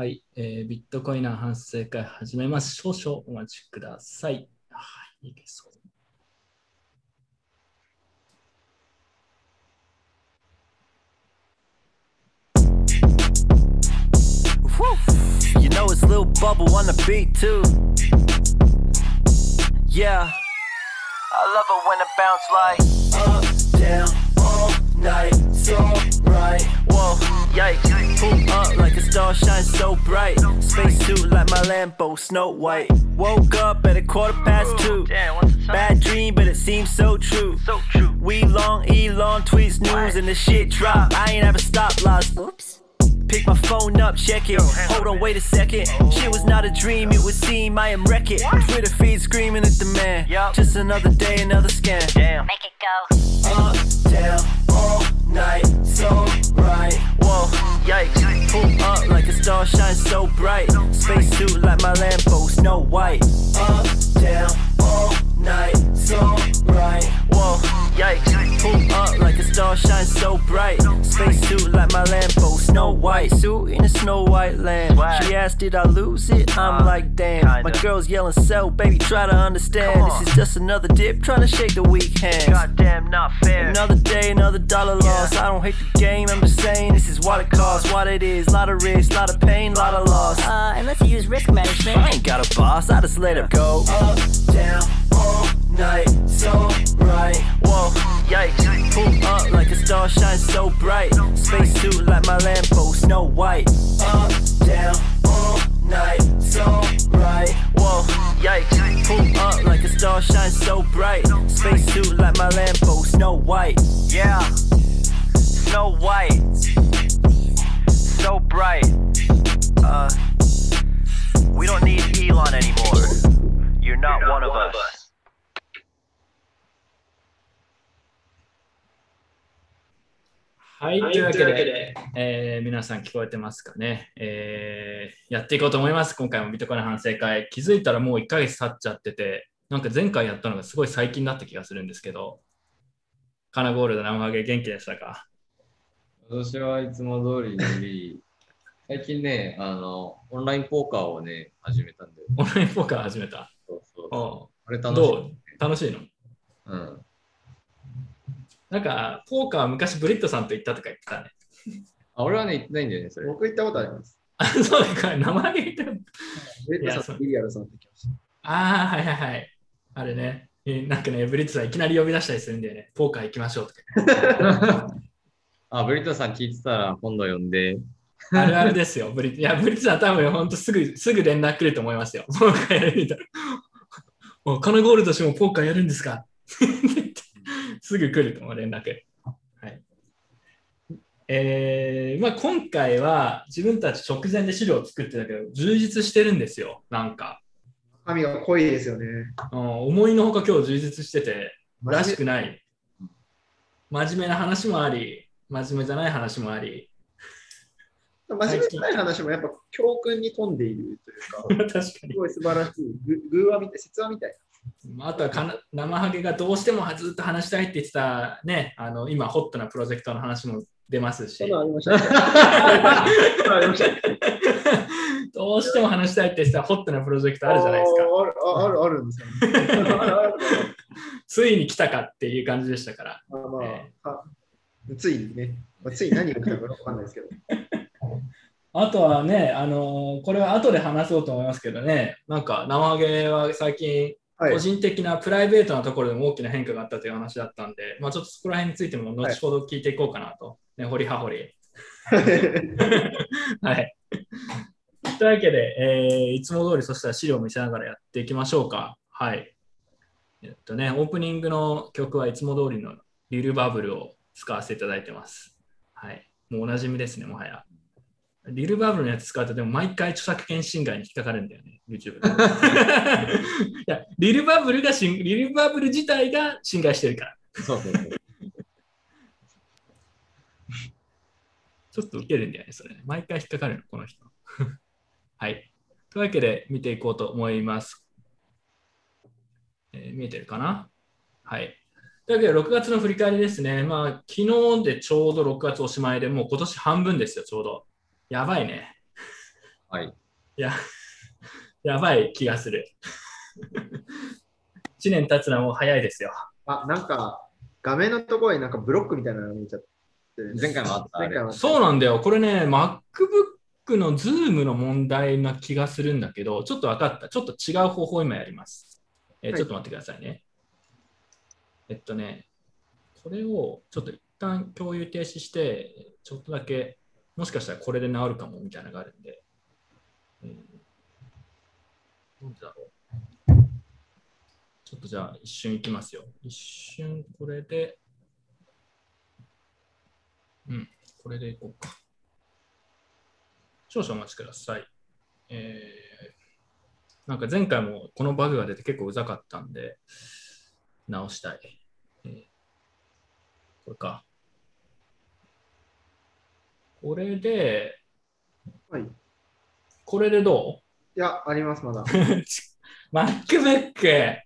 はい、えービットコインの反省会始めます。少々お待ちください。はい、いけそう。You know it's Lil Bubble on the beat too. Yeah. I love it when it bounce like up, down, night, so bright. Whoa, yikes. Pull up like a star shines so bright. Spacesuit like my Lambo, Snow White. Woke up at a quarter past two. Bad dream, but it seems so true. So true. We long, Elon tweets news, and the shit drop. I ain't ever stop lost. Oops. Pick my phone up, check it. Hold on, wait a second. Shit was not a dream, it would seem I am wreck it. Twitter feed screaming at the man. Just another day, another scam. Damn. Make it go. Up, down, all night, so right. Whoa, yikes. Pull up like a star shines so bright. Spacesuit like my Lambo, Snow White. Up, down, all night, so right. Whoa, yikes. Pull up like a star shines so bright. Spacesuit like my Lambo, Snow White. Suit in a Snow White land. She asked, Did I lose it? I'm like, Damn. My girl's yelling, Sell, baby, try to understand. This is just another dip, trying to shake the weak hands. Goddamn, not fair. Another day, another dollar loss. I don't hate the game, I'm just saying this is what it costs, what it is. Lot of risk, lot of pain, lot of loss. Uh, and let's use risk management. I ain't got a boss, I just let it go. Up, down, all night, so right. Whoa, yikes. Pull up like a star shines so bright. Spacesuit like my Lambo, Snow White. Up, down, all night, so bright. Whoa, yikes. Pull up like a star shines so bright. Spacesuit like my Lambo, Snow White. Yeah, Snow White. So bright. Uh, we don't need Elon anymore. You're not one of us. はい、というわけで、えー皆さん聞こえてますかね、えーやっていこうと思います。今回もビットコインの反省会。気づいたらもう1ヶ月経っちゃってて、なんか前回やったのがすごい最近だった気がするんですけど、カナゴールド生ハゲ元気でしたか？私はいつも通り最近ね、あの、オンラインポーカーをね、始めたんで、オンラインポーカー始めた？そうそうあれ楽しい、どう？楽しいの？うん。なんか、ポーカー昔ブリットさんと行ったとか言ってたね。あ、俺はね、行ってないんだよね、それ。僕行ったことあります。あ、そうか、生ハゲ行ったレッドさんとビリアルさんって来ました。ああ、はいはいはい。あれね。えーなんかね、ブリットさんいきなり呼び出したりするんだよね。ポーカー行きましょうとか。あ、ブリットさん聞いてたら今度呼んで、あるあるですよ、ブリット。いや、ブリットさん多分本当すぐ、すぐ連絡来ると思いますよ。ポーカーやるみたいな。おカナゴールド氏もポーカーやるんですか？すぐ来ると思う、連絡。はい。えーまあ、今回は自分たち直前で資料を作ってたけど、充実してるんですよ、なんか。髪が濃いですよね。うん思いのほか今日充実してて、らしくなない。真面目な話もあり、真面目じゃない話もあり、真面目じゃない話もやっぱ教訓に富んでいるというか、確かに。すごい素晴らしい。ぐ偶話みたい、説話みたいあとはかな生ハゲがどうしてもずっと話したいって言ってた、ね、あの今、ホットなプロジェクトの話も出ますし。どうしても話したいって言ってたホットなプロジェクトあるじゃないですか。あるあるあるんですよね。ついに来たかっていう感じでしたから。まあまえあ、はついにね、まあついに何が来たかわかんないですけど。あとはね、あのーこれは後で話そうと思いますけどね、なんか生ハゲは最近、はい個。人的なプライベートなところでも大きな変化があったという話だったんで、まあ、ちょっとそこら辺についても後ほど聞いていこうかなと、ね、掘り葉掘り。はい。というわけで、えーいつも通りそしたら資料を見せながらやっていきましょうか。はい。えっとね、オープニングの曲はいつも通りのリルバブルを使わせていただいてます。はい。もうおなじみですね、もはや。リルバブルのやつ使うと、でも毎回著作権侵害に引っかかるんだよね、YouTube で。いや、リルバブルが侵、リルバブル自体が侵害してるから。そうそうそう。ちょっと受けるんだよね、それね。毎回引っかかるの、この人。はい。というわけで、見ていこうと思います。えー見えてるかな？はい。というわけで、6月の振り返りですね。まあ、昨日でちょうど6月おしまいで、もう今年半分ですよ、ちょうど。やばいね。はい。や、やばい気がする。1年経つのはもう早いですよ。あ、なんか、画面のところになんかブロックみたいなのが見えちゃってる。前回もあったあれ前回もあったそうなんだよ。これね、MacBook の Zoom の問題な気がするんだけど、ちょっと分かった。ちょっと違う方法を今やります。えーはいちょっと待ってくださいね。えっとね、これをちょっと一旦共有停止して、ちょっとだけ、もしかしたらこれで治るかもみたいなのがあるんで。えーなんでだろう。ちょっとじゃあ一瞬いきますよ。一瞬これで、うん、これでいこうか。少々お待ちください。えーなんか前回もこのバグが出て結構うざかったんで、直したい。えーこれか。これで、はい。いこれでどや、あります、まだ。う ?MacBook!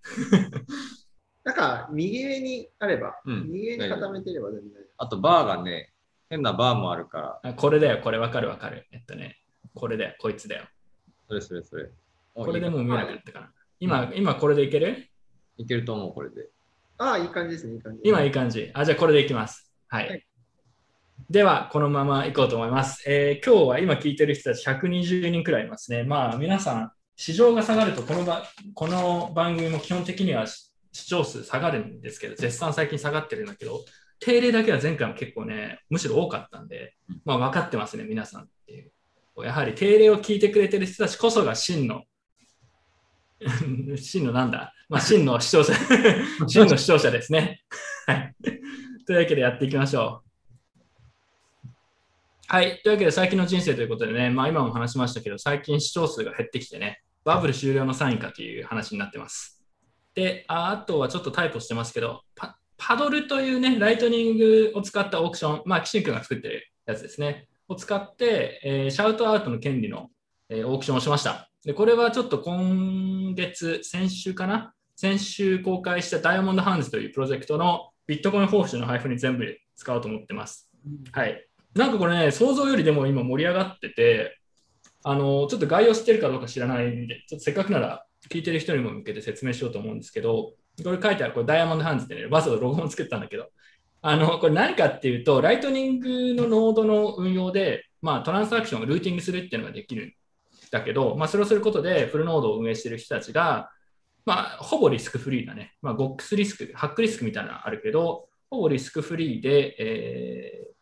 なんか、右上にあれば、うん右上に固めてれば全然。あとバーがね、変なバーもあるから、あこれだよ、これわかるわかる。えっとね、これだよ、こいつだよ。それそれそれ。これでもう見えなくないったかな。今、今これでいける？いけると思う、これで。ああ、いい感じですね、いい感じ。今いい感じ。あ、じゃあこれでいきます。はい。はいでは、このまま行こうと思います。えー今日は今聞いてる人たち120人くらいいますね。まあ、皆さん、市場が下がるとこのば、この番組も基本的には視視聴数下がるんですけど、絶賛最近下がってるんだけど、定例だけは前回も結構ね、むしろ多かったんで、まあ分かってますね、皆さんっていう。やはり定例を聞いてくれてる人たちこそが真の、真のなんだ、まあ、真の視聴者、真の視聴者ですね。はい。というわけでやっていきましょう。はい。というわけで最近の人生ということでね、まあ今も話しましたけど、最近視聴数が減ってきてね、バブル終了のサインかという話になってます。で、ああとはちょっとタイプしてますけど、パパドルというね、ライトニングを使ったオークション、まあ、岸君が作ってるやつですね、を使って、えーシャウトアウトの権利の、えーオークションをしました。で、これはちょっと今月、先週かな？先週公開したダイヤモンドハンズというプロジェクトのビットコイン報酬の配布に全部使おうと思ってます。はい。なんかこれね、想像よりでも今盛り上がってて、あの、ちょっと概要知ってるかどうか知らないんで、ちょっとせっかくなら聞いてる人にも向けて説明しようと思うんですけど、これ書いてある、これダイヤモンドハンズってね、わざわざロゴも作ったんだけど、あの、これ何かっていうと、ライトニングのノードの運用で、まあ、トランスアクションをルーティングするっていうのができるんだけど、まあ、それをすることで、フルノードを運営してる人たちが、まあ、ほぼリスクフリーなね、まあ、ゴックスリスク、ハックリスクみたいなのあるけど、ほぼリスクフリーで、え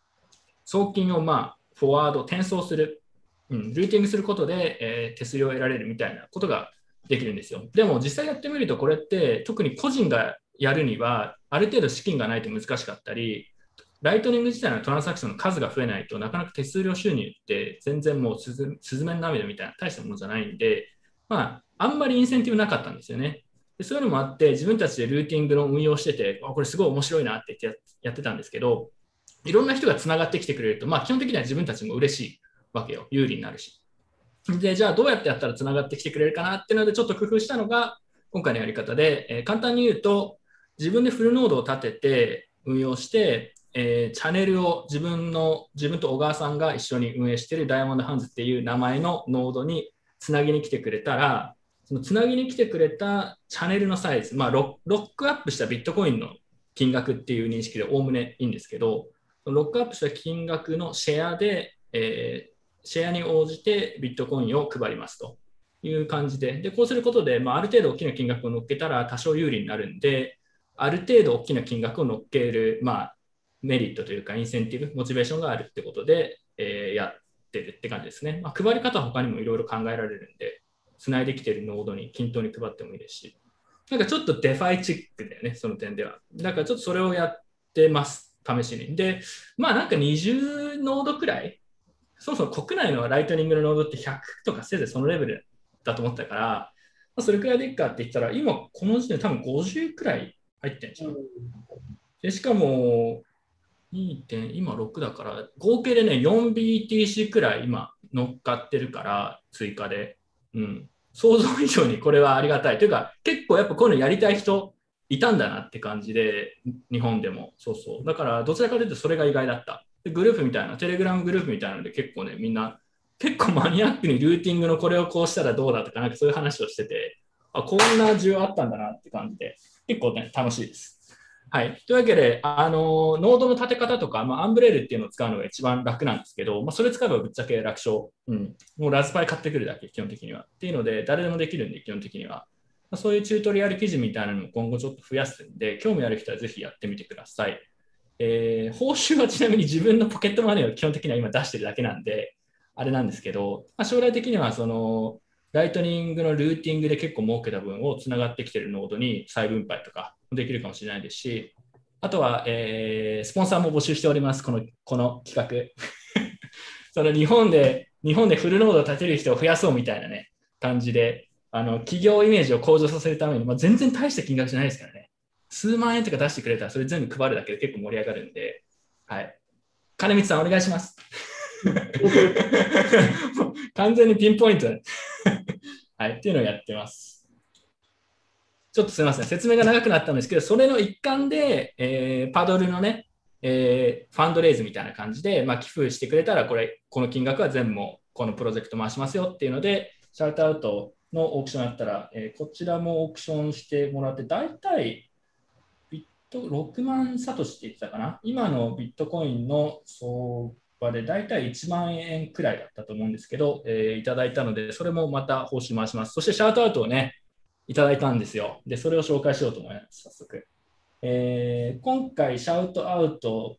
送金をまあフォワード、転送する、うん、ルーティングすることで、えー手数料を得られるみたいなことができるんですよ。でも実際やってみると、これって特に個人がやるには、ある程度資金がないと難しかったり、ライトニング自体のトランサクションの数が増えないとなかなか手数料収入って全然もうすずスズメの涙みたいな大したものじゃないんで、まあ、あんまりインセンティブなかったんですよね。でそういうのもあって、自分たちでルーティングの運用してて、あこれすごい面白いなってやってたんですけど、いろんな人がつながってきてくれると、まあ、基本的には自分たちも嬉しいわけよ。有利になるし。で、じゃあどうやってやったらつながってきてくれるかなっていうので、ちょっと工夫したのが、今回のやり方で、えー簡単に言うと、自分でフルノードを立てて運用して、えーチャンネルを自分の、自分と小川さんが一緒に運営しているダイヤモンドハンズっていう名前のノードにつなぎに来てくれたら、そのつなぎに来てくれたチャンネルのサイズ、まあロ、ロックアップしたビットコインの金額っていう認識でおおむねいいんですけど、ロックアップした金額のシェアで、えーシェアに応じてビットコインを配りますという感じで、でこうすることで、まあ、ある程度大きな金額を乗っけたら多少有利になるんで、ある程度大きな金額を乗っける、まあ、メリットというか、インセンティブ、モチベーションがあるってことで、えーやってるって感じですね。まあ、配り方は他にもいろいろ考えられるんで、つないできているノードに均等に配ってもいいですし、なんかちょっとデファイチックだよね、その点では。だからちょっとそれをやってます、試しに。で、まあなんか20ノードくらい、そもそも国内のライトニングのノードって100とかせいぜいそのレベルだと思ったから、まあ、それくらいでいいかって言ったら、今この時点で多分50くらい入ってんじゃん。でしかも、2. 点今6だから、合計でね、4BTC くらい今乗っかってるから、追加で。うん。想像以上にこれはありがたい。というか、結構やっぱこういうのやりたい人いたんだなって感じで、日本でも。そうそう。だから、どちらかというとそれが意外だった。でグループみたいな、テレグラムグループみたいなので結構ね、みんな結構マニアックにルーティングのこれをこうしたらどうだとか、なんかそういう話をしてて、あ、こんな需要あったんだなって感じで、結構ね、楽しいです。はい。というわけで、あの、ノードの立て方とか、まあ、アンブレールっていうのを使うのが一番楽なんですけど、まあ、それ使えばぶっちゃけ楽勝。うん。もうラズパイ買ってくるだけ、基本的には。っていうので、誰でもできるんで、基本的には。そういうチュートリアル記事みたいなのも今後ちょっと増やすんで、興味ある人はぜひやってみてください。えー報酬はちなみに自分のポケットマネーを基本的には今出してるだけなんで、あれなんですけど、まあ、将来的にはその、ライトニングのルーティングで結構儲けた分をつながってきてるノードに再分配とかもできるかもしれないですし、あとは、えースポンサーも募集しております、このこの企画。その日本で、日本でフルノードを立てる人を増やそうみたいなね、感じで、あの企業イメージを向上させるために、まあ、全然大した金額じゃないですからね。数万円とか出してくれたら、それ全部配るだけで結構盛り上がるんで、はい。金光さん、お願いします。完全にピンポイントではい、っていうのをやってます。ちょっとすみません、説明が長くなったんですけど、それの一環で、えーパドルのね、えーファンドレイズみたいな感じで、まあ、寄付してくれたら、これ、この金額は全部このプロジェクト回しますよっていうので、シャウトアウトのオークションやったら、えーこちらもオークションしてもらって、大体、ビット6万サトシって言ってたかな？今のビットコインの相場で大体1万円くらいだったと思うんですけど、えーいただいたので、それもまた報酬回します。そしてシャウトアウトをね、いただいたんですよ。で、それを紹介しようと思います、早速。えー今回、シャウトアウト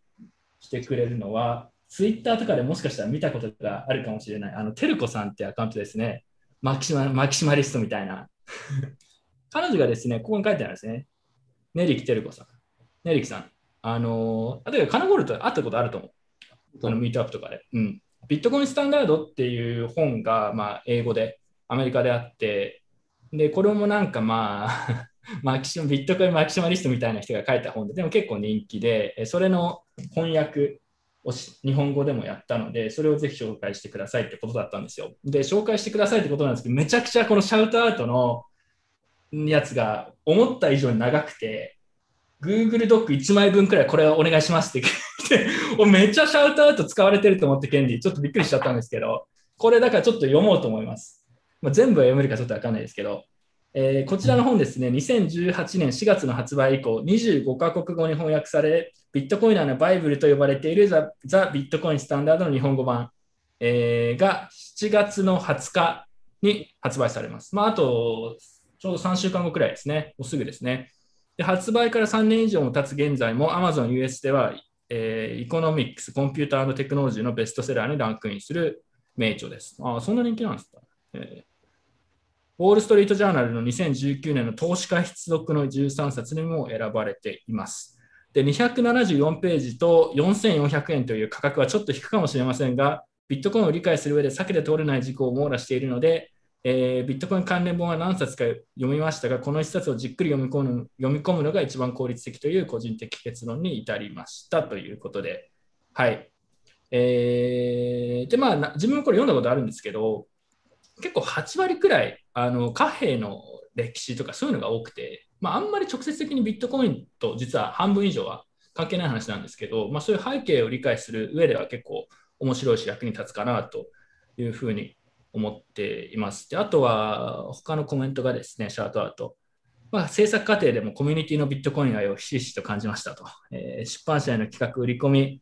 してくれるのは、ツイッターとかでもしかしたら見たことがあるかもしれない、あの、テルコさんってアカウントですね。マキシママキシマリストみたいな。彼女がですね、ここに書いてあるんですね。ネリキテルコさん。ネリキさん。あのー、あとでカナゴルと会ったことあると思う。あのミートアップとかで。うん。ビットコインスタンダードっていう本が、まあ、英語でアメリカであって、で、これもなんかまあ、マキシビットコインマキシマリストみたいな人が書いた本で、でも結構人気で、それの翻訳日本語でもやったので、それをぜひ紹介してくださいってことだったんですよ。で、紹介してくださいってことなんですけど、めちゃくちゃこのシャウトアウトのやつが思った以上に長くて、Google ドック1枚分くらいこれお願いしますって言って、めっちゃシャウトアウト使われてると思って、ケンディ、ちょっとびっくりしちゃったんですけど、これだからちょっと読もうと思います。まあ、全部は読めるかちょっとわかんないですけど、えーこちらの本ですね、2018年4月の発売以降、25カ国語に翻訳され、ビットコイナーのバイブルと呼ばれているザ・ザビットコインスタンダードの日本語版、えーが7月の20日に発売されます。まあ、あと、ちょうど3週間後くらいですね。もうすぐですね。で発売から3年以上も経つ現在も Amazon US では、えー、イコノミックス、コンピューターテクノロジーのベストセラーにランクインする名著です。あ、そんな人気なんですか、えーウォール・ストリート・ジャーナルの2019年の投資家必読の13冊にも選ばれています。で、274ページと4400円という価格はちょっと低くかもしれませんが、ビットコインを理解する上で避けて通れない事項を網羅しているので、えービットコイン関連本は何冊か読みましたが、この1冊をじっくり読み込む読み込むのが一番効率的という個人的結論に至りましたということで、はい。えーで、まあ、自分もこれ読んだことあるんですけど、結構8割くらいあの貨幣の歴史とかそういうのが多くて、まあ、あんまり直接的にビットコインと実は半分以上は関係ない話なんですけど、まあ、そういう背景を理解する上では結構面白いし役に立つかなというふうに思っています。であとは他のコメントがですね、シャートアウト。まあ、制作過程でもコミュニティのビットコイン愛をひしひしと感じましたと。えー出版社への企画、売り込み、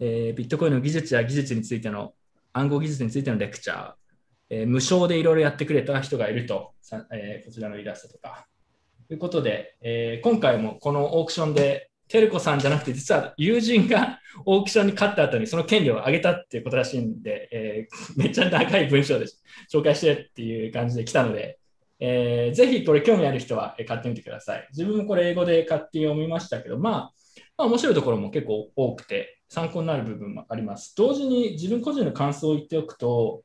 えービットコインの技術や技術についての暗号技術についてのレクチャー、えー無償でいろいろやってくれた人がいると、えーこちらのイラストとか。ということで、えー今回もこのオークションで、テルコさんじゃなくて、実は友人が オークションに勝った後にその権利を上げたっていうことらしいんで、えめっちゃ長い文章で紹介してっていう感じで来たので、えーぜひこれ興味ある人は買ってみてください。自分もこれ英語で買って読みましたけど、まあ、まあ、面白いところも結構多くて、参考になる部分もあります。同時に自分個人の感想を言っておくと、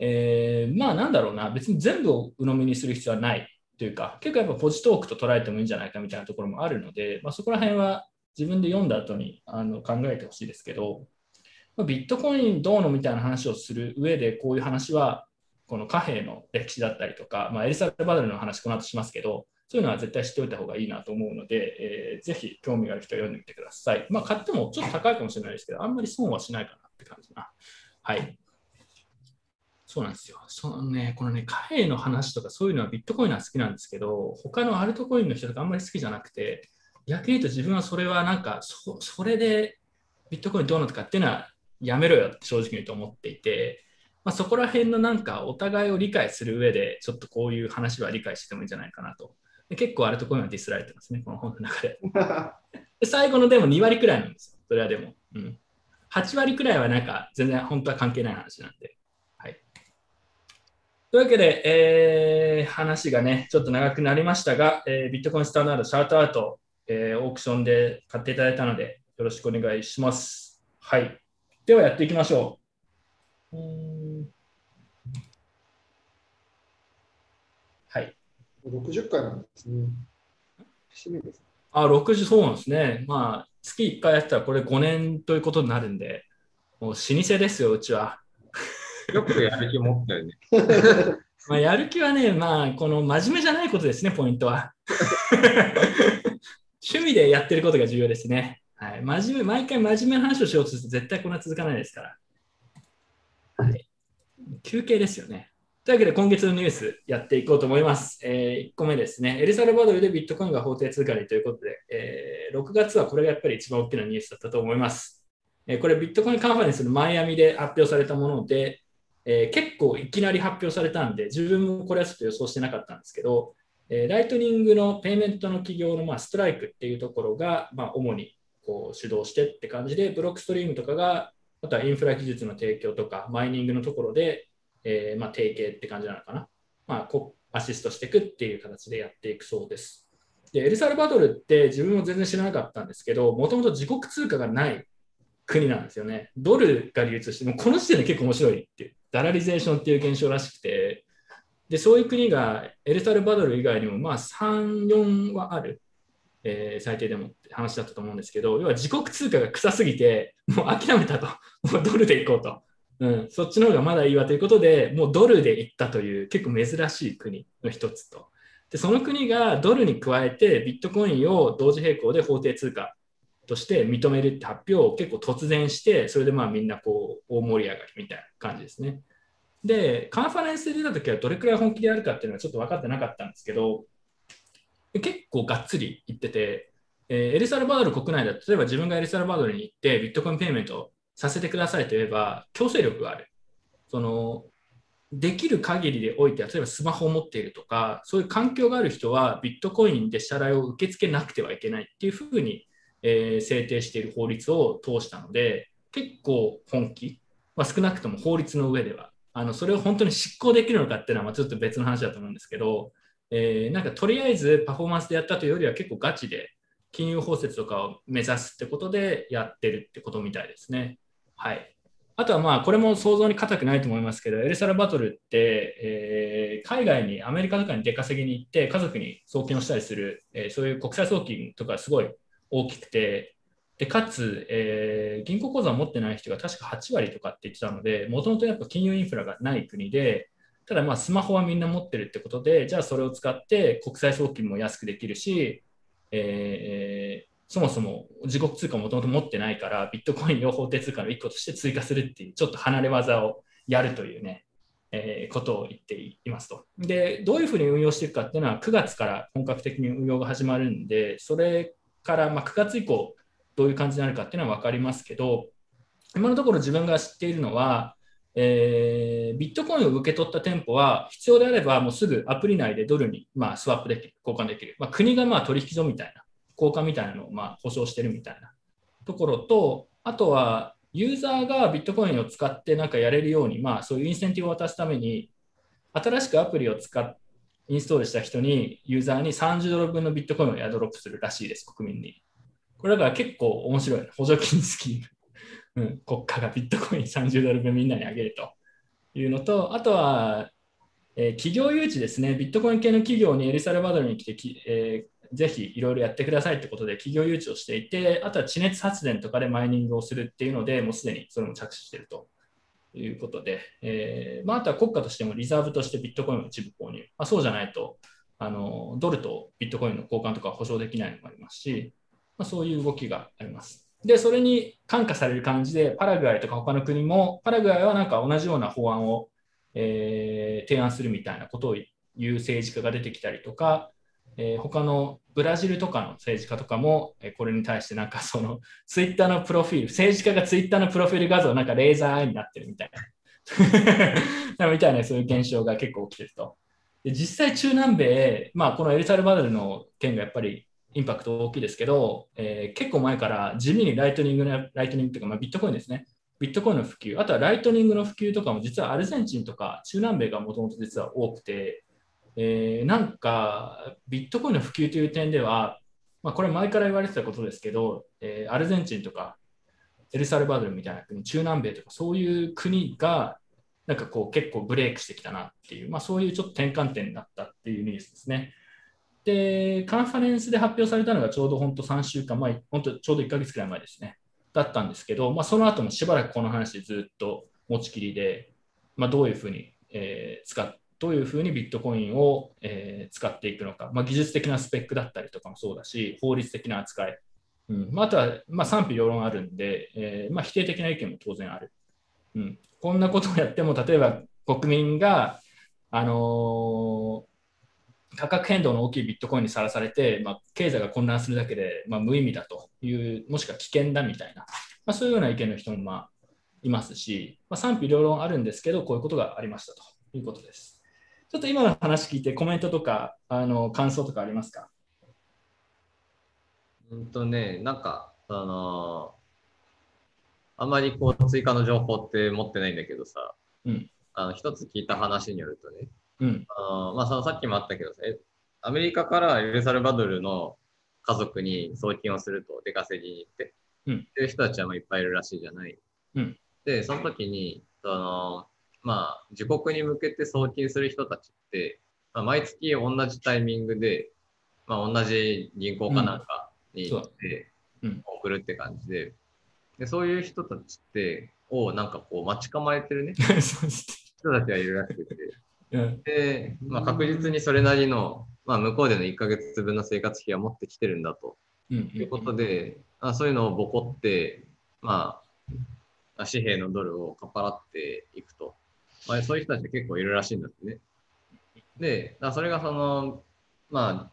えーまあなんだろうな、別に全部を鵜呑みにする必要はないというか、結構やっぱポジトークと捉えてもいいんじゃないかみたいなところもあるので、まあ、そこら辺は自分で読んだ後にあの考えてほしいですけど、まあビットコインどうのみたいな話をする上で、こういう話は、この貨幣の歴史だったりとか、まあ、エルサルバドルの話、この後しますけど、そういうのは絶対知っておいた方がいいなと思うので、えーぜひ興味がある人は読んでみてください。まあ、買ってもちょっと高いかもしれないですけど、あんまり損はしないかなって感じな。はい。そうなんですよ。そのね、このね、貨幣の話とかそういうのはビットコインは好きなんですけど、他のアルトコインの人とかあんまり好きじゃなくて、逆に言うと自分はそれはなんか、そそれでビットコインどうなのかっていうのはやめろよって正直に言うと思っていて、まあ、そこら辺のなんかお互いを理解する上で、ちょっとこういう話は理解してもいいんじゃないかなと。で結構アルトコインはディスられてますね、この本の中で。で最後のでも2割くらいなんですよ、それはでも。うん、8割くらいはなんか全然本当は関係ない話なんで。はい、というわけで、えー話がね、ちょっと長くなりましたが、えービットコインスタンダードシャウトアウト、えーオークションで買っていただいたので、よろしくお願いします。はい。ではやっていきましょう。うはい。60回なんですね。節目です。あ、60、そうなんですね。まあ、月1回やったらこれ5年ということになるんで、もう老舗ですよ、うちは。よくやる気持ったよね。まあ、やる気はね、まあ、この真面目じゃないことですね、ポイントは。趣味でやってることが重要ですね。はい、真面目毎回真面目な話をしようとすると絶対こんな続かないですから。はい、休憩ですよね。というわけで今月のニュースやっていこうと思います。え1個目ですね。エルサルバドルでビットコインが法定通貨にということで、えー6月はこれがやっぱり一番大きなニュースだったと思います。えーこれビットコインカンファレンスのマイアミで発表されたもので、えー結構いきなり発表されたんで、自分もこれはちょっと予想してなかったんですけど、えーライトニングのペイメントの企業の、まあ、ストライクっていうところが、まあ、主にこう主導してって感じで、ブロックストリームとかが、あとはインフラ技術の提供とか、マイニングのところで、えーまあ、提携って感じなのかな。まあ、こアシストしていくっていう形でやっていくそうです。で、エルサルバドルって自分も全然知らなかったんですけど、もともと自国通貨がない国なんですよね。ドルが流通して、もこの時点で結構面白いっていう、ダラリゼーションっていう現象らしくて、で、そういう国がエルサルバドル以外にも、まあ3、4はある、えー最低でもって話だったと思うんですけど、要は自国通貨が臭すぎて、もう諦めたと、もうドルで行こうと。うん、そっちの方がまだいいわということで、もうドルで行ったという結構珍しい国の一つと。で、その国がドルに加えてビットコインを同時並行で法定通貨として認めるって発表を結構突然して、それでまあみんなこう大盛り上がりみたいな感じですね。で、カンファレンスで出たときはどれくらい本気でやるかっていうのはちょっと分かってなかったんですけど、結構がっつり言ってて、えーエルサルバドル国内だと、例えば自分がエルサルバドルに行ってビットコインペイメントさせてくださいと言えば、強制力がある。そのできる限りでおいて、例えばスマホを持っているとか、そういう環境がある人はビットコインで支払いを受け付けなくてはいけないっていうふうに、えー制定している法律を通したので、結構本気、まあ、少なくとも法律の上では、あのそれを本当に執行できるのかっていうのはまあちょっと別の話だと思うんですけど、えーなんかとりあえずパフォーマンスでやったというよりは結構ガチで金融包摂とかを目指すってことでやってるってことみたいですね。はい。あとはまあこれも想像に難くないと思いますけど、エルサルバトルって、えー海外にアメリカとかに出稼ぎに行って家族に送金をしたりする、えーそういう国際送金とかすごい大きくて、でかつ、えー銀行口座を持ってない人が確か8割とかって言ってたので、もともとやっぱ金融インフラがない国で、ただまあスマホはみんな持ってるってことで、じゃあそれを使って国際送金も安くできるし、えーそもそも自国通貨もともと持ってないから、ビットコインを法定通貨の一個として追加するっていう、ちょっと離れ技をやるというね、えーことを言っていますと。で、どういうふうに運用していくかっていうのは、9月から本格的に運用が始まるんで、それからまあ9月以降、どういう感じになるかっていうのは分かりますけど、今のところ自分が知っているのは、えービットコインを受け取った店舗は、必要であればもうすぐアプリ内でドルに、まあ、スワップできる、交換できる。まあ、国がまあ取引所みたいな、交換みたいなのをまあ保証してるみたいなところと、あとはユーザーがビットコインを使ってなんかやれるように、まあ、そういうインセンティブを渡すために、新しくアプリを使っインストールした人に、ユーザーに30ドル分のビットコインをエアドロップするらしいです、国民に。これだから結構面白い、補助金スキーム。うん、国家がビットコイン30ドル分みんなにあげると。いうのと、あとは、えー企業誘致ですね、ビットコイン系の企業にエルサルバドルに来てき、えーぜひいろいろやってくださいってことで企業誘致をしていて、あとは地熱発電とかでマイニングをするっていうので、もうすでにそれも着手していると。いうことで、えーまあ、あとは国家としてもリザーブとしてビットコインを一部購入、まあ、そうじゃないとあのドルとビットコインの交換とか保証できないのもありますし、まあ、そういう動きがあります。で、それに感化される感じで、パラグアイとか他の国も、パラグアイはなんか同じような法案を、えー提案するみたいなことを言う政治家が出てきたりとか、えー他のブラジルとかの政治家とかも、えこれに対してなんか そのツイッターのプロフィール、政治家がツイッターのプロフィール画像なんかレーザーアイになってるみたいな、みたいなそういう現象が結構起きてると。で実際中南米、まあ、このエルサルバドルの件がやっぱりインパクト大きいですけど、えー結構前から地味にライトニングの、ライトニングというか、まあ、ビットコインですね。ビットコインの普及、あとはライトニングの普及とかも実はアルゼンチンとか中南米がもともと実は多くて、えーなんかビットコインの普及という点では、まあ、これ前から言われてたことですけど、えーアルゼンチンとかエルサルバドルみたいな国、中南米とかそういう国がなんかこう結構ブレイクしてきたなっていう、まあ、そういうちょっと転換点になったっていうニュースですね。で、カンファレンスで発表されたのがちょうど本当3週間前、本当ちょうど1ヶ月くらい前ですね。だったんですけど、まあ、その後もしばらくこの話ずっと持ちきりで、まあ、どういうふうに、えー使っどういうふうにビットコインを、えー使っていくのか、まあ、技術的なスペックだったりとかもそうだし、法律的な扱い、うん。まあ、あとは、まあ、賛否両論あるんで、えーまあ、否定的な意見も当然ある。うん、こんなことをやっても、例えば国民が、あのー価格変動の大きいビットコインにさらされて、まあ、経済が混乱するだけで、まあ、無意味だという、もしくは危険だみたいな、まあ、そういうような意見の人もまあいますし、まあ、賛否両論あるんですけど、こういうことがありましたということです。ちょっと今の話聞いて、コメントとかあの感想とかありますか？うんとね、なんか、あのーあんまりこう追加の情報って持ってないんだけどさ、うん。あの一つ聞いた話によるとね、うん、あのまあ、そのさっきもあったけどさ、えアメリカからエルサルバドルの家族に送金をすると出稼ぎに行って、うん。っていう人たちはまあいっぱいいるらしいじゃない。うん。で、その時に、そのまあ、自国に向けて送金する人たちって、まあ、毎月同じタイミングで、まあ、同じ銀行かなんかに行ってうんうん。送るって感じで、でそういう人たちって、をなんかこう待ち構えてる ね、人たちがいるらしくて、うん。で、まあ、確実にそれなりの、まあ、向こうでの1ヶ月分の生活費は持ってきてるんだと。うんいうことで、あそういうのをボコって、まあ、紙幣のドルをかっぱらっていくと。まあ、そういう人たち結構いるらしいんだってね。で、それがその、ま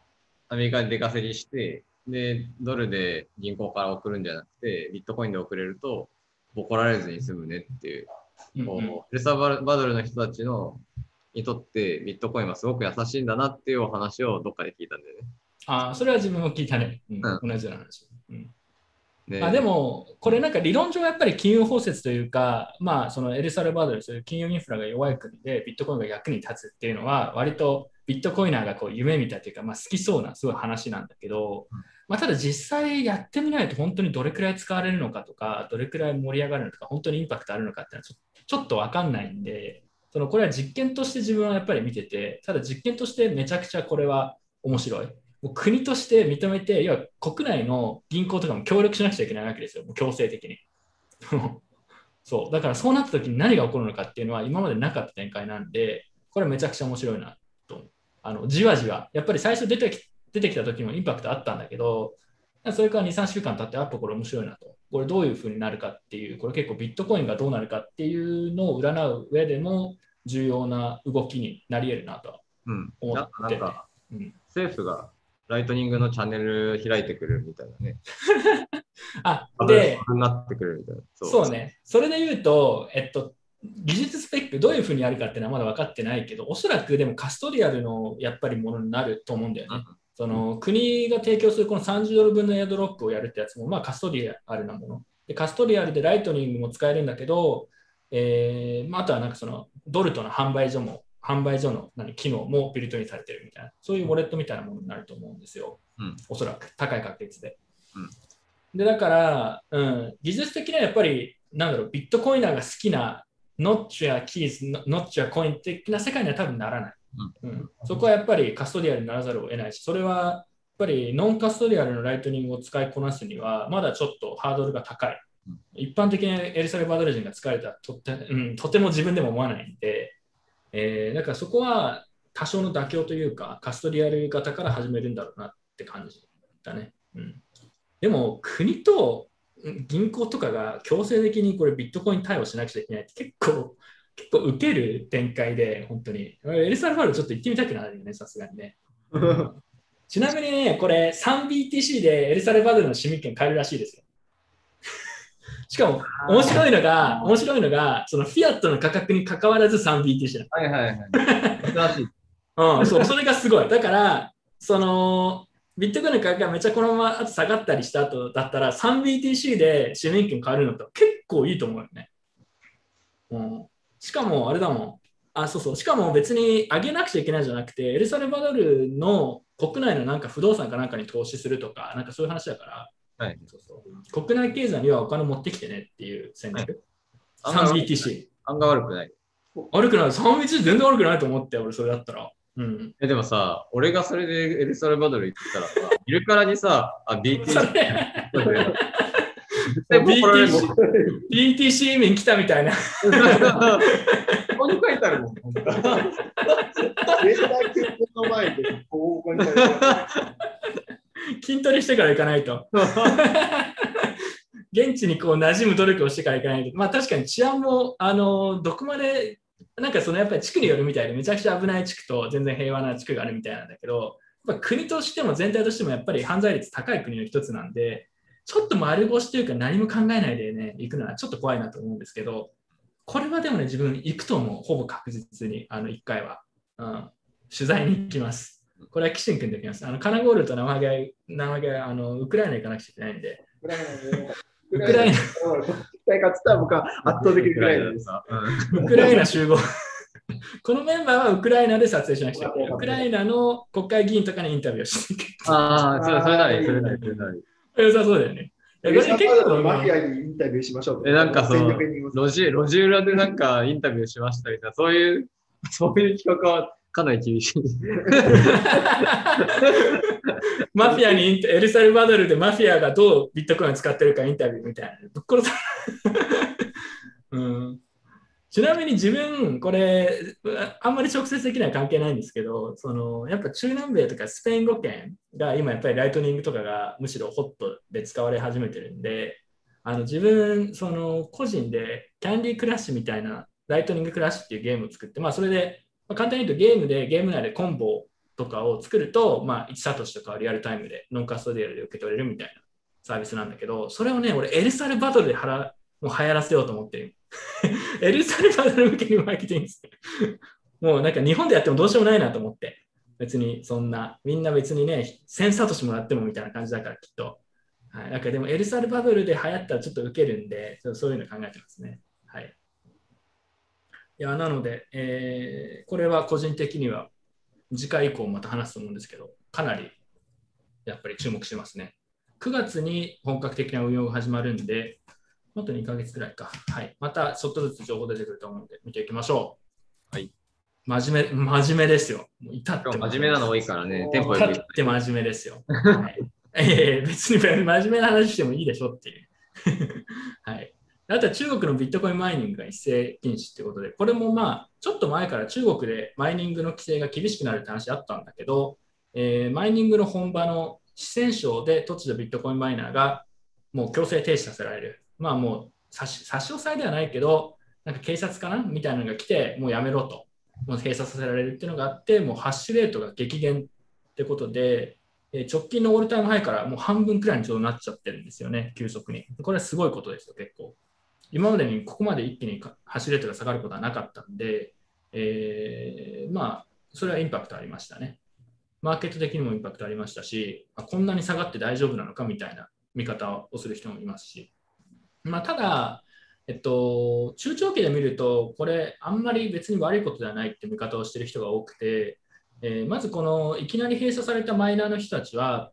あ、アメリカで出稼ぎして、で、ドルで銀行から送るんじゃなくて、ビットコインで送れると、ボコられずに済むねっていううんうんこうエルサルバドルの人たちのにとってビットコインはすごく優しいんだなっていうお話をどっかで聞いたんだよね。あそれは自分も聞いたね。うんう同じような話。うんであで、も、これなんか理論上やっぱり金融包摂というか、まあ、そのエルサルバドル、そういう金融インフラが弱い国でビットコインが役に立つっていうのは、割とビットコイナーがこう夢見たというか、まあ、好きそうなすごい話なんだけど、まあ、ただ実際やってみないと本当にどれくらい使われるのかとか、どれくらい盛り上がるのか、本当にインパクトあるのかっていうのはちょちょっとわかんないんで、そのこれは実験として自分はやっぱり見てて、ただ実験としてめちゃくちゃこれは面白い。もう国として認めて、要は国内の銀行とかも協力しなくちゃいけないわけですよ、もう強制的に。そうだからそうなった時に何が起こるのかっていうのは今までなかった展開なんで、これめちゃくちゃ面白いなと。あのじわじわ、やっぱり最初出てき出てきた時もインパクトあったんだけど、それから2、3週間経って、やっぱこれ面白いなと。これどういうふうになるかっていう、これ結構ビットコインがどうなるかっていうのを占う上でも重要な動きになり得るなとはうん、思っててなんかうん政府がライトニングのチャンネル開いてくるみたいなね。あ、アで、になってくるみたいな。そう。ね。それで言うと、えっと、技術スペックどういうふうにやるかっていうのはまだ分かってないけど、おそらくでもカストリアルのやっぱりものになると思うんだよね。その国が提供するこの30ドル分のエアドロップをやるってやつも、まあ、カストリアルなもの。でカストリアルでライトニングも使えるんだけど、えーまあ、あとはなんかそのドルトの販売所も、販売所の何機能もビルトにされてるみたいな、そういうウォレットみたいなものになると思うんですよ。うんおそらく、高い確率で。うんで、だから、うん、技術的にはやっぱり、なんだろう、ビットコイナーが好きな、ノッチやキーズ、ノッチやコイン的な世界には多分ならない。うんそこはやっぱりカストリアルにならざるを得ないし、それはやっぱりノンカストリアルのライトニングを使いこなすには、まだちょっとハードルが高いうん。一般的にエルサルバドル人が使えたらとって,、うん、とても自分でも思わないんで、えーだからそこは多少の妥協というか、カストリアル型から始めるんだろうなって感じだね。うん、でも、国とうん銀行とかが強制的にこれビットコイン対応しなくちゃいけないって結構、結構受ける展開で、本当に。エルサルバドルちょっと行ってみたくなるよね、さすがにね。ちなみにね、これ 3BTC でエルサルバドルの市民権買えるらしいですよ。しかも、面白いのが、面白いのが、そのフィアットの価格に関わらず 3BTC なの。はいはいはい。珍しい。うん、そう、それがすごい。だから、その、ビットコインの価格がめっちゃこのままあと下がったりした後だったら、3BTC で市民権買えるのと結構いいと思うよね。うん、しかも、あれだもん。あ、そうそう。しかも別に上げなくちゃいけないんじゃなくて、エルサルバドルの国内のなんか不動産かなんかに投資するとか、なんかそういう話だから、はいそうそう国内経済にはお金持ってきてねっていう戦略。はい 3BTC。案が悪くない。悪くない。3BTC 全然悪くないと思って、俺それだったら。うん。え、でもさ、俺がそれでエルサルバドル行ったらさ、いるからにさ、あ、BT それ絶対怒られるもん BTC 移民来たみたいな。ここに書いてあるもん。本当レーダーキックの前で、ここに書いてあ 筋トレしてから行かないと。現地にこう馴染む努力をしてから行かないと。まあ確かに治安も、あの、どこまで、なんかそのやっぱり地区によるみたいで、めちゃくちゃ危ない地区と全然平和な地区があるみたいなんだけど、やっぱ国としても全体としてもやっぱり犯罪率高い国の一つなんで、ちょっと丸腰というか何も考えないでね、行くのはちょっと怖いなと思うんですけど、これはでもね、自分行くと思う。ほぼ確実に、あの、1回は。うん。取材に行きます。これはキシン君で行きます。あの、カナゴールと生毛合、生毛合、あの、ウクライナ行かなくちゃいけないんで、る。ウクライナ、うん絶対勝つたら僕は圧倒的にウクライナです。さ。ウクライナ集合。このメンバーはウクライナで撮影しなくちゃいけない。ウクライナの国会議員とかにインタビューをしていく。ああ、それなり、それなり、それなり。良さそうだよね。いやこれ結構のマフィね、アにインタビューしましょう。え、なんかその路地、路地裏でなんかインタビューしましたみたいな、そういう、そういう企画はかなり厳しい。マフィアに、エルサルバドルでマフィアがどうビットコイン使ってるかインタビューみたいな。ぶっ殺さうんちなみに自分、これ、あんまり直接的には関係ないんですけど、そのやっぱ中南米とかスペイン語圏が今やっぱりライトニングとかがむしろホットで使われ始めてるんで、あの自分、その個人でキャンディークラッシュみたいなライトニングクラッシュっていうゲームを作って、まあそれで、まあ簡単に言うとゲームでゲーム内でコンボとかを作ると、まあ1サトシとかリアルタイムでノンカストディアルで受け取れるみたいなサービスなんだけど、それをね、俺エルサルバドルではらもう流行らせようと思ってる。エルサルバドル向けにマーケティングして もうなんか日本でやってもどうしようもないなと思って。別にそんな、みんな別にね、1000サトシもらってもみたいな感じだからきっと。はい、なんかでもエルサルバドルで流行ったらちょっと受けるんで、そういうの考えてますね。はい。いや、なので、えーこれは個人的には次回以降また話すと思うんですけど、かなりやっぱり注目してますね。9月に本格的な運用が始まるんで、あと2ヶ月くらいか。はい。またちょっとずつ情報出てくると思うので、見ていきましょう。はい。真面目、真面目ですよ。もう至って真面目なの多いからね、テンポよって真面目ですよ。はい、ええ別に真面目な話してもいいでしょっていう。はい。あとは中国のビットコインマイニングが一斉禁止ってことで、これもまあ、ちょっと前から中国でマイニングの規制が厳しくなるって話あったんだけど、えーマイニングの本場の四川省で突如ビットコインマイナーがもう強制停止させられる。まあもう差し差し押さえではないけど、なんか警察かなみたいなのが来て、もうやめろと。もう閉鎖させられるっていうのがあって、もうハッシュレートが激減ってことで、え直近のオールタイムハイからもう半分くらいにちょうどなっちゃってるんですよね、急速に。これはすごいことですよ、結構。今までにここまで一気にかハッシュレートが下がることはなかったんで、えーまあ、それはインパクトありましたね。マーケット的にもインパクトありましたし、まあこんなに下がって大丈夫なのかみたいな見方をする人もいますし、まあ、ただ、えっと、中長期で見ると、これ、あんまり別に悪いことではないって見方をしている人が多くて、えーまずこのいきなり閉鎖されたマイナーの人たちは、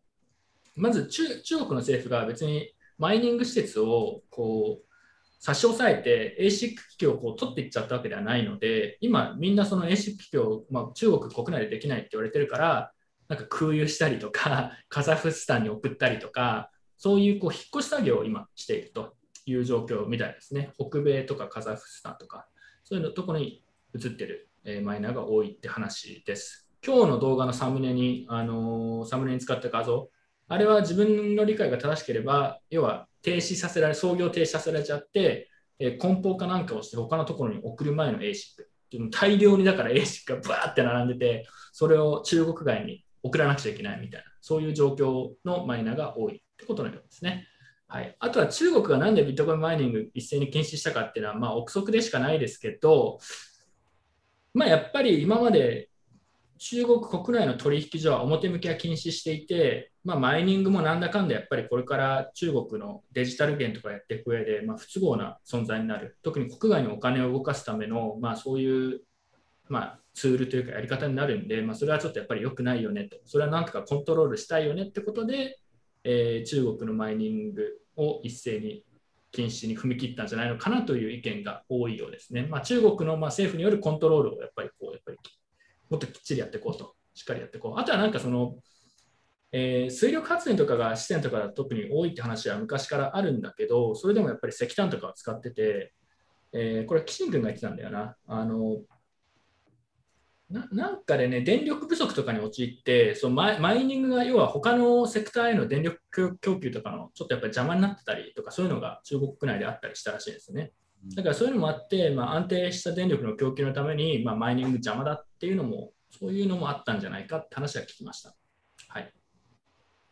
まず中国の政府が別にマイニング施設をこう差し押さえて ASIC 機器をこう取っていっちゃったわけではないので、今みんなその ASIC 機器を、まあ、中国国内でできないって言われてるから、なんか空輸したりとか、カザフスタンに送ったりとか、そういうこう引っ越し作業を今しているという状況みたいですね。北米とかカザフスタンとか、そういうのところに映ってる、えマイナーが多いって話です。今日の動画のサムネに、あのーサムネに使った画像、あれは自分の理解が正しければ、要は停止させられ、操業停止させられちゃって、え梱包かなんかをして他のところに送る前の ASIC っていうの大量にだから ASIC がバーって並んでて、それを中国外に送らなくちゃいけないみたいな、そういう状況のマイナーが多いってことのようですね。はい、あとは中国がなんでビットコインマイニング一斉に禁止したかっていうのは、まあ、憶測でしかないですけど、まあ、やっぱり今まで中国国内の取引所は表向きは禁止していて、まあ、マイニングもなんだかんだやっぱりこれから中国のデジタル元とかやっていく上で、まあ、不都合な存在になる、特に国外にお金を動かすための、まあ、そういう、まあ、ツールというかやり方になるんで、まあ、それはちょっとやっぱり良くないよねと、それはなんとかコントロールしたいよねってことで、えー中国のマイニングを一斉に禁止に踏み切ったんじゃないのかなという意見が多いようですね。まあ、中国のま政府によるコントロールをやっぱりこうやっぱりもっときっちりやっていこうと、しっかりやっていこう。あとはなんかその、えー水力発電とかが四川とか特に多いって話は昔からあるんだけど、それでもやっぱり石炭とかを使ってて、えーこれ、岸君が言ってたんだよな。あのななんかでね、電力不足とかに陥って、そのマイマイニングが要は他のセクターへの電力供給とかのちょっとやっぱり邪魔になってたりとか、そういうのが中国国内であったりしたらしいですね。だからそういうのもあって、まあ、安定した電力の供給のために、まあ、マイニング邪魔だっていうのも、そういうのもあったんじゃないかって話は聞きました。はい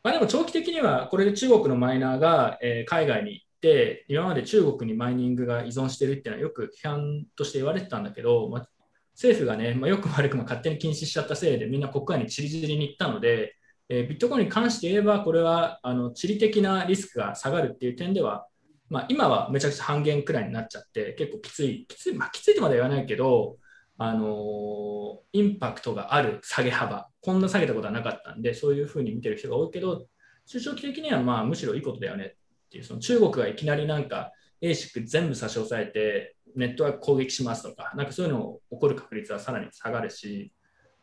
まあ、でも長期的には、これで中国のマイナーが、えー海外に行って、今まで中国にマイニングが依存してるっていうのはよく批判として言われてたんだけど、まあ、政府がね、まあ、よくも悪くも勝手に禁止しちゃったせいで、みんな国外に散り散りに行ったので、えービットコインに関して言えば、これはあの地理的なリスクが下がるっていう点では、まあ、今はめちゃくちゃ半減くらいになっちゃって、結構きつい、きつい、まあ、きついとまでは言わないけど、あのインパクトがある下げ幅、こんな下げたことはなかったんで、そういうふうに見てる人が多いけど、中長期的にはまあむしろいいことだよねっていう、その中国がいきなりなんか ASIC 全部差し押さえて、ネットワーク攻撃しますとか、なんかそういうのを起こる確率はさらに下がるし、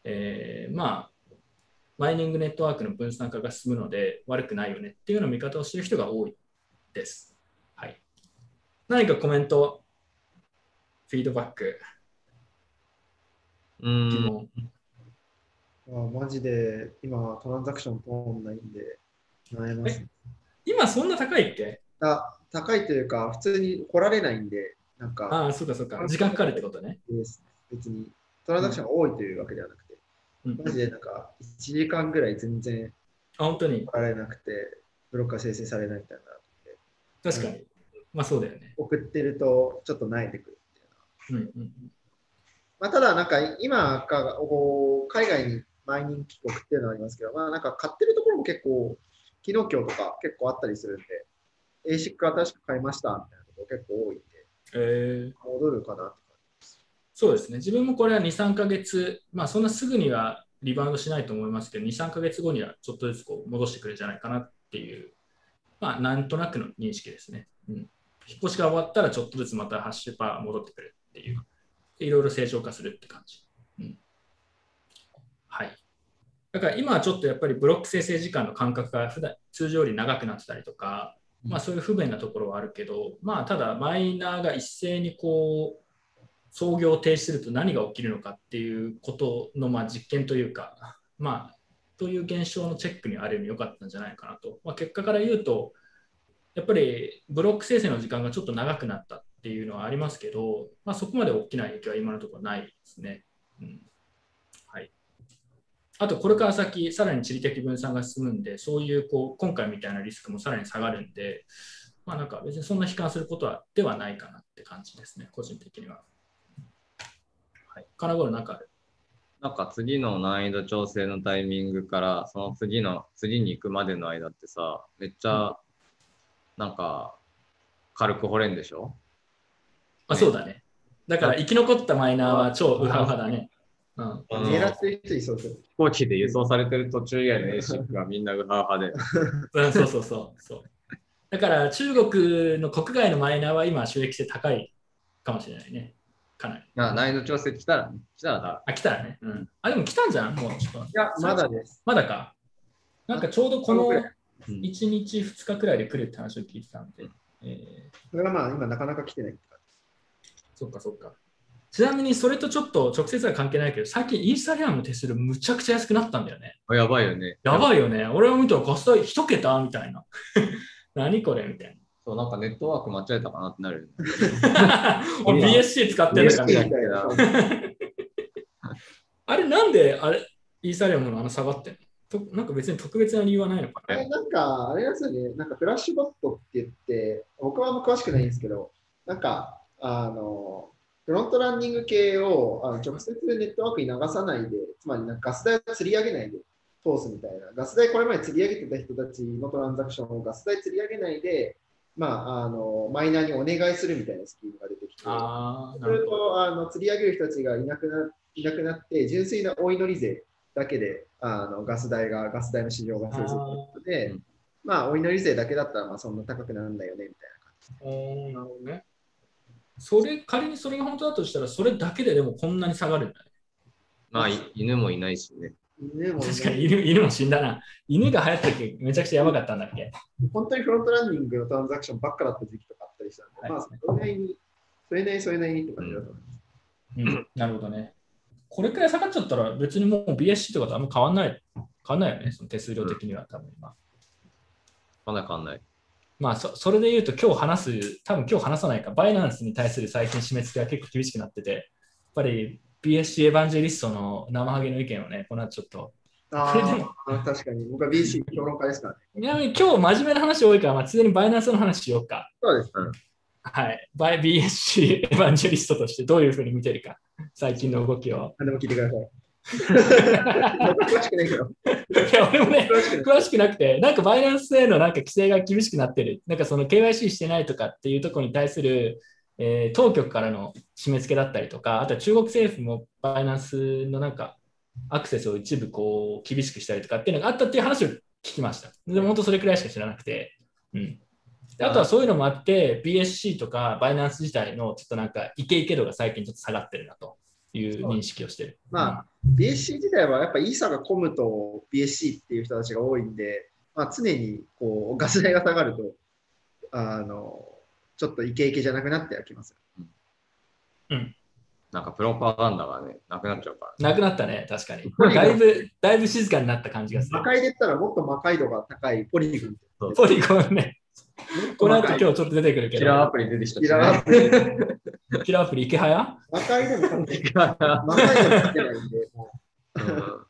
えーまあ、マイニングネットワークの分散化が進むので悪くないよねっていうような見方をしてる人が多いです。はい、何かコメント、フィードバック、うーん。疑問。あマジで今トランザクション通んないんで悩みます。今そんな高いっけ？あ高いというか、普通に来られないんで、なんか、ああ、そうかそうか。時間かかるってことね。です別にトランザクションが多いというわけではなくて、うん、マジでなんか1時間ぐらい全然あ本当に、来られなくて、ブロックが生成されないみたいな。確かに。まあそうだよね。送ってるとちょっと慣れてくるみたいな。うんうんまあ、ただ、なんか今かこう海外にマイニング帰国っていうのはありますけど、まあ、なんか買ってるところも結構、昨日今日とか結構あったりするんで、ASIC 新しく買いましたみたいなところ結構多いんで、えー戻るかなってそうですね。自分もこれは2、3ヶ月、まあそんなすぐにはリバウンドしないと思いますけど、2、3ヶ月後にはちょっとずつこう戻してくれるんじゃないかなっていう、まあなんとなくの認識ですね。うん、引っ越しが終わったらちょっとずつまた8%戻ってくるっていう、いろいろ正常化するって感じ。うん、はい。だから今はちょっとやっぱりブロック生成時間の間隔が普段通常より長くなってたりとか、まあそういう不便なところはあるけど、まあただマイナーが一斉にこう、操業を停止すると何が起きるのかっていうことのまあ実験というか、まあ、という現象のチェックにある意味良かったんじゃないかなと。まあ、結果から言うと、やっぱりブロック生成の時間がちょっと長くなったっていうのはありますけど、まあ、そこまで大きな影響は今のところないですね。うんはい、あと、これから先、さらに地理的分散が進むんで、そういうこう今回みたいなリスクもさらに下がるんで、まあ、なんか別にそんな悲観することはではないかなって感じですね、個人的には。はい。金頃なんかある。なんか次の難易度調整のタイミングから、その次の、次に行くまでの間ってさ、めっちゃ、なんか、軽く掘れんでしょ？あ、そうだね。だから生き残ったマイナーは超ウハウハだね。うん。狙ってる人いそう。飛行機で輸送されてる途中以外の ASIC がみんなウハウハで。うんそうそうそうそう。だから中国の国外のマイナーは今収益性高いかもしれないね。かなり。あ難易度調整来たら、来たらだ。あ、来たらね。うん。あ、でも来たんじゃんもうちょっと。いや、まだです。まだか。なんかちょうどこの1日2日くらいで来るって話を聞いてたんで。えーそれがまあ今なかなか来てないそっかそっか。ちなみにそれとちょっと直接は関係ないけど、最近インスタグラムの手数料むちゃくちゃ安くなったんだよね。あやばいよね。やばいよね。俺を見たらガス代1桁みたいな。何これみたいな。そう、なんかネットワーク間違えたかなってなる。俺 BSC 使ってるんだから。あれなんであれイーサリアムのあの下がってんの？となんか別に特別な理由はないのかなあれなんか、あれですよね、なんかフラッシュボットって言って、僕はあんま詳しくないんですけど、なんか、あの、フロントランニング系をあの直接ネットワークに流さないで、つまりなんかガス代を釣り上げないで通すみたいな、ガス代これまで釣り上げてた人たちのトランザクションをガス代釣り上げないで、まあ、あのマイナーにお願いするみたいなスキームが出てきて、それとあの釣り上げる人たちがいなくないなくなって、純粋なお祈り税だけであのガス代が、ガス代の市場が生成することで、うんまあ、お祈り税だけだったらまあそんな高くなるんだよねみたいな感じ。なるほどね。それ、仮にそれが本当だとしたら、それだけででもこんなに下がるんだね。まあ、い犬もいないしね。ね、も確かに犬犬も死んだな。犬が流行った時めちゃくちゃやばかったんだっけ？本当にフロントランニングのトランザクションばっかだった時期とかあったりしたんで、はいまあ、それなりに、それなりにそれなりにって感じだと思います。うん、なるほどね。これくらい下がっちゃったら別にもう BSC とかとあんま変わんない。変わんないよね、その手数料的には多分今。かんないかんない。まあそ、それで言うと今日話す、多分今日話さないか、バイナンスに対する最近締め付けが結構厳しくなってて、やっぱり BSC エヴァンジェリストの生ハゲの意見をね、この後ちょっと。ああ、確かに。僕は BC 評論家ですからね。ちなみに今日真面目な話多いから、まあ、ついでにバイナンスの話しようか。そうです。はい。バイ BSC エヴァンジェリストとしてどういうふうに見てるか、最近の動きを。何でも聞いてください。僕詳しくないけど。いや、俺もね、詳しくない。詳しくなくて、なんかバイナンスへのなんか規制が厳しくなってる、なんかその KYC してないとかっていうところに対する、えー当局からの締め付けだったりとか、あとは中国政府もバイナンスのなんかアクセスを一部こう厳しくしたりとかっていうのがあったっていう話を聞きました。でも本当それくらいしか知らなくて。うんであとはそういうのもあって、BSC とかバイナンス自体のちょっとなんかイケイケ度が最近ちょっと下がってるなという認識をしてる。まあ、BSC 自体はやっぱイーサが混むと BSC っていう人たちが多いんで、まあ、常にこうガス代が下がると、あの、ちょっとイケイケじゃなくなってはきます。なんかプロパガンダがね、なくなっちゃうから。なくなったね、確かに。だいぶ、だいぶ静かになった感じがする魔。界で言ったらもっと魔界度が高いポリゴン。ポリゴンね。この後今日ち日。ょっと出てくるけキラーアど、プリ出てきたキラーアプリ。キラーアプリ池早？魔界でも関係リ。魔界でも関係ないんで、も うんう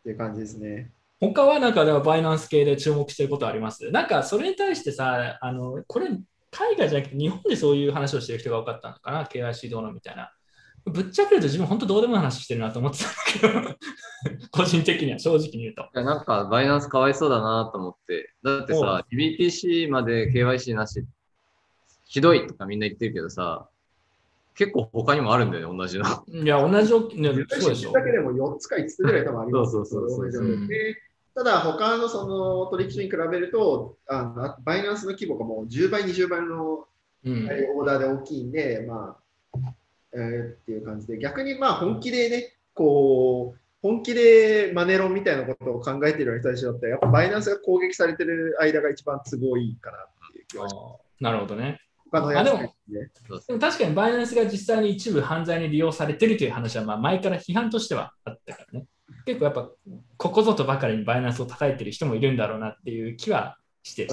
っていう感じですね。他はなんかでもバイナンス系で注目してることあります？なんかそれに対してさ、あの、これ海外じゃなくて日本でそういう話をしてる人が多かったのかな ?KYC どうのみたいな。ぶっちゃけると自分本当どうでもいい話してるなと思ってたんだけど、個人的には正直に言うと。いやなんか、バイナンスかわいそうだなと思って。だってさ、BTC まで KYC なし、ひどいとかみんな言ってるけどさ、結構他にもあるんだよね、同じの。いや、同じ大き、ね、そうでしょ。だけでも4つか5つぐらい多分あります。そうそうそうそううんでただ、他のその取引所に比べると、あのバイナンスの規模がもう10倍、20倍のうん。オーダーで大きいんで、まあ、えーっていう感じで、逆にまあ本気でね、こう、本気でマネロンみたいなことを考えているような人たちだったら、やっぱバイナンスが攻撃されてる間が一番都合いいかなっていう気はします。なるほどね。他のやつあでもね。でも確かにバイナンスが実際に一部犯罪に利用されてるという話はまあ前から批判としてはあったからね。結構やっぱここぞとばかりにバイナンスを叩いてる人もいるんだろうなっていう気はしてる。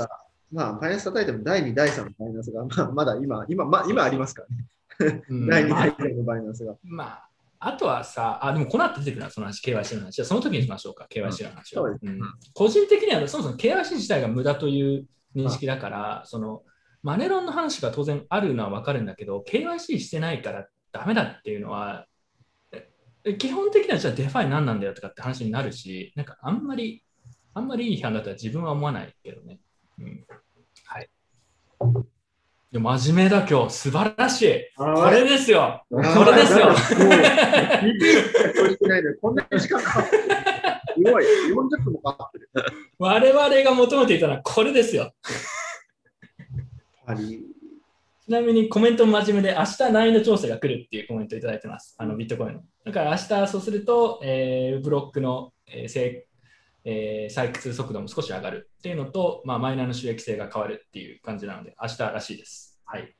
まあ、バイナンス叩いても第2、第3のバイナンスが、まあ、まだ今、今、ま今ありますからね。うん第2、まあ第3のバイナンスが。まあ、あとはさ、あ、でもこの後出てくるな、その話、KYC の話。じゃあその時にしましょうか、KYC の話を。個人的にはそもそも KYC 自体が無駄という認識だから、そのマネロンの話が当然あるのは分かるんだけど、KYC してないからダメだっていうのは、え基本的にはじゃあデファイ何なんだよとかって話になるし、なんかあんまり、あんまりいい批判だったら自分は思わないけどね。うん、はい。真面目だ今日、素晴らしい。これですよ。ここれですよもう、2ページしないのに、こんなに時間かかってる。すごい、40分もかかってる。我々が求めていたのはこれですよ。ちなみにコメントも真面目で、明日難易度調整が来るっていうコメントいただいてます。あのビットコインの。だから明日そうすると、えーブロックの、えーせいえー採掘速度も少し上がるっていうのと、まあ、マイナーの収益性が変わるっていう感じなので、明日らしいです。はい。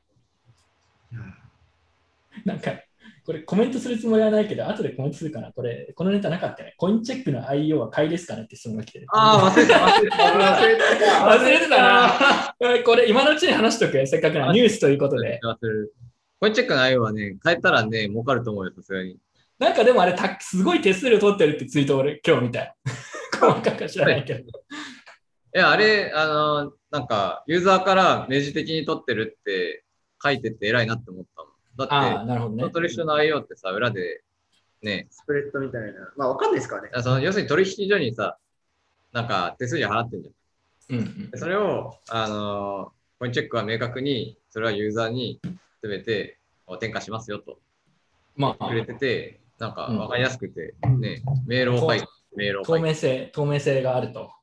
なんか、これコメントするつもりはないけど、後でコメントするかな。これ、このネタなかったね。コインチェックの IO は買いですかねって質問が来てる。ああ、忘れてた、忘れてた。忘れてた。な。これ、今のうちに話しとく？せっかくなニュースということで。忘れる。コインチェックの内容はね、変えたらね、儲かると思うよ、さすがに。なんかでもあれた、すごい手数料取ってるってツイート俺、今日見たい。細かくは知らないけど。いや、あれ、あの、なんか、ユーザーから明示的に取ってるって書いてて偉いなって思ったもん。だって、なるほどね。取引所の IO ってさ、裏で、ね、スプレッドみたいな。まあ、わかんないですからね。あその要するに取引所にさ、なんか手数料払ってんじゃん。うんうんでそれを、あのコインチェックは明確に、それはユーザーに全て転嫁しますよとまあく、れてて、なんかうん分かりやすくて、ね、メールを書いて、メールを書透いて。明性、透明性があると。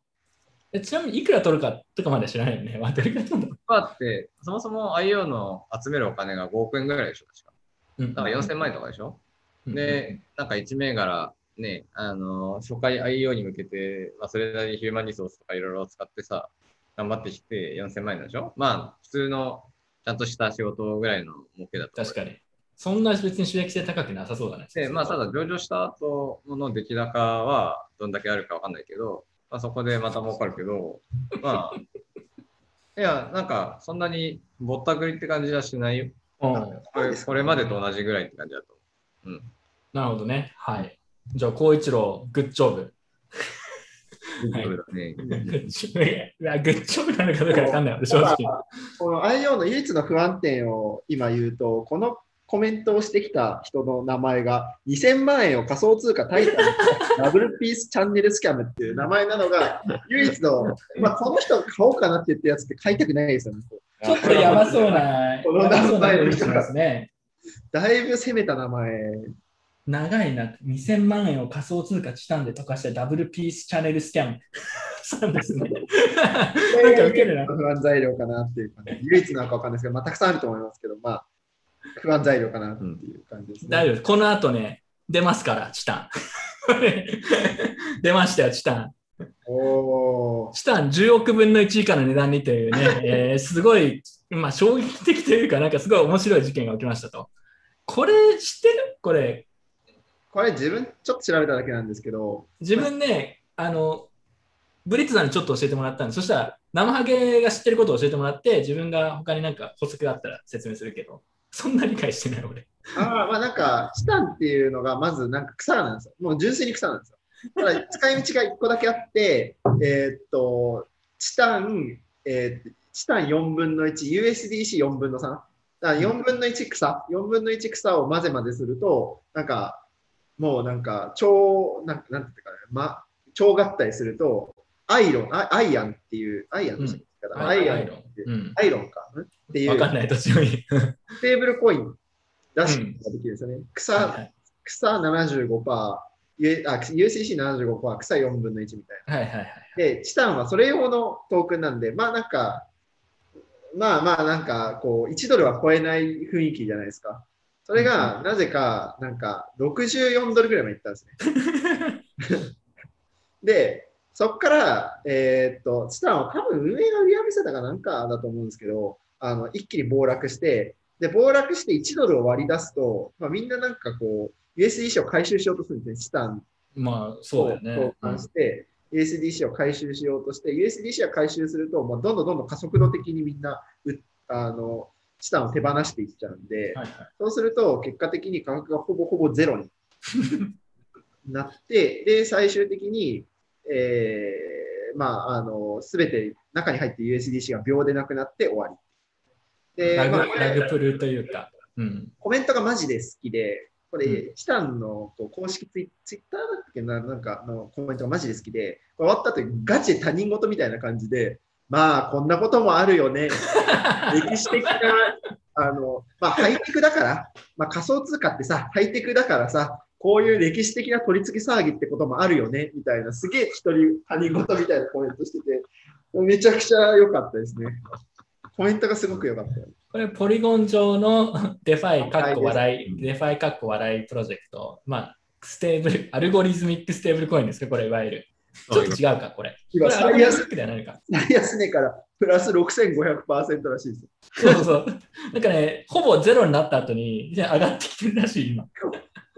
えちなみにいくら取るかとかまでは知らないよね。まあ、どれくらい取るんだろだって、そもそも IO の集めるお金が5億円ぐらいでしょ、確か。う。うんだから4000万円とかでしょ。うんで、なんか1銘柄、ね、あの、初回 IO に向けて、まあ、それなりにヒューマンリソースとかいろいろ使ってさ、頑張ってきて4000万円でしょまあ、普通のちゃんとした仕事ぐらいの儲けだと。確かに。そんな別に収益性高くなさそうだね。で、まあ、ただ上場した後の出来高はどんだけあるかわかんないけど、まあ、そこでまた儲かるけど、まあ、いや、なんか、そんなにぼったくりって感じはしないよ。うんこれこれまでと同じぐらいって感じだと思う。なるほどね。はい。じゃあ、孝一郎、グッジョブ。グッジョブ。いや、グッジョブなのかどうかわかんない。俺正直。この IO の唯一の不安点を今言うと、このコメントをしてきた人の名前が2000万円を仮想通貨タイタンダブルピースチャンネルスキャムっていう名前なのが唯一の、まあ、この人買おうかなって言ったやつって買いたくないですよね。ちょっとやばそうな、この名前の人してますね。だいぶ攻めた名前。長いな。2000万円を仮想通貨チタンで溶かしたダブルピースチャンネルスキャン。そうですね。なんかウケるな。不安材料かなっていう感じ。唯一なのかわかんないですけど、まあ、たくさんあると思いますけど、まあ、不安材料かなっていう感じですね。大丈夫です。この後ね、出ますから、チタン。出ましたよ、チタン。おーチタン10億分の1以下の値段にというね、えーすごい、まあ、衝撃的というか、なんかすごい面白い事件が起きましたと。これ知ってる？これ、これ自分ちょっと調べただけなんですけど、自分ね、あの、ブリッツさんにちょっと教えてもらったんで、そしたら、生ハゲが知ってることを教えてもらって、自分が他になんか補足があったら説明するけど、そんな理解してない、俺。ああ、まあなんか、チタンっていうのがまずなんか草なんですよ。もう純粋に草なんですよ。ただ、使い道が1個だけあって、えーっと、チタン、えーチタン4分の1、USDC4 分の3。だから4分の1草、4分の1草を混ぜ混ぜすると、なんか、もうなんか、超、なんなんて言ったかな、ま、超合体すると、アイロン、アアイアンっていう、アイアンでしたっけ、うんアイアンってうん。アイロンか。んっていう、わかんない、テーブルコイン出すことができるんですよね。草、はいはい草75%、U- あ USDC75%、草4分の1みたいな。はいはいはい。で、チタンはそれ用のトークンなんで、まあなんか、まあまあなんか、こう、1ドルは超えない雰囲気じゃないですか。それが、なぜか、なんか、64ドルぐらいまでいったんですね。で、そこから、えーっと、チタンは多分運営が売り上げせたかなんかだと思うんですけど、あの一気に暴落して、で、暴落して1ドルを割り出すと、まあ、みんななんかこう、USDC を回収しようとするんですね、チタンまあ、そうだよね。交換して、USDC を回収しようとして、USDC を回収すると、まあ、どんどんどんどん加速度的にみんなうあのチタンを手放していっちゃうんで、はいはいそうすると結果的に価格がほぼほぼゼロになって、で、最終的に、えーまあ、あの、すべて中に入って USDC が秒でなくなって終わり。で、ラグまあ、ラグプルというか、うん。コメントがマジで好きで、これ、うチタンのこう公式ツイツイッターだっけな、なんかのコメントがマジで好きで、これ終わった後にガチで他人事みたいな感じで、まあ、こんなこともあるよね。歴史的な、あの、まあ、ハイテクだから、まあ、仮想通貨ってさ、ハイテクだからさ、こういう歴史的な取り付け騒ぎってこともあるよね、みたいな、すげえ一人他人事みたいなコメントしてて、めちゃくちゃ良かったですね。コメントがすごく良かったよ。これ、ポリゴン上の デファイ、かっこ笑い、デファイ、かっこ笑いプロジェクト、まあ、ステーブル、アルゴリズミックステーブルコインですか、これ、いわゆる。ちょっと違うか、これ。こ今れ、アルゴリズムではないのか。最安値からプラス6500%らしいですよ。そうそう。なんかね、ほぼゼロになった後に、いや上がってきてるらしい、今。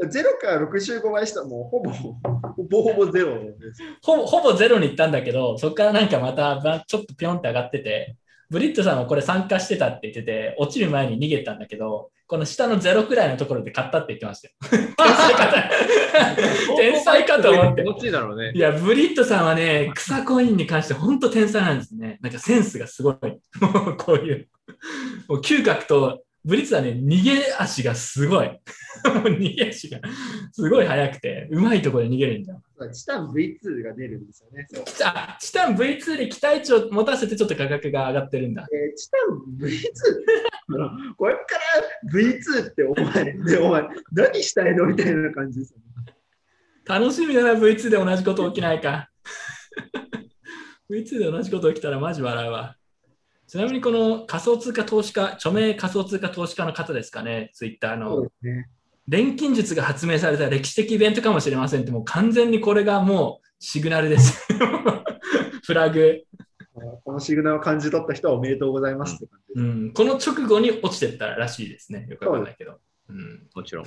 ゼロから65倍したらもうほぼ、ほぼほぼゼロです。ほぼほぼゼロに行ったんだけど、そこからなんかまたばちょっとピョンって上がってて、ブリットさんもこれ参加してたって言ってて、落ちる前に逃げたんだけど、この下のゼロくらいのところで買ったって言ってましたよ。天才かと思っていねい。や、ブリットさんはね、草コインに関して本当天才なんですね。なんかセンスがすごい。もうこういう。もう嗅覚と、ブリットさんね、逃げ足がすごい。逃げ足がすごい速くて、うまいところで逃げるんだよ。チタン V2 が出るんですよね。あ、チタン V2 で期待値を持たせてちょっと価格が上がってるんだ。えーチタン V2? これから V2 ってお前、ね、お前何したいのみたいな感じですよね。楽しみだな、V2 で同じこと起きないか。V2 で同じこと起きたらマジ笑うわ。ちなみにこの仮想通貨投資家、著名仮想通貨投資家の方ですかね、ツイッターのそう。ですね。錬金術が発明された歴史的イベントかもしれませんって、もう完全にこれがもうシグナルです。フラグ、このシグナルを感じ取った人はおめでとうございますって感じです。うん。この直後に落ちてったらしいですね。よくわかんないけど。うん、もちろん。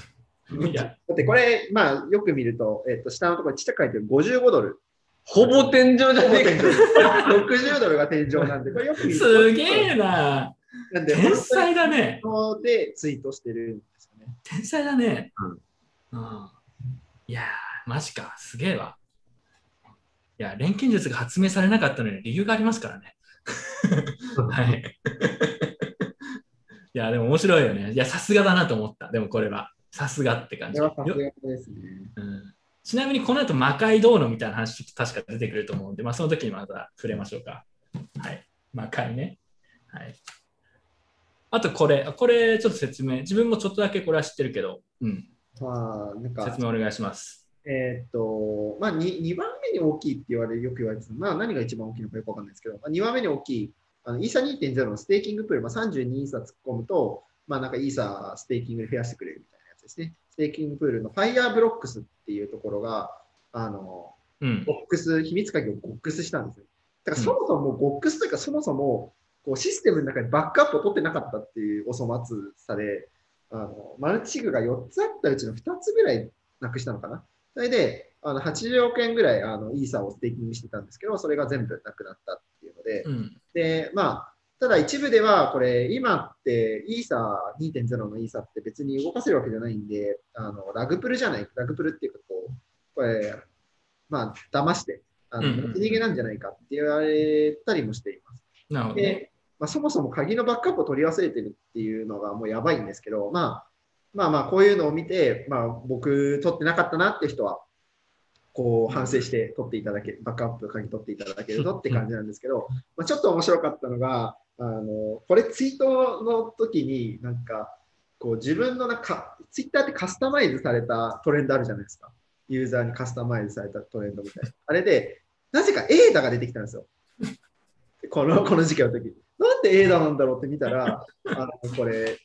いや、だってこれ、まあ、よく見ると、えっと下のところにちっちゃく書いてる55ドル。ほぼ天井じゃねえか天井60ドルが天井なんで、これよく。すげえな。なんで、天才だね。でツイートしてるんですよね。天才だね。うんうんいやー、マジか。すげえわ。いや、錬金術が発明されなかったのに理由がありますからね。はい。いや、でも面白いよね。いや、さすがだなと思った。でもこれは。さすがって感じ。これはさすよがですね。うんちなみにこの後魔界どうのみたいな話確か出てくると思うんで、まあ、その時にまた触れましょうか。はい。魔界ね。はい。あとこれ、これちょっと説明。自分もちょっとだけこれは知ってるけど、うん。まあ、なんか、説明お願いします。えーっと、まあ2、2番目に大きいって言われる、よく言われてる、まあ何が一番大きいのかよくわかんないですけど、まあ、2番目に大きい、あのイーサ2.0のステーキングプール、まあ、32イーサ突っ込むと、まあなんかイーサステーキングで増やしてくれるみたいなやつですね。ステーキングプールのファイヤーブロックスっていうところが、あの、うん。ボックス、秘密鍵をボックスしたんですよ。だからそもそもボックスというか、そもそもこうシステムの中にバックアップを取ってなかったっていうお粗末さで、あのマルチシグが4つあったうちの2つぐらいなくしたのかな。それで、あの80億円ぐらいあのイーサをステーキングしてたんですけど、それが全部なくなったっていうので、うん。で、まあ、ただ一部では、これ、今って、イーサ2.0のイーサって別に動かせるわけじゃないんで、あのラグプルじゃない、ラグプルっていうか、こう、これ、まあ、騙して、あの持ち逃げなんじゃないかって言われたりもしています。なるほどまあ、そもそも鍵のバックアップを取り忘れてるっていうのがもうやばいんですけど、まあ、まあまあ、こういうのを見て、まあ、僕、取ってなかったなって人は、こう反省して取っていただけ、バックアップ鍵取っていただけるとって感じなんですけど、まあ、ちょっと面白かったのが、あのこれツイートの時になんか、こう自分のなんか、ツイッターってカスタマイズされたトレンドあるじゃないですか。ユーザーにカスタマイズされたトレンドみたいな。あれで、なぜかエーダが出てきたんですよ。このこの時期の時に。なんでエーダなんだろうって見たら、あのこれ、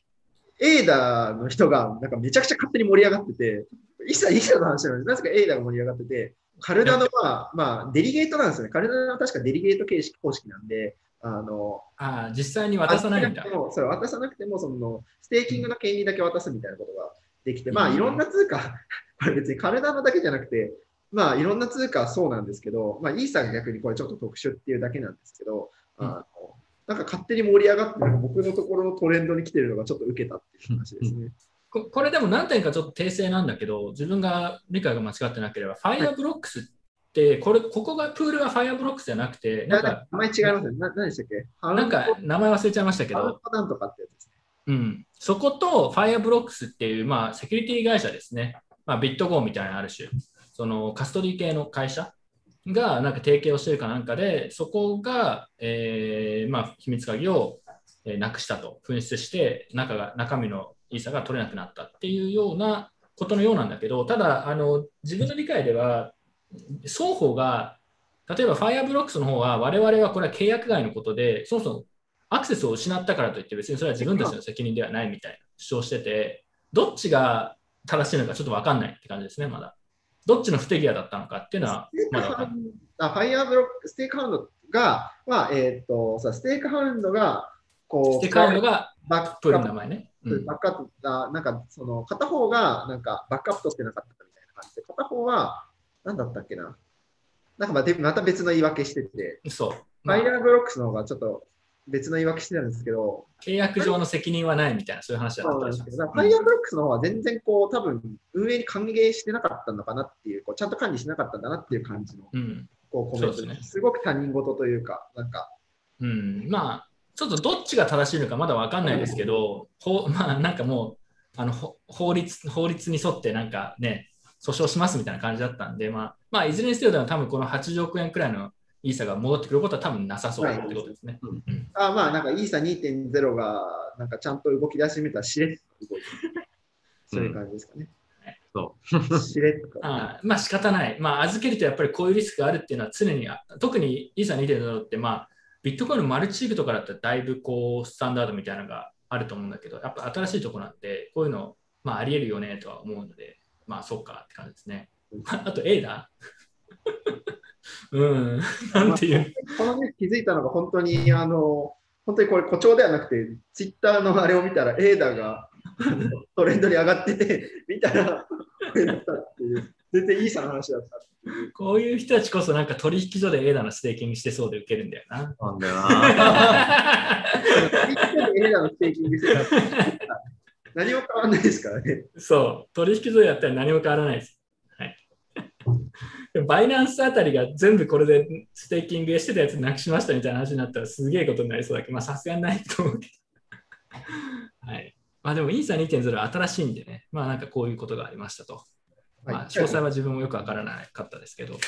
エーダの人がなんかめちゃくちゃ勝手に盛り上がってて、一切一切の話なのになぜかエーダが盛り上がってて、カルダノは、まあ、デリゲートなんですよね。カルダノは確かデリゲート形式方式なんで、あの、ああ、実際に渡さないんだ。それ渡さなくても、その、ステーキングの権利だけ渡すみたいなことができて、まあ、いろんな通貨、これ別にカルダノだけじゃなくて、まあ、いろんな通貨はそうなんですけど、まあ、イーサが逆にこれちょっと特殊っていうだけなんですけど、うん。あのなんか勝手に盛り上がって、僕のところのトレンドに来てるのがちょっと受けたっていう話ですね。ここれでも何点かちょっと訂正なんだけど、自分が理解が間違ってなければ、ファイアブロックスって、これ、ここがプールがファイアブロックスじゃなくて、なんか、名前違いますね。な何でしたっけ？なんか名前忘れちゃいましたけど、なんとかってやつですね。うん、そことファイアブロックスっていう、まあ、セキュリティ会社ですね。まあ、ビットゴーみたいなある種、そのカストディ系の会社がなんか提携をしてるかなんかで、そこが、えーまあ、秘密鍵を、えーなくしたと、紛失して中が、中身のイーサが取れなくなったっていうようなことのようなんだけど、ただ、あの自分の理解では、双方が、例えば Fireblocks の方は、我々はこれは契約外のことで、そもそもアクセスを失ったからといって、別にそれは自分たちの責任ではないみたいな主張してて、どっちが正しいのかちょっと分かんないって感じですね、まだ。どっちの不手際だったのかっていうのはまだわかんない。ファイヤーブロック、ステークハウンドが、まあ、えっ、と、さ、ステークハウンドが、こう、ステカウンドがバップールクアップの名前ね。うんバックアップあなんかその片方がなんかバックアップ取ってなかったみたいな感じで、片方は何だったっけな。なんかままた別の言い訳してて、そう。フまあァイヤーブロックスの方がちょっと別の言い訳してたんですけど、契約上の責任はないみたいな、そういう話だったんです。けど、ファイヤーブロックスの方は全然こう多分運営に歓迎してなかったのかなっていう、こうちゃんと管理しなかったんだなっていう感じのうん。こうコメントです。ね。すごく他人事というか、なんか、うん。まあ、ちょっとどっちが正しいのかまだわかんないですけど、ほまあ、なんかもう、あのほ法律法律に沿ってなんかね、訴訟しますみたいな感じだったんで、まあ、まあ、いずれにせよでも多分この80億円くらいのイーサが戻ってくることは多分なさそうってことですね。あまあなんかイーサ2.0がなんかちゃんと動き出しめたらしれっと動いてる。そういう感じですかね。そしれっと。あまあ仕方ない。まあ預けるとやっぱりこういうリスクがあるっていうのは常にあ、特にイーサ2.0ってまあビットコインのマルチチープとかだったらだいぶこうスタンダードみたいなのがあると思うんだけど、やっぱ新しいところなんで、こういうのまああり得るよねとは思うので、まあそっかって感じですね。あと A だうん、なんていう？このね、気づいたのが本当に、あの、本当にこれ誇張ではなくて、ツイッターのあれを見たら、エーダがトレンドに上がってて、見たら、これだったっていう、全然いいさの話だった。こういう人たちこそなんか取引所で A だのステーキングしてそうで受けるんだよな。うなんだよな。エーダのステーキングしてた何も変わんないですからね。そう、取引所でやったら何も変わらないです。はい。バイナンスあたりが全部これでステーキングしてたやつなくしましたみたいな話になったらすげえことになりそうだけど、まあさすがにないと思うけど。はい。まあでもイーサ2.0は新しいんでね、まあなんかこういうことがありましたと。まあ詳細は自分もよくわからなかったですけど。うん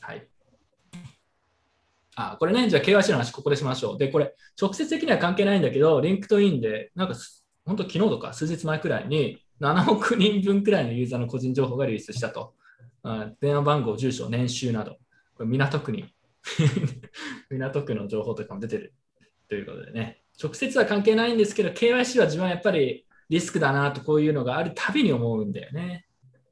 はい。あ、これね、じゃあ KYC の話ここでしましょう。で、これ直接的には関係ないんだけど、リンクトインで、なんかす本当昨日とか数日前くらいに7億人分くらいのユーザーの個人情報が流出したと。電話番号、住所、年収など、これ港区に 港区の情報とかも出てるということでね、直接は関係ないんですけど、KYC は自分はやっぱりリスクだなとこういうのがあるたびに思うんだよね。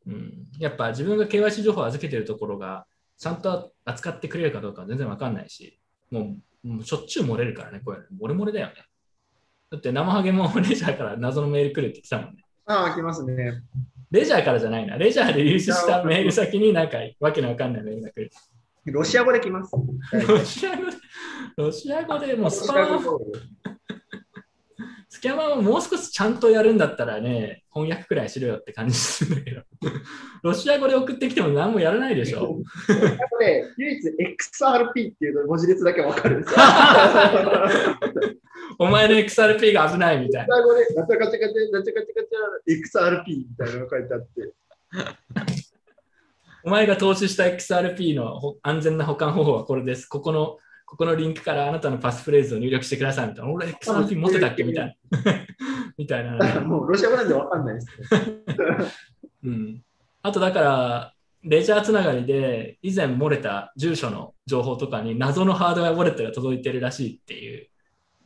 うん、やっぱ自分が KYC 情報を預けてるところがちゃんと扱ってくれるかどうか全然わかんないし、もうもうしょっちゅう漏れるからね、これ、漏れ漏れだよね。だって生ハゲもレジャーから謎のメール来るって言ってたもんね。ああ、来ますね。レジャーからじゃないな。レジャーで流出したメール先になんかわけのわかんないメールが来る。ロシア語で来ます。ロシア語で、ロシア語でもうスパム、スキャマーをもう少しちゃんとやるんだったらね、翻訳くらいしろよって感じするんだけど、ロシア語で送ってきても何もやらないでしょ。で、唯一 XRP っていう文字列だけわかるんですよ。お前の XRP が危ないみたいな。双子でガチャガチャガチャガチャガチャガチャ XRP みたいなのが書いてあって。お前が投資した XRP のほ安全な保管方法はこれです。ここのここのリンクからあなたのパスフレーズを入力してくださいみたいな。俺 XRP 持ってたっけ？みたいな。みたいなもうロシア語なんでわかんないです、ね。うん。あとだから、レジャーつながりで以前漏れた住所の情報とかに謎のハードウェアウォレットが届いてるらしいっていう、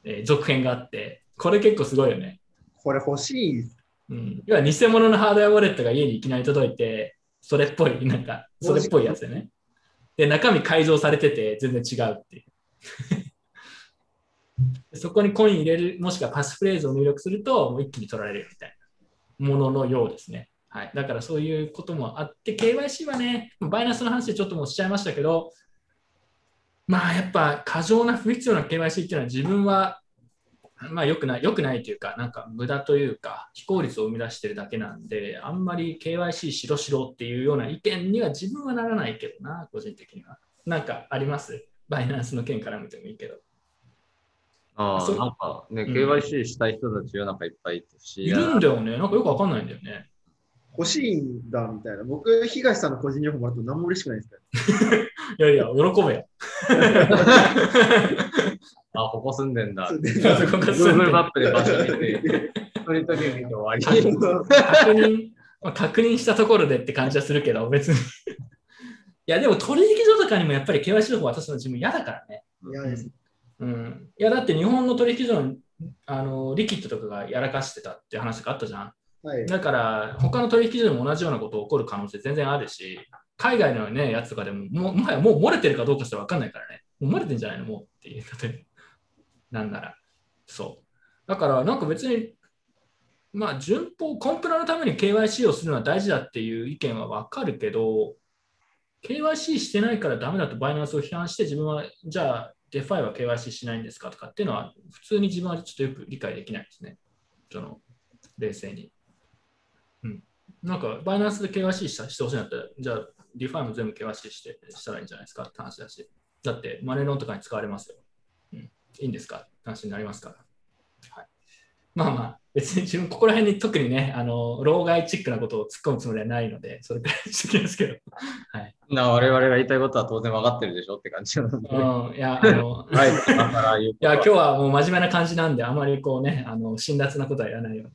えー続編があって、これ結構すごいよね。これ欲しい。うん。要は偽物のハードウェアウォレットが家にいきなり届いて、それっぽい、なんか、それっぽいやつでね。で、中身改造されてて全然違うっていう。そこにコイン入れる、もしくはパスフレーズを入力すると、もう一気に取られるみたいなもののようですね。はい。だからそういうこともあって、KYC はね、バイナンスの話でちょっともうしちゃいましたけど、まあやっぱ過剰な不必要な KYC っていうのは自分はまあ良くない、良くないというか、なんか無駄というか、非効率を生み出してるだけなんで、あんまり KYC しろしろっていうような意見には自分はならないけどな、個人的には。なんかあります？バイナンスの件から見てもいいけど。ああ、そうなんかね、うん KYC したい人たち世の中いっぱいいるし、いるんだよね。なんかよくわかんないんだよね。欲しいんだみたいな。僕、東さんの個人情報もらうと何も嬉しくないですから。いやいや、喜べよ。あ、ここ住んでんだ。そうでそこが住んで Google るマップで場所見て、それだけ見て終わり。確認、まあ確認したところでって感じはするけど、別に。いや、でも取引所とかにもやっぱり KYC 情報渡すの自分嫌だからね。嫌です。うん。いや、だって日本の取引所のあのリキッドとかがやらかしてたって話があったじゃん。はい。だから、他の取引所でも同じようなこと起こる可能性全然あるし、海外のね、やつとかでも、もうもはやもう漏れてるかどうかすら分かんないからね。もう漏れてんじゃないの？もうっていう例えなんなら。そう。だから、なんか別に、まあ、順法、コンプラのために KYC をするのは大事だっていう意見は分かるけど、KYC してないからダメだとバイナンスを批判して、自分は、じゃあ、デファイは KYC しないんですかとかっていうのは、普通に自分はちょっとよく理解できないですね。その、冷静に。うん。なんか、バイナンスで KYC ししてほしいんだったら、じゃあ、ディファイも全部 KYC してしたらいいんじゃないですかって話だし。だって、マネロンとかに使われますよ。うん。いいんですか？って話になりますから。はい。まあまあ、別に自分、ここら辺に特にね、あの、老害チックなことを突っ込むつもりはないので、それくらいにしておきますけど。はい。な我々が言いたいことは当然分かってるでしょって感じなので。うん。いや、あの、はい、いや、今日はもう真面目な感じなんで、あまりこうね、あの辛辣なことは言わないように。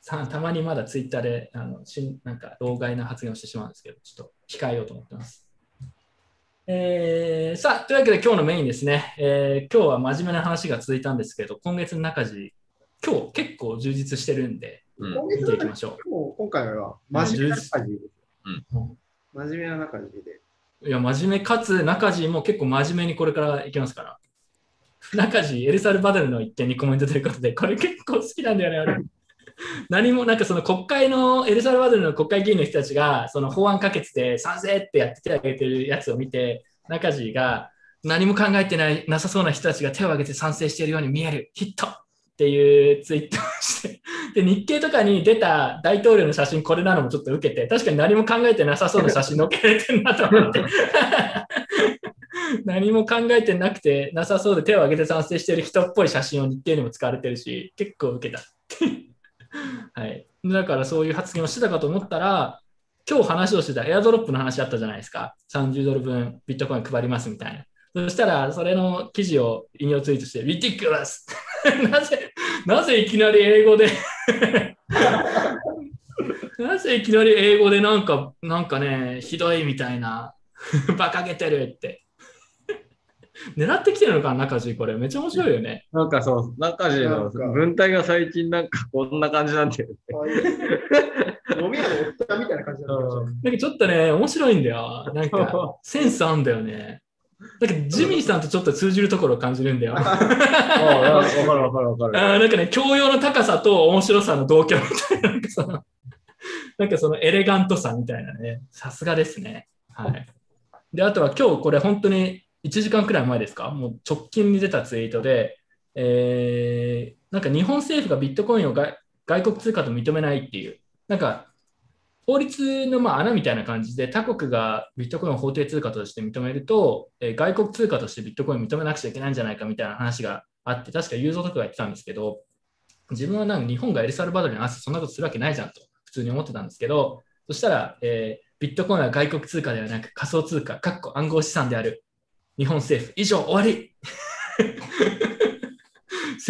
さたまにまだツイッターで、あのしんなんか、老害な発言をしてしまうんですけど、ちょっと控えようと思ってます。えーさあ、というわけで今日のメインですね。えー今日は真面目な話が続いたんですけど、今月の中地、今日結構充実してるんで、うん今見ていきましょもう今回は真面目な中地。う。真面目な中地で。いや、真面目かつ、中地も結構真面目にこれからいきますから。中地、エルサルバドルの一件にコメントということで、これ結構好きなんだよね、俺。何も、なんかその国会の、エルサルバドルの国会議員の人たちが、その法案可決で賛成ってやって手を挙げてるやつを見て、中地が何も考えてない、なさそうな人たちが手を挙げて賛成しているように見える、ヒットっていうツイッターをして、で、日経とかに出た大統領の写真、これなのもちょっと受けて、確かに何も考えてなさそうな写真載っけられてるなと思って。何も考えてなくて、なさそうで手を挙げて賛成してる人っぽい写真を日経にも使われてるし、結構受けた。はい。だからそういう発言をしてたかと思ったら、今日話をしてたエアドロップの話あったじゃないですか。30ドル分ビットコイン配りますみたいな。そしたら、それの記事を引用ツイートして、ridiculous! なぜ、なぜいきなり英語で？なぜいきなり英語でなんか、なんかね、ひどいみたいな、馬鹿げてるって。狙ってきてるのかな、中地、これ。めっちゃ面白いよね。なんかそう、中地の文体が最近なんかこんな感じなんだよね。飲み屋のおっちゃんみたいな感じになってましたねなんかちょっとね、面白いんだよ。なんか、センスあんだよね。なんかジミーさんとちょっと通じるところを感じるんだよ。あああわかるわかるわかる。ーなんかね、教養の高さと面白さの同居みたいな、なんかその、なんかそのエレガントさみたいなね、さすがですね。はい。で、あとは今日これ本当に1時間くらい前ですか？もう直近に出たツイートで、えー、なんか日本政府がビットコインを外外国通貨と認めないっていう、なんか法律のま穴みたいな感じで他国がビットコインを法定通貨として認めると、え外国通貨としてビットコインを認めなくちゃいけないんじゃないかみたいな話があって、確かユーゾーとかが言ってたんですけど、自分はなんか日本がエルサルバドルに合わせてそんなことするわけないじゃんと普通に思ってたんですけど、そしたら、えービットコインは外国通貨ではなく仮想通貨、かっこ暗号資産である日本政府、以上終わり。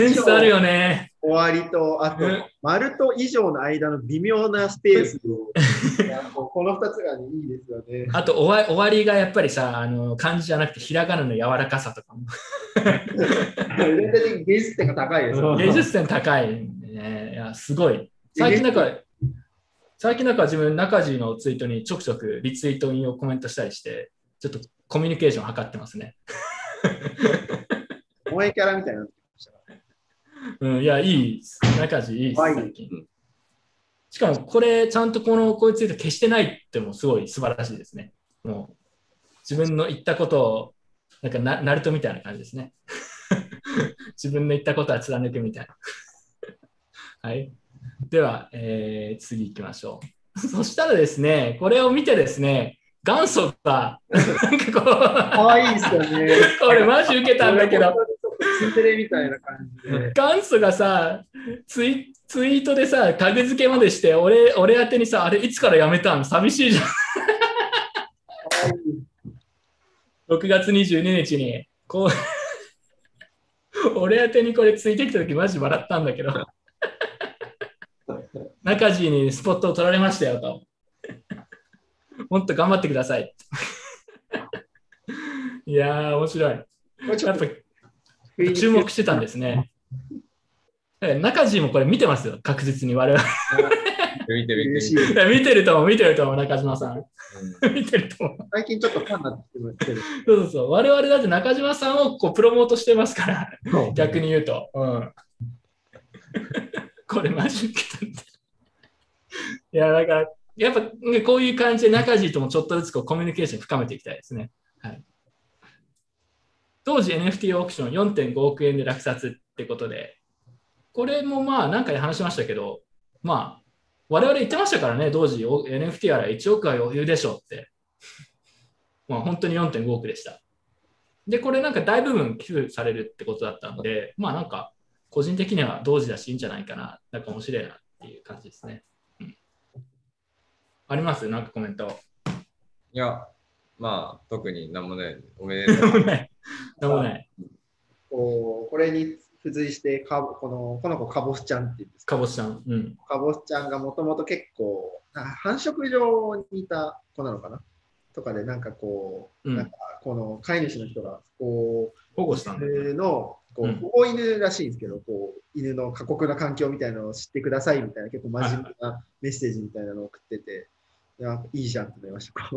センスあるよね。終わりと、あとうん、丸と以上の間の微妙なスペースを、この2つがいいですよね。あと終わ終わりがやっぱりさ、あの漢字じゃなくてひらがなの柔らかさとかも。全体的に芸術点が高いですよ。芸術点高いね。いや、すごい。最近なんか、最近なんか自分、中地のツイートにちょくちょくリツイート引用コメントしたりして、ちょっとコミュニケーション図ってますね。萌えキャラみたいになうん、いや、いい。中地いい最近。しかも、これ、ちゃんとこの、こういうツイート消してないってもすごい素晴らしいですね。もう、自分の言ったことを、なんかな、ナルトみたいな感じですね。自分の言ったことは貫くみたいな。はい。では、えー次行きましょう。そしたらですね、これを見てですね、元祖が、なんかこ可愛いですよね。う、これマジ受けたんだけど、ツンデレみたいな感じで。元祖がさツイ、ツイートでさ、タグ付けまでして、俺、俺宛てにさ、あれ、いつからやめたん？寂しいじゃん。可愛い6月22日に、こう、俺宛てにこれついてきたとき、マジ笑ったんだけど。中地にスポットを取られましたよと。もっと頑張ってください。いやー、面白い。やっぱ注目してたんですね。え中地もこれ見てますよ、確実に我々。見て見て見て見てると思う、見てると思う、中島さん。見てると思う。最近ちょっとファンになってきてる。そうそうそう。我々だって中島さんをこうプロモートしてますから、逆に言うと。うん。これマジ受けたんだ。いや、だから、やっぱねこういう感じで中地ともちょっとずつこうコミュニケーション深めていきたいですね。はい、当時 NFT オークション4.5億円で落札ってことで、これもまあ何回話しましたけど、まあ、我々言ってましたからね、当時 NFT やら1億は余裕でしょって。まあ本当に4.5億でした。で、これなんか大部分寄付されるってことだったので、まあなんか個人的には同時だしいいんじゃないかな、なんか面白いなっていう感じですね。うん、あります？なんかコメント。いや、まあ、特になんもない。おめでとう。もなんもない。こうこれに付随してかこのこの子かぼすちゃんって言うんですかかぼすちゃん。うん。かぼすちゃんがもともと結構な繁殖場にいた子なのかな？とかでなんかこう、うんなんかこの飼い主の人がこ保護したうんだのこううん保護犬らしいんですけど、こう犬の過酷な環境みたいなのを知ってくださいみたいな結構真面目なメッセージみたいなのを送ってて、いやいいじゃんって思いました。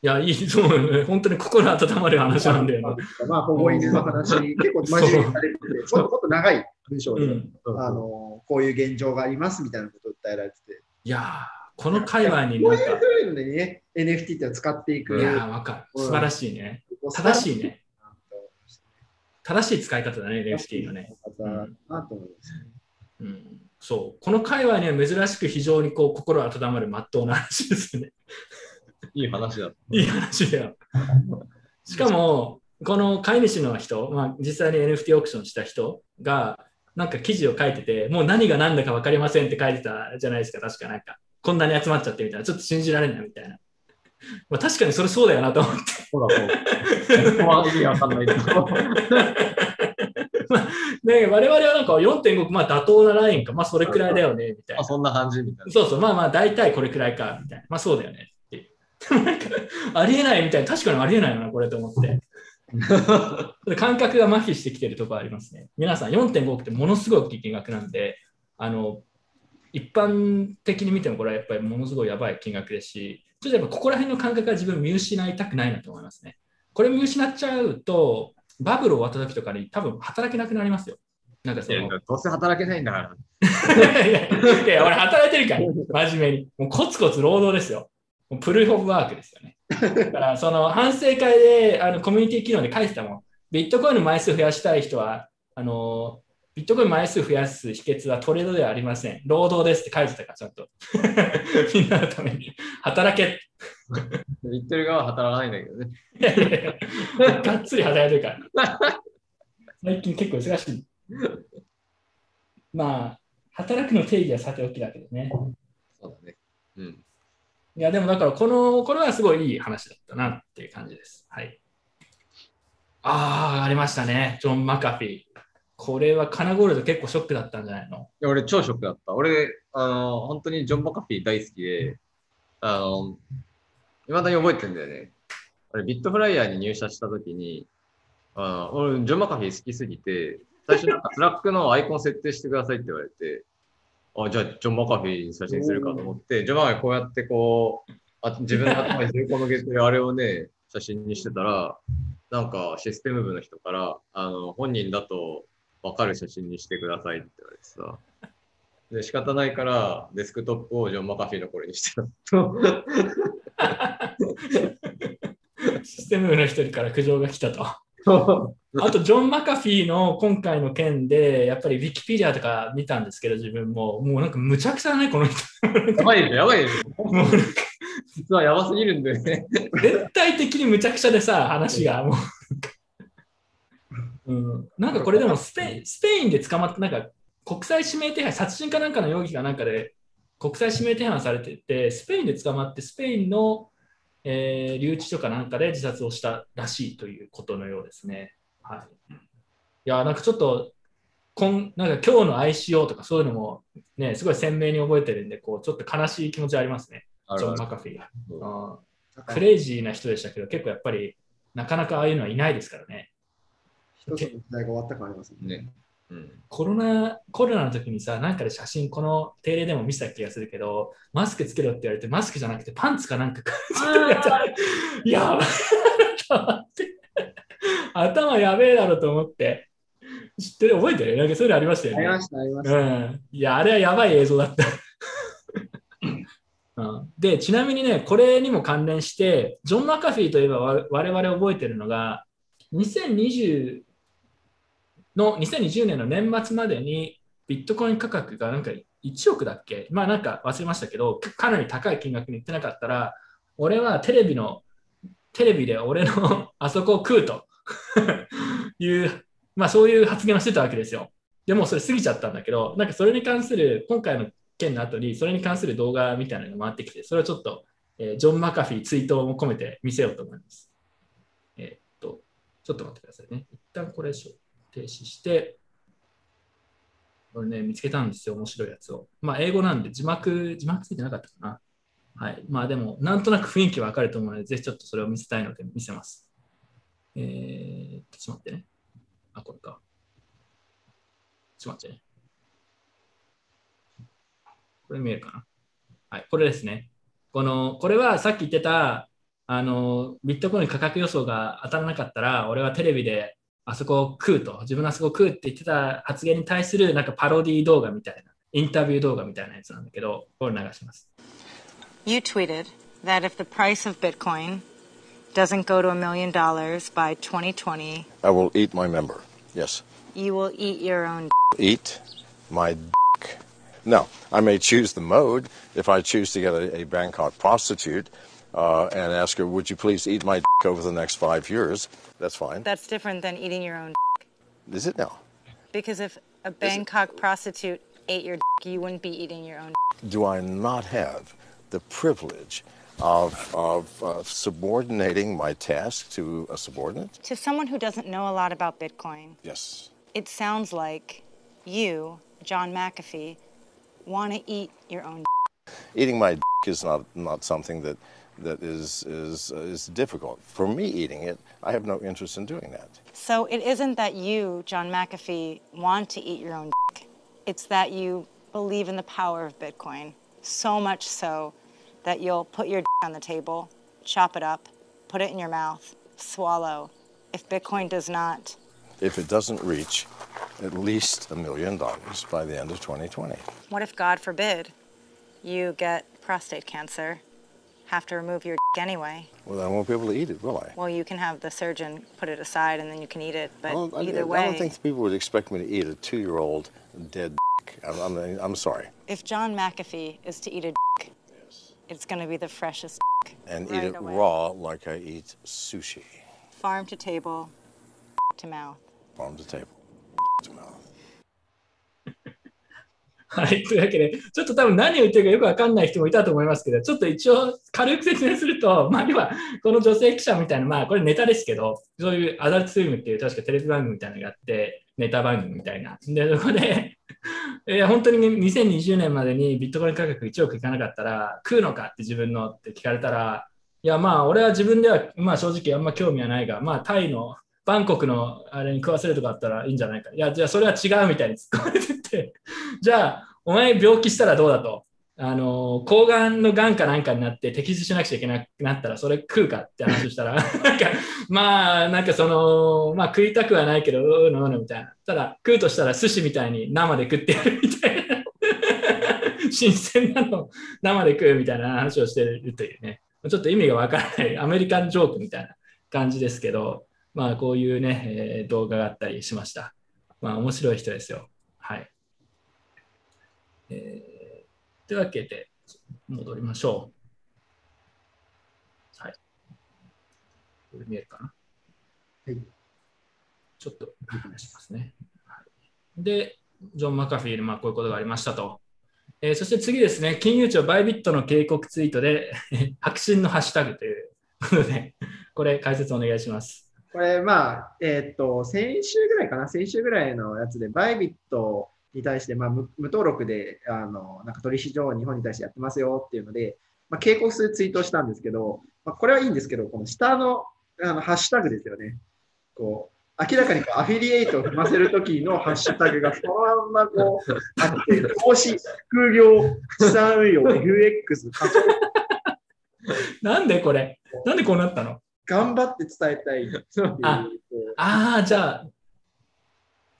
こいや、いい、そうね。本当に心温まる話なんだよね。う まあ保護犬の話、結構真面目にされてて、もっともっと長い文章で、うん。あのこういう現状がありますみたいなことを訴えられてて。いやー、この界隈にこうなんか、いうふうにね、NFT って使っていく。いやー、わかる。素晴らしいね。正正しいね。正しい使い方だね、NFT のね。方だなと思いますね。うん。そう。この界隈には珍しく非常にこう心温まる真っ当な話ですよね。いい話だ。いい話だよ。しかも、この飼い主の人、まあ、実際に NFT オークションした人が、なんか記事を書いてて、もう何が何だか分かりませんって書いてたじゃないですか、確かなんか。こんなに集まっちゃってみたいな、ちょっと信じられないみたいな。まあ、確かにそれそうだよなと思って。ほら、こう。ここは意味わかんないけど。ね、我々はなんか4.5億、まあ妥当なラインか、まあそれくらいだよね、みたいな。まあ、そんな感じみたいな。そうそう、まあまあ大体これくらいか、みたいな。まあそうだよねなんか、ありえないみたいな、確かにありえないよな、これと思って。感覚が麻痺してきてるところありますね。皆さん4.5億ってものすごい大きい金額なんで、あの、一般的に見てもこれはやっぱりものすごいやばい金額ですし、ちょっとやっぱここら辺の感覚は自分見失いたくないなと思いますね。これ見失っちゃうと、バブル終わった時とかに多分働けなくなりますよ。なんかその、どうせ働けないんだから。いやいや、俺働いてるから、真面目に。もうコツコツ労働ですよ。もうプルーフ・オブ・ワークですよね。だから、その反省会で、あのコミュニティ機能で書いてたもん。ビットコインの枚数増やしたい人は、あの、ビットコイン枚数増やす秘訣はトレードではありません。労働ですって書いてたから、ちゃんと。みんなのために。働け。言ってる側は働かないんだけどね。いやいやいやがっつり働いてるから。最近結構忙しい。まあ、働くの定義はさておきだけどね。そうだね。うん。いや、でもだから、この、これはすごいいい話だったなっていう感じです。はい。ああ、ありましたね。ジョン・マカフィー。これはカナゴールド結構ショックだったんじゃないの？いや俺、超ショックだった。俺、あの、本当にジョン・マカフィー大好きで、あの、未だに覚えてるんだよね。俺、ビットフライヤーに入社したときに、あの俺、ジョン・マカフィー好きすぎて、最初なんかスラックのアイコン設定してくださいって言われて、あ、じゃあ、ジョン・マカフィーに写真するかと思って、ジョン・マカフィーこうやってこう、あ自分の頭に銃口向けてるあれをね、写真にしてたら、なんかシステム部の人から、あの、本人だと分かる写真にしてくださいって言われてさ。で、仕方ないから、デスクトップをジョン・マカフィーのこれにしてたと。システムの一人から苦情が来たと。あと、ジョン・マカフィーの今回の件で、やっぱりウィキペディアとか見たんですけど、自分も、もうなんかむちゃくちゃだね、この人。やばいでしょ、やばいでしょ。もう実はやばすぎるんだよね。全体的にむちゃくちゃでさ、話がもう。うん、なんかこれでもスペスペインで捕まって、なんか国際指名手配、殺人かなんかの容疑がなんかで国際指名手配されてて、スペインで捕まって、スペインの、えー留置所かなんかで自殺をしたらしいということのようですね。はい、いや、なんかちょっと、こんなんか今日の ICO とかそういうのもね、すごい鮮明に覚えてるんで、こうちょっと悲しい気持ちありますね、ジョン・マカフィー。あークレイジーな人でしたけど、結構やっぱりなかなかああいうのはいないですからね。一つの時代が終わった感ありますね。ね。うん。コロナ、コロナの時にさ、なんかで写真、この定例でも見せた気がするけど、マスクつけろって言われて、マスクじゃなくてパンツかなんかつけてるやばい。頭やべえだろと思って。知ってる？覚えてる？なんかそういうのありましたよね。ありました、ありましうた。ん。いや、あれはやばい映像だった。うん、で、ちなみにね、これにも関連して、ジョン・マカフィーといえばわ我々覚えてるのが、2020の2020年の年末までにビットコイン価格がなんか1億だっけ？まあなんか忘れましたけど、かなり高い金額にいってなかったら、俺はテレビの、テレビで俺の あそこを食うと いう、まあそういう発言をしてたわけですよ。でもそれ過ぎちゃったんだけど、なんかそれに関する、今回の件の後に、それに関する動画みたいなのが回ってきて、それをちょっと、えージョン・マカフィー追悼も込めて見せようと思います。えーっと、ちょっと待ってくださいね。一旦これでしょ停止して、これね、見つけたんですよ、面白いやつを。まあ、英語なんで字幕、字幕ついてなかったかな。はい。まあでも、なんとなく雰囲気わかると思うので、ぜひちょっとそれを見せたいので見せます。えー、ちょっと待ってね。あ、これか。ちょっと待ってね。これ見えるかなはい、これですね。この、これはさっき言ってた、あの、ビットコイン価格予想が当たらなかったら、俺はテレビであそこを食うと、自分のあそこを食うって言ってた発言に対するなんかパロディ動画みたいな、インタビュー動画みたいなやつなんだけど、これ流します。 You tweeted that if the price of Bitcoin doesn't go to a million dollars by 2020, I will eat my member. Yes. you will eat your own. Eat my dick. No, I may choose the mode if I choose to get a, a Bangkok prostitute uh, and ask her, would you please eat my dick over the next five years? That's fine. That's different than eating your own. Is it now? Because if a Bangkok prostitute ate your, you wouldn't be eating your own. Do I not have the privilege of, of uh, subordinating my task to a subordinate? To someone who doesn't know a lot about Bitcoin, Yes. it sounds like you, John McAfee, want to eat your own. Eating my dick is not, not something that, that is, is, uh, is difficult. For me eating it, I have no interest in doing that. So it isn't that you, John McAfee, want to eat your own dick. It's that you believe in the power of Bitcoin. So much so that you'll put your dick on the table, chop it up, put it in your mouth, swallow. If Bitcoin does not, if it doesn't reach at least a million dollars by the end of 2020. what if, God forbid, you get prostate cancer, have to remove your dick anyway? Well, I won't be able to eat it, will I? Well, you can have the surgeon put it aside and then you can eat it, but I don't, I- either I don't think people would expect me to eat a two-year-old dead dick. I'm, I'm, I'm sorry. If John McAfee is to eat a dick, it's going to be the freshest dick. And right eat it away. raw like I eat sushi. Farm to table, to mouth. Farm to table. はい。というわけで、ちょっと多分何を言ってるかよくわかんない人もいたと思いますけど、ちょっと一応軽く説明すると、まあ、要は、この女性記者みたいな、まあ、これネタですけど、そういうアダルトスイムっていう確かテレビ番組みたいなのがあって、ネタ番組みたいな。で、そこで、いや本当に2020年までにビットコイン価格1億いかなかったら、食うのかって自分のって聞かれたら、いや、まあ、俺は自分では、まあ、正直あんま興味はないが、まあ、タイの、バンコクのあれに食わせるとかあったらいいんじゃないか。いや、じゃあそれは違うみたいに突っ込まれ、じゃあ、お前病気したらどうだと？あの、抗がんのがんかなんかになって摘出しなくちゃいけなくなったらそれ食うかって話をしたら、なんか、まあ、なんかその、まあ食いたくはないけど、うぬうぬみたいな。ただ、食うとしたら寿司みたいに生で食ってやるみたいな。新鮮なの生で食うみたいな話をしてるというね。ちょっと意味がわからないアメリカンジョークみたいな感じですけど、まあこういうね、えー動画があったりしました。まあ面白い人ですよ。はい。えーというわけで、戻りましょう。はい。これ見えるかな？はい。ちょっと話しますね。はい、で、ジョン・マカフィーでまあこういうことがありましたと。えーそして次ですね、金融庁バイビットの警告ツイートで、白真のハッシュタグということで、これ解説お願いします。これ、まあ、えーっと、先週ぐらいかな、先週ぐらいのやつで、バイビットに対して、まあ、無無登録で、あの、なんか取引所を日本に対してやってますよっていうので、まあ、警告するツイートをしたんですけど、まあ、これはいいんですけど、この下のあのハッシュタグですよね。こ明らかにアフィリエイトを踏ませるときのハッシュタグがそのまんまこう、あって、投資、副業、資産運用、長 なんでこれ？なんでこうなったの？頑張って伝えたいあああ、じゃあ、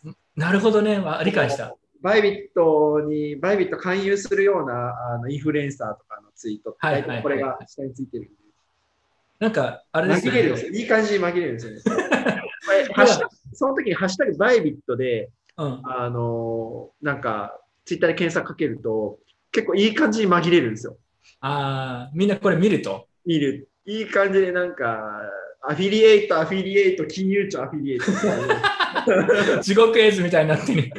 んなるほどね。わ理解した。バイビットに、バイビット勧誘するようなあのインフルエンサーとかのツイートって、はいはいこれが下についてる。なんか、あれですよ紛れるんですよ。ね。いい感じに紛れるんですよ ね。その時にハッシュタグバイビットで、うん。あのーなんか、ツイッターで検索かけると、結構いい感じに紛れるんですよ。ああ、みんなこれ見ると？見る。いい感じでなんか、アフィリエイト、アフィリエイト、金融庁アフィリエイト。地獄絵図みたいになってる。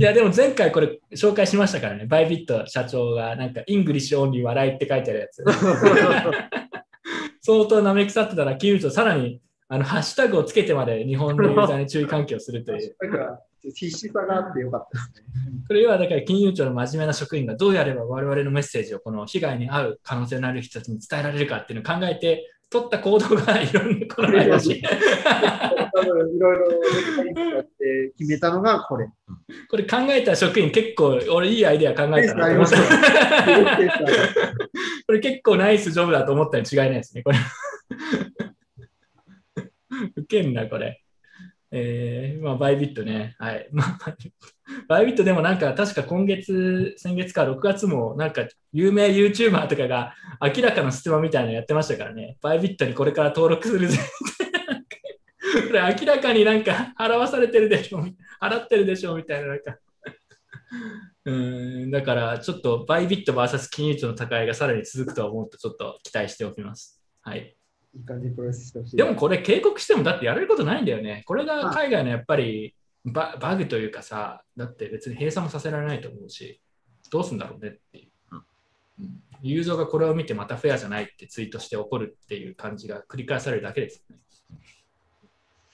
いや、でも前回これ紹介しましたからね。バイビット社長がなんか、 English only 笑いって書いてあるやつ。相当舐め腐ってたら、金融庁さらにあのハッシュタグをつけてまで日本のユーザーに注意喚起をするという。必死さがあってよかったですね。これはだから金融庁の真面目な職員がどうやれば我々のメッセージをこの被害に遭う可能性のある人たちに伝えられるかっていうのを考えて取った行動がいろんなこの怪しいろいろ決めたのがこれ。これ考えた職員結構俺いいアイデア考えたなと思ったこれ結構ナイスジョブだと思ったに違いないですねこれウケんなこれえーまあ、バイビットね。はい。まあ、バイビットでもなんか、確か今月、先月か6月も、なんか、有名 YouTuber とかが明らかなステマみたいなのやってましたからね。バイビットにこれから登録するぜって。これ明らかになんか、払わされてるでしょ、払ってるでしょ、みたいな、なんか。うーん、だから、ちょっと、バイビット VS 金融庁の高いがさらに続くとは思うと、ちょっと期待しておきます。はい。いい感じにプロレスしてほしい。でもこれ警告してもだってやれることないんだよね。これが海外のやっぱりババグというかさ、だって別に閉鎖もさせられないと思うし、どうすんだろうねっていう。うんユーザーがこれを見てまたフェアじゃないってツイートして怒るっていう感じが繰り返されるだけですよね。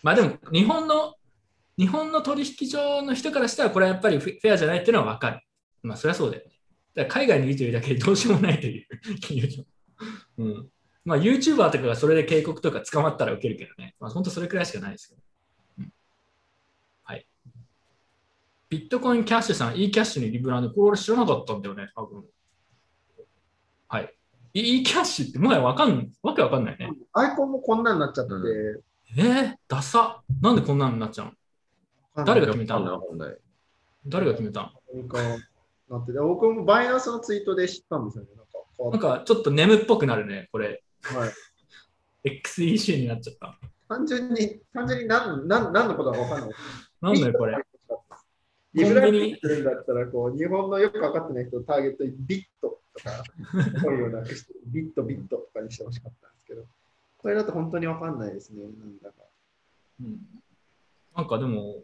まあでも日本の日本の取引所の人からしたらこれはやっぱりフェアじゃないっていうのは分かる。まあそりゃそうだよね。だから海外にいるというだけでどうしようもないという金融庁。うんまあ、YouTuber とかがそれで警告とか捕まったら受けるけどね。まあ、本当それくらいしかないですけど。うんはい。ビットコインキャッシュさん、e キャッシュにリブランド、これ俺知らなかったんだよね、多分。はい。e キャッシュってもはやわかん、わけわかんないね。アイコンもこんなになっちゃって、うえー、ダサ。なんでこんなのになっちゃうの？誰が決めたの？誰が決めたの？なんかなってて、僕もバイナンスのツイートで知ったんですよね。なんかなんかちょっとネムっぽくなるね、これ。たはい XEC になっちゃった。単純に、単純に何何何のことか分かんない。なんだよ、これ。リブランディングするんだったら、こう、日本のよく分かってない人をターゲットにビットとか、声をなくして、ビット、ビットとかにしてほしかったんですけど、これだと本当に分かんないですね。なんだか。うんなんかでも、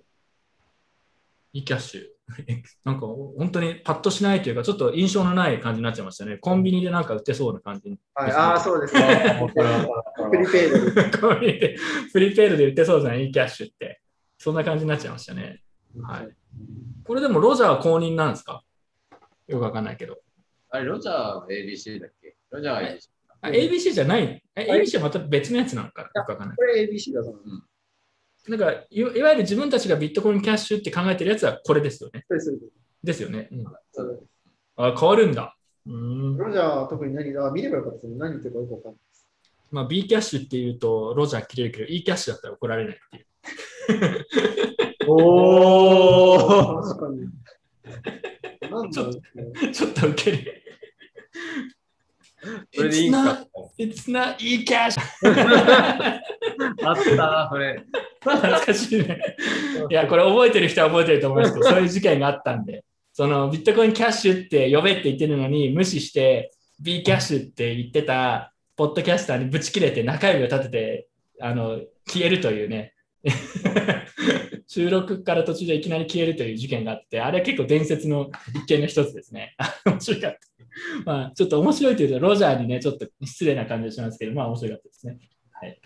e キャッシュ。なんか本当にパッとしないというか、ちょっと印象のない感じになっちゃいましたね。コンビニでなんか売ってそうな感じに。はい、ああ、そうですね。プリペイドで。プ リペイドで売ってそうじゃない e キャッシュって。そんな感じになっちゃいましたね。はい。これでもロジャーは公認なんですか？よくわかんないけど。あれ、ロジャーは ABC だっけ？ロジャーは ABC。あ ABC じゃないえ ?ABC はまた別のやつなのかよくわかんない。これ ABC だと思います。なんかい、いわゆる自分たちがビットコインキャッシュって考えてるやつはこれですよね。そうですですよね。うんあ、変わるんだ。うーん。ロジャーは特に何あ見ればよかったですね。何言ってるかよく分かんないです。まあ、B キャッシュっていうと、ロジャー切れるけど、E キャッシュだったら怒られないっていう。おー確かに。なんだろうねちょっとウケる。それでいいん It's か not, it's not E キャッシュあった、それ。懐かしいね。いや、これ覚えてる人は覚えてると思いますけど、そういう事件があったんで、そのビットコインキャッシュって呼べって言ってるのに無視して、B キャッシュって言ってたポッドキャスターにぶち切れて中指を立ててあの消えるというね、収録から途中でいきなり消えるという事件があって、あれは結構伝説の一件の一つですね。面白かった。まあ、ちょっと面白いというと、ロジャーにね、ちょっと失礼な感じがしますけど、まあ面白かったですね。はい。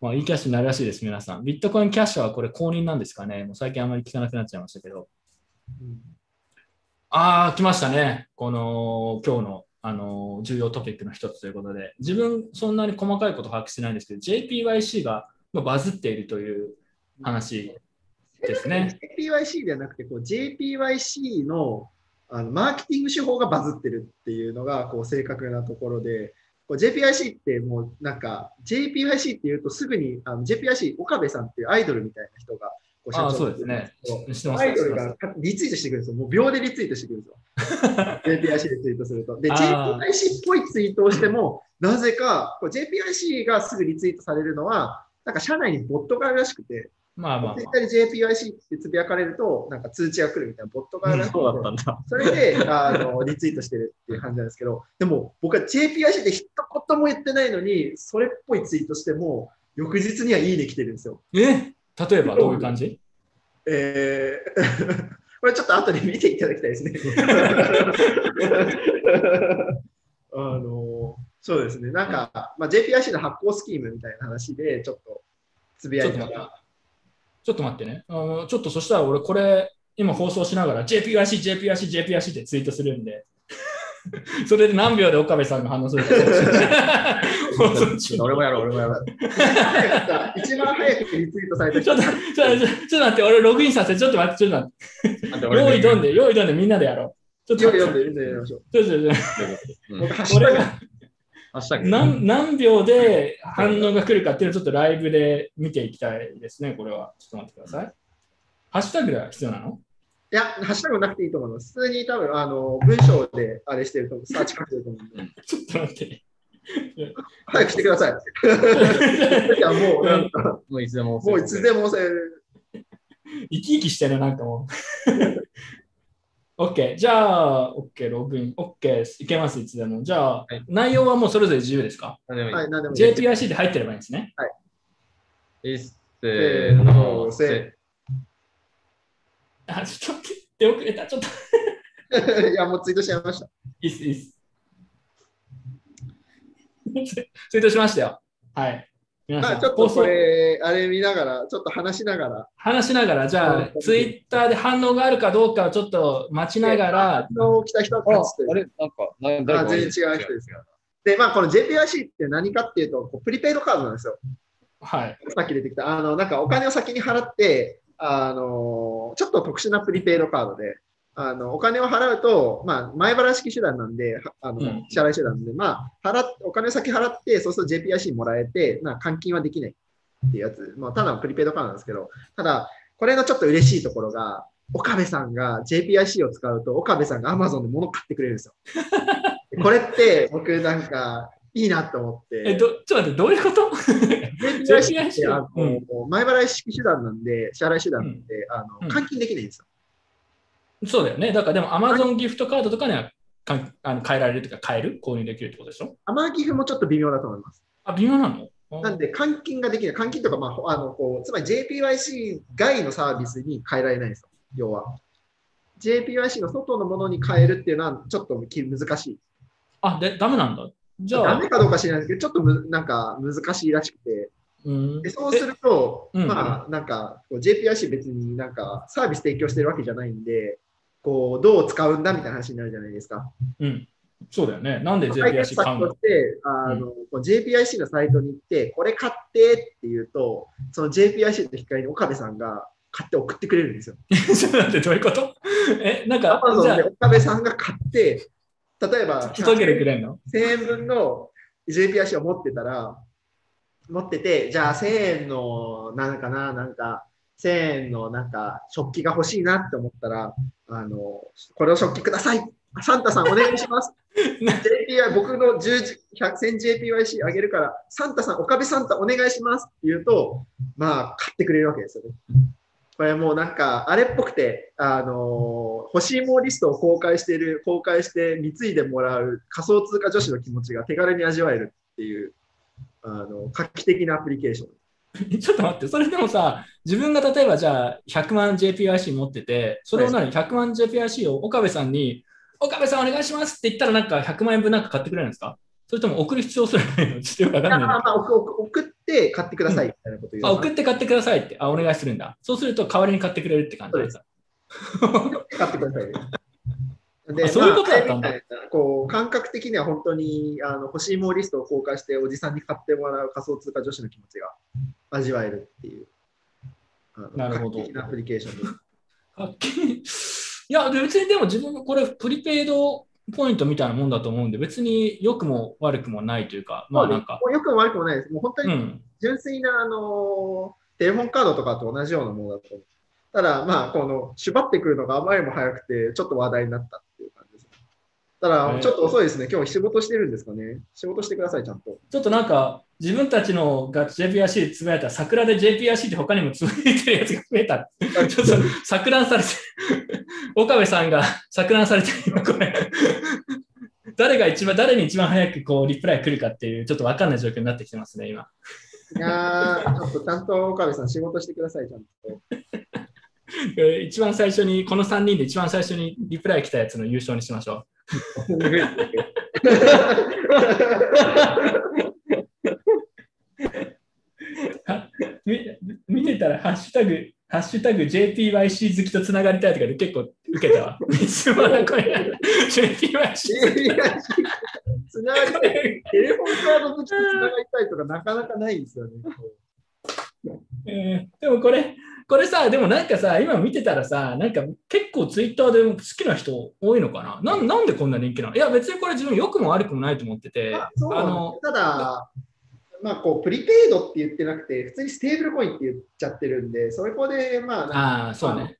まあ、いいキャッシュになるらしいです、皆さん。ビットコインキャッシュはこれ公認なんですかねもう最近あまり聞かなくなっちゃいましたけど。ああ、来ましたね。この、今日のあの重要トピックの一つということで、自分、そんなに細かいこと把握してないんですけど、JPYC がまあバズっているという話ですね。JPYC ではなくて、こう JPYC のあのマーケティング手法がバズってるっていうのがこう正確なところで、こう JPYC ってもうなんか JPYC っていうとすぐにあの JPYC 岡部さんっていうアイドルみたいな人が社長そうですねアイドルがリツイートしてくるんですよ。もう秒でリツイートしてくるんですよ。JPIC でツイートすると。で、あ JPIC っぽいツイートをしても、なぜか JPIC がすぐリツイートされるのは、なんか社内にボットがあるらしくて、まあまあまツイッターで JPIC ってつぶやかれると、なんか通知が来るみたいなボットがあるらしくて、そうだったんだ。それであのリツイートしてるっていう感じなんですけど、でも僕は JPIC で一言も言ってないのに、それっぽいツイートしても、翌日にはいいね来てるんですよ。あ。え？例えばどういう感じ？えー これちょっと後で見ていただきたいですね。あのそうですね、なんか、まあ、JPIC の発行スキームみたいな話で、ちょっとつぶやいたちょっと待ら、ちょっと待ってね。あのちょっとそしたら俺これ今放送しながら JPYC、JPYC、JPYC ってツイートするんで、それで何秒で岡部さんが反応するか。俺もやろう、俺もやろう。一番早くリツイートされた人。ちょっと、ちょっと、ちょっとちょっと待って、俺ログインさせて、ちょっと待って、ちょっと待って。用意どんで、用意どんでみんなでやろう。ちょっと待って、読んで、読んでやりましょう。ちょっとちょっと何何秒で反応が来るかっていうのをちょっとライブで見ていきたいですね、これは。ちょっと待ってください。ハッシュタグが必要なの？いや、ハッシュタグなくていいと思います。普通に多分、あの、文章であれしてると思う、サーチかけてると思うんで。ちょっと待って。早くしてください。いや、もう、なんか、もういつでも。もういつでも押せる。生き生きしてる、なんかもう。OK、じゃあ、OK、ログイン。OK、いけます、いつでも。じゃあ、はい内容はもうそれぞれ自由ですか？はい、なんでも。?JPIC で入ってればいいんですね。いっせーの、せ。あ、ちょっと待って、出遅れた。ちょっと。いや、もうツイートしちゃいました。いいっす、いいっす。ツイートしましたよ。はい。皆さん、まあ、ちょっとこれ、あれ見ながら、ちょっと話しながら、話しながら、じゃあ、ツイッターで反応があるかどうかをちょっと待ちながら、の来た人は勝つというあれなんか全然違う人ですよ。で、まあ、この JPIC って何かっていうと、こうプリペイドカードなんですよ。はい。さっき出てきた、あの、なんかお金を先に払って、あの、ちょっと特殊なプリペイドカードで、あの、お金を払うと、まあ、前払い式手段なんで、はあの、うん。支払い手段なんで、まあ、払っ、お金を先払って、そうすると JPIC もらえて、まあ、換金はできないっていうやつ、まあ、ただのプリペイドカードなんですけど、ただ、これのちょっと嬉しいところが、岡部さんが JPIC を使うと、岡部さんが Amazon で物買ってくれるんですよ。これって、僕なんか、いいなと思って。え、ど、ちょっと待って、どういうこと？JPIC ってあの、うん。前払い式手段なんで、支払い手段なんで、あうん。の換金できないんですよ。そうだよね。だからでも Amazon ギフトカードとかにはかんあの変えられるというか、買える？購入できるってことでしょ？アマギフもちょっと微妙だと思います。あ、微妙なの？なんで、換金ができない。換金とか、まあ、ほあのこうつまり JPYC 外のサービスに変えられないんですよ、要は。JPYC の外のものに変えるっていうのは、ちょっとき難しい。あ、で、ダメなんだ？じゃあダメ、かどうか知らないですけど、ちょっとむなんか難しいらしくて、うんでそうすると、まあ、なんか、こう JPIC 別になんかサービス提供してるわけじゃないんで、こう、どう使うんだみたいな話になるじゃないですか。うん。そうだよね。なんで解 JPIC 買うのとして、あの、こう JPIC のサイトに行って、これ買ってって言うと、その JPIC の引き換えに岡部さんが買って送ってくれるんですよ。ちょっと待って、どういうこと？え、なんか、じ Amazon ゃで岡部さんが買って、例えばあ、届けてくれんの？1000円分の JPIC を持ってたら、持ってて、じゃあ1000円の、なんかな、なんか、1000円のなんか食器が欲しいなって思ったら、あの、これを食器ください。サンタさんお願いします。JPI、僕の10 100 1000JPYC あげるから、サンタさん、岡部サンタお願いしますって言うと、まあ、買ってくれるわけですよね。これもうなんか、あれっぽくて、あの欲しいものリストを公開している、公開して貢いでもらう仮想通貨女子の気持ちが手軽に味わえるっていう、あの、画期的なアプリケーション。ちょっと待って、それでもさ、自分が例えばじゃあ100万 JPIC 持ってて、それを何、100万 JPIC を岡部さんに、岡部さんお願いしますって言ったらなんか100万円分なんか買ってくれるんですか？それとも送る必要すらないの？ちょっとよくわかんないまあ、送って買ってくださいみたいなこと言う。あ、送って買ってくださいって、あ、お願いするんだ。そうすると代わりに買ってくれるって感じですか？買ってくださいね。であそういうことだったんだこう感覚的には本当にあの欲しいものリストを公開しておじさんに買ってもらう仮想通貨女子の気持ちが味わえるっていう。なるほどアプリケーションです。はっきり。いや、別にでも自分これプリペイドポイントみたいなもんだと思うんで、別に良くも悪くもないというか、まあなんか、もうよくも悪くもないです。もう本当にうん。純粋な、あのテレフォンカードとかと同じようなものだと思う。ただ、まあ、この、縛ってくるのがあまりにも早くて、ちょっと話題になった。たへだ、ーちょっと遅いですね。今日仕事してるんですかね。仕事してください、ちゃんと。ちょっとなんか、自分たちのが JPRC つぶやいたら、桜で JPRC って他にもつぶやいてるやつが増えた。ちょっと錯乱されて、岡部さんが錯乱されてる、今これ。誰が一番、誰に一番早くこうリプライ来るかっていう、ちょっと分かんない状況になってきてますね、今。いやー、ちょっとちゃんと岡部さん仕事してください、ちゃんと。え ー一番最初に、この3人で一番最初にリプライ来たやつの優勝にしましょう。見てたら、ハッシュタグ、ハッシュタグ JPYC 好きとつながりたいとかで結構受けたわ。いつもなこれ JPYC つながりたい。テレフォンカード好きとつながりたいとかなかなかないんですよね。えーでもこれ、これさ、でもなんかさ、今見てたらさ、なんか結構ツイッターで好きな人多いのかな？なんなんでこんな人気なの？いや、別にこれ自分良くも悪くもないと思ってて、まあの、ただ、まあ、こうプリペイドって言ってなくて、普通にステーブルコインって言っちゃってるんで、そこで、まあ、ああ、そうね。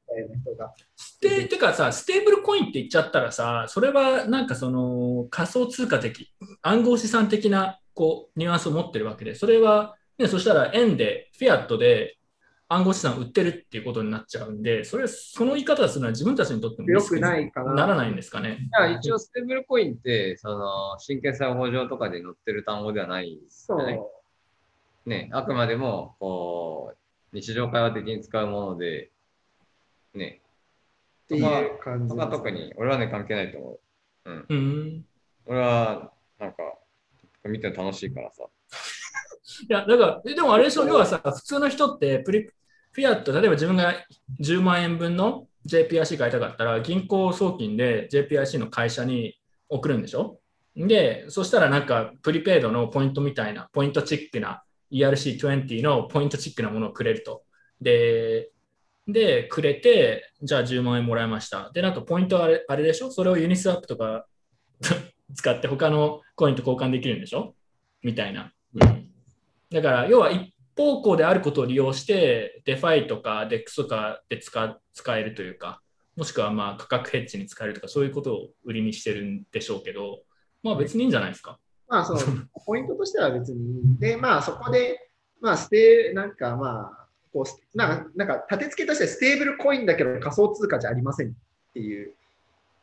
ステてかさ、ステーブルコインって言っちゃったらさ、それはなんかその仮想通貨的、暗号資産的なこうニュアンスを持ってるわけで、それは、ね、そしたら円で、フィアットで暗号資産売ってるっていうことになっちゃうんで、それ、その言い方をするのは自分たちにとってもリスク良くないかなならないんですかね。じゃあ一応ステーブルコインって、その、真剣債法上とかで載ってる単語ではないですそう。よね。ね、あくまでも、こう、日常会話的に使うもので、ね、っていう感じそこは特に、俺はね、関係ないと思う。うん。うん。俺は、なんか、見て楽しいからさ。いや、だから、えでもあれでしょ、要はさ、普通の人ってプリ、フィアット、例えば自分が10万円分の JPIC 買いたかったら、銀行送金で JPIC の会社に送るんでしょ？で、そしたらなんか、プリペイドのポイントみたいな、ポイントチックな ERC20 のポイントチックなものをくれると。で、で、くれて、じゃあ10万円もらいました。で、なんかポイントあれあれでしょ？それをユニスワップとか 使って他のコインと交換できるんでしょ？みたいな。うんだから、要は一方向であることを利用して、デファイとか DEX とかで使使えるというか、もしくはまあ価格ヘッジに使えるとか、そういうことを売りにしてるんでしょうけど、まあ別にいいんじゃないですか？まあ、その、ポイントとしては別に。で、まあ、そこで、まあ、ステなんか、まあ、こう、スなんか、なんか立て付けとしてステーブルコインだけど仮想通貨じゃありませんっていう、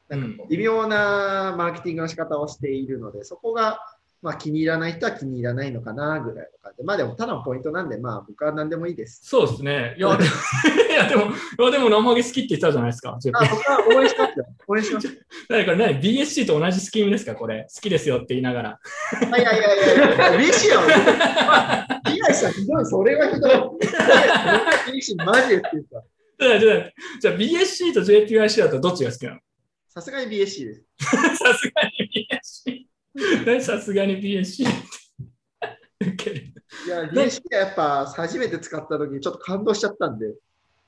なんか微妙なマーケティングの仕方をしているので、そこが、まあ、気に入らない人は気に入らないのかなぐらいの感じで、まあでも、ただのポイントなんで、まあ、僕は何でもいいです。そうですね。いや、でも、いやでも、いやでも生揚げ好きって言ったじゃないですか。あ、僕は応援しますよ。応援します。い何これ何 ?BSC と同じスキームですかこれ？好きですよって言いながら。やいやいやいや、嬉しいよ。被害者ひどい、それはひどい。被害者マジでって言った。じゃあ、BSC と JPYC だとどっちが好きなの？さすがに BSC です。さすがに BSC。何さすがに BSC って。いや、BSC はやっぱ初めて使った時にちょっと感動しちゃったんで。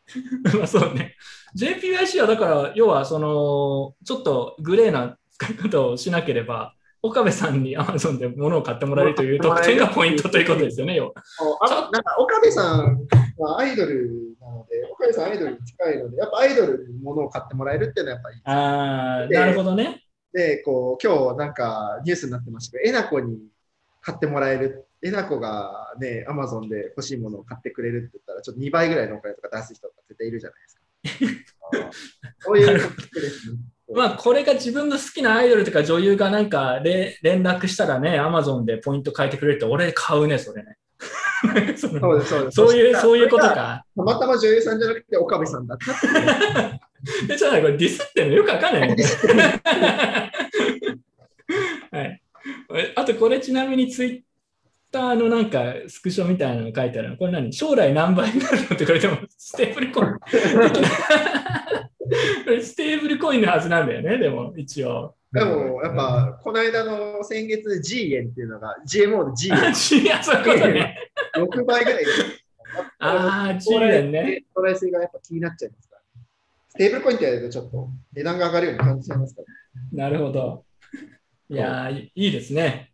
まあそうね。JPYC はだから、要はその、ちょっとグレーな使い方をしなければ、岡部さんに Amazon で物を買ってもらえるという特典がポイントということですよね、要は。あなんか岡部さんはアイドルなので、岡部さんアイドルに近いので、やっぱアイドルに物を買ってもらえるっていうのはやっぱりいい。ああ、でなるほどね。で、こう、今日なんかニュースになってましたけど、えなこに買ってもらえる。えなこがね、アマゾンで欲しいものを買ってくれるって言ったら、ちょっと2倍ぐらいのお金とか出す人が絶対いるじゃないですか。そういう。まあ、これが自分の好きなアイドルとか女優がなんかれ連絡したらね、Amazon でポイント変えてくれるって、俺買うね、それね。そのそうです、そうです。そういう、そういうことか。たまたま女優さんじゃなくて岡部さんだった。え、ちょっとこれディスってんのよくわかんないね。はい。えあと、これちなみにツイッターのなんかスクショみたいなの書いてあるの。これ何？将来何倍になるのってこれでもステープルコイン。これステーブルコインのはずなんだよね、でも一応。でも、やっぱ、この間の先月 G 円っていうのが、GMO の G 円あ、違う、そういうことね。6倍ぐらい。ああ、10円ね。将来性がやっぱ気になっちゃいますテーブルコインってやるとちょっと値段が上がるように感じちゃいますから、なるほど。いやー、いいいですね。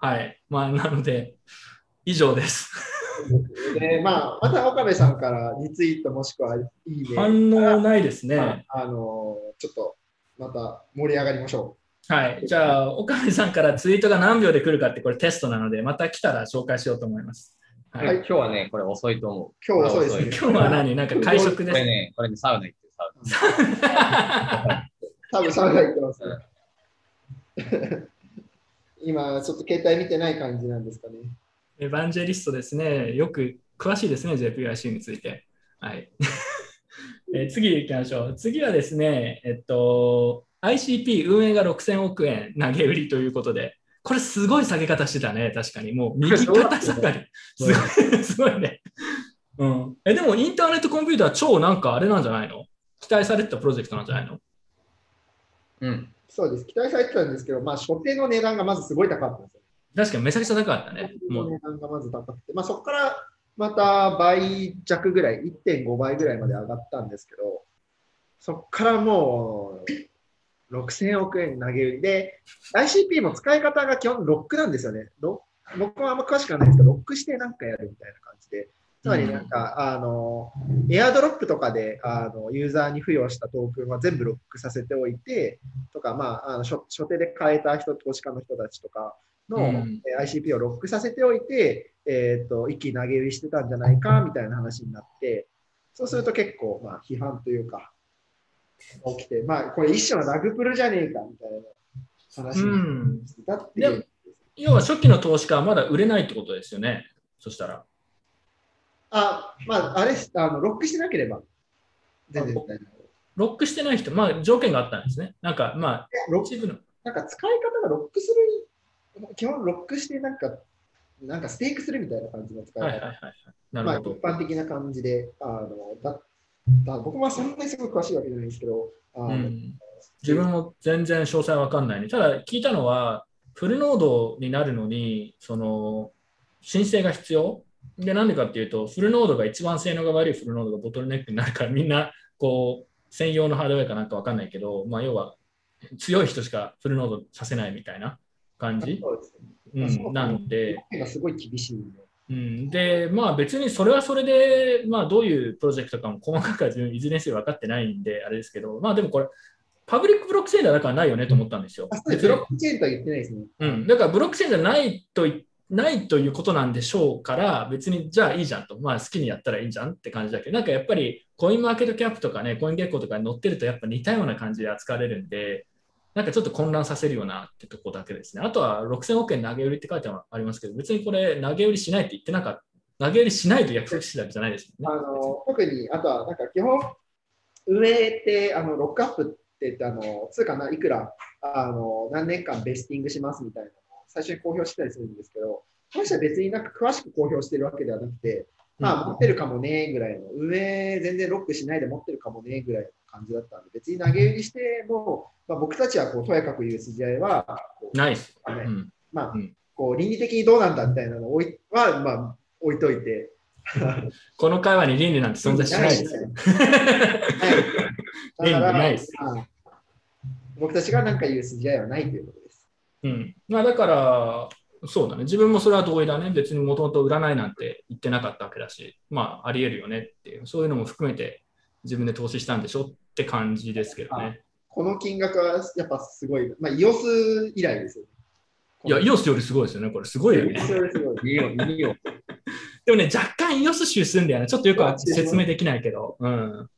はい。まあ、なので、以上です。で、まあ、また岡部さんからリツイートもしくはいいね。反応ないですまね。あ、あのちょっとまた盛り上がりましょはい。じゃあ、岡部さんからツイートが何秒で来るかって、これテストなので、また来たら紹介しようと思います。は。はいい今日はね、これ遅いと思う。う。今日遅いですね。今日は何？なんか会食です。これね、これね、サウナ行ってサウナ。多分サウナ行ってますね。今、ちょっと携帯見てない感じなんですかね。エヴァンジェリストですね。よく詳しいですね、JPIC について。はい。えー次行きましょう。次はですね、えっと、ICP 運営が6000億円投げ売りということで、これすごい下げ方してたね、確かに。もう右肩下がり。すごい、すごいね。うん。え、でもインターネットコンピューター超なんかあれなんじゃないの？期待されてたプロジェクトなんじゃないの？うん。そうです。期待されてたんですけど、まあ、所定の値段がまずすごい高かったんですよ。確かにめちゃくちゃ高かったね。もう値段がまず高くて、まあ、そこからまた倍弱ぐらい、1.5倍ぐらいまで上がったんですけど、そこからもう6000億円投げ売りで、ICP も使い方が基本ロックなんですよね。ロ僕はあんま詳しくはないんですけど、ロックしてなんかやるみたいな感じで、つまりなんか、あの、エアドロップとかであのユーザーに付与したトークンは全部ロックさせておいて、とか、まあ、あの所所定で変えた人、投資家の人たちとかの、うんえー ICP をロックさせておいて、えっ、と、一気に投げ売りしてたんじゃないかみたいな話になって、そうすると結構、まあ、批判というか、起きて、まあ、これ一種のラグプルじゃねえかみたいな話うんにしてたっていでう。要は初期の投資家はまだ売れないってことですよね。そしたら。あ、まあ、あれ、あのロックしてなければ、全然大丈夫ロックしてない人、まあ条件があったんですね。なんかまあ、ロックの。なんか使い方がロックする、基本ロックしてなんか、なんかステークするみたいな感じの使い方。はいはいはいはい。なまあ、るほど。一般的な感じで、あのだだ僕はそんなにすごい詳しいわけじゃないんですけど、あのうん、自分も全然詳細わかんないね。ただ聞いたのは、フルノードになるのに、その申請が必要で、なんでかっていうと、フルノードが一番性能が悪いフルノードがボトルネックになるから、みんなこう専用のハードウェアかなんかわかんないけど、まあ、要は強い人しかフルノードさせないみたいな感じ、そうねうん、なんで、すごい厳しいんで。うん、で、まあ別にそれはそれで、まあどういうプロジェクトかも細かくは自分いずれにせよ分かってないんで、あれですけど、まあでもこれ、パブリックブロックチェーンだからないよねと思ったんですよ。ブロックチェーンとは言ってないですね。うん、だからブロックチェーンじゃないといないということなんでしょうから、別にじゃあいいじゃんと、まあ好きにやったらいいじゃんって感じだけど、なんかやっぱりコインマーケットキャップとかね、コイン月光とかに載ってるとやっぱ似たような感じで扱われるんで、なんかちょっと混乱させるようなってとこだけですね。あとは6000億円投げ売りって書いてありますけど、別にこれ投げ売りしないって言ってなかった。投げ売りしないと約束してたわけじゃないですよね。あの特に、あとはなんか基本、運営ってあのロックアップって言ってあの、通貨ないくらあの何年間ベスティングしますみたいな最初に公表してたりするんですけど、この人は別になんか詳しく公表してるわけではなくて、まあ持ってるかもねぐらいの、運営全然ロックしないで持ってるかもねぐらいの感じだったんで、別に投げ売りしても、まあ、僕たちはこうとやかく言う筋合いは、こうないです。ねうんまあうんこう倫理的にどうなんだみたいなのは、まあ、置いといて、この会話に倫理なんて存在しないですよ。はい。だから、ないですまあ僕たちが何か言う筋合いはないということです。うん。まあだから、そうだね。自分もそれは同意だね。別にもともと占いなんて言ってなかったわけだし、まああり得るよねっていう、そういうのも含めて自分で投資したんでしょって感じですけどね。この金額はやっぱすごい、まあ、EOS 以来ですよね。いや、イオスよりすごいですよね。これすごいよね。でもね、若干イオス集するんだよね。ちょっとよくは説明できないけど。うん。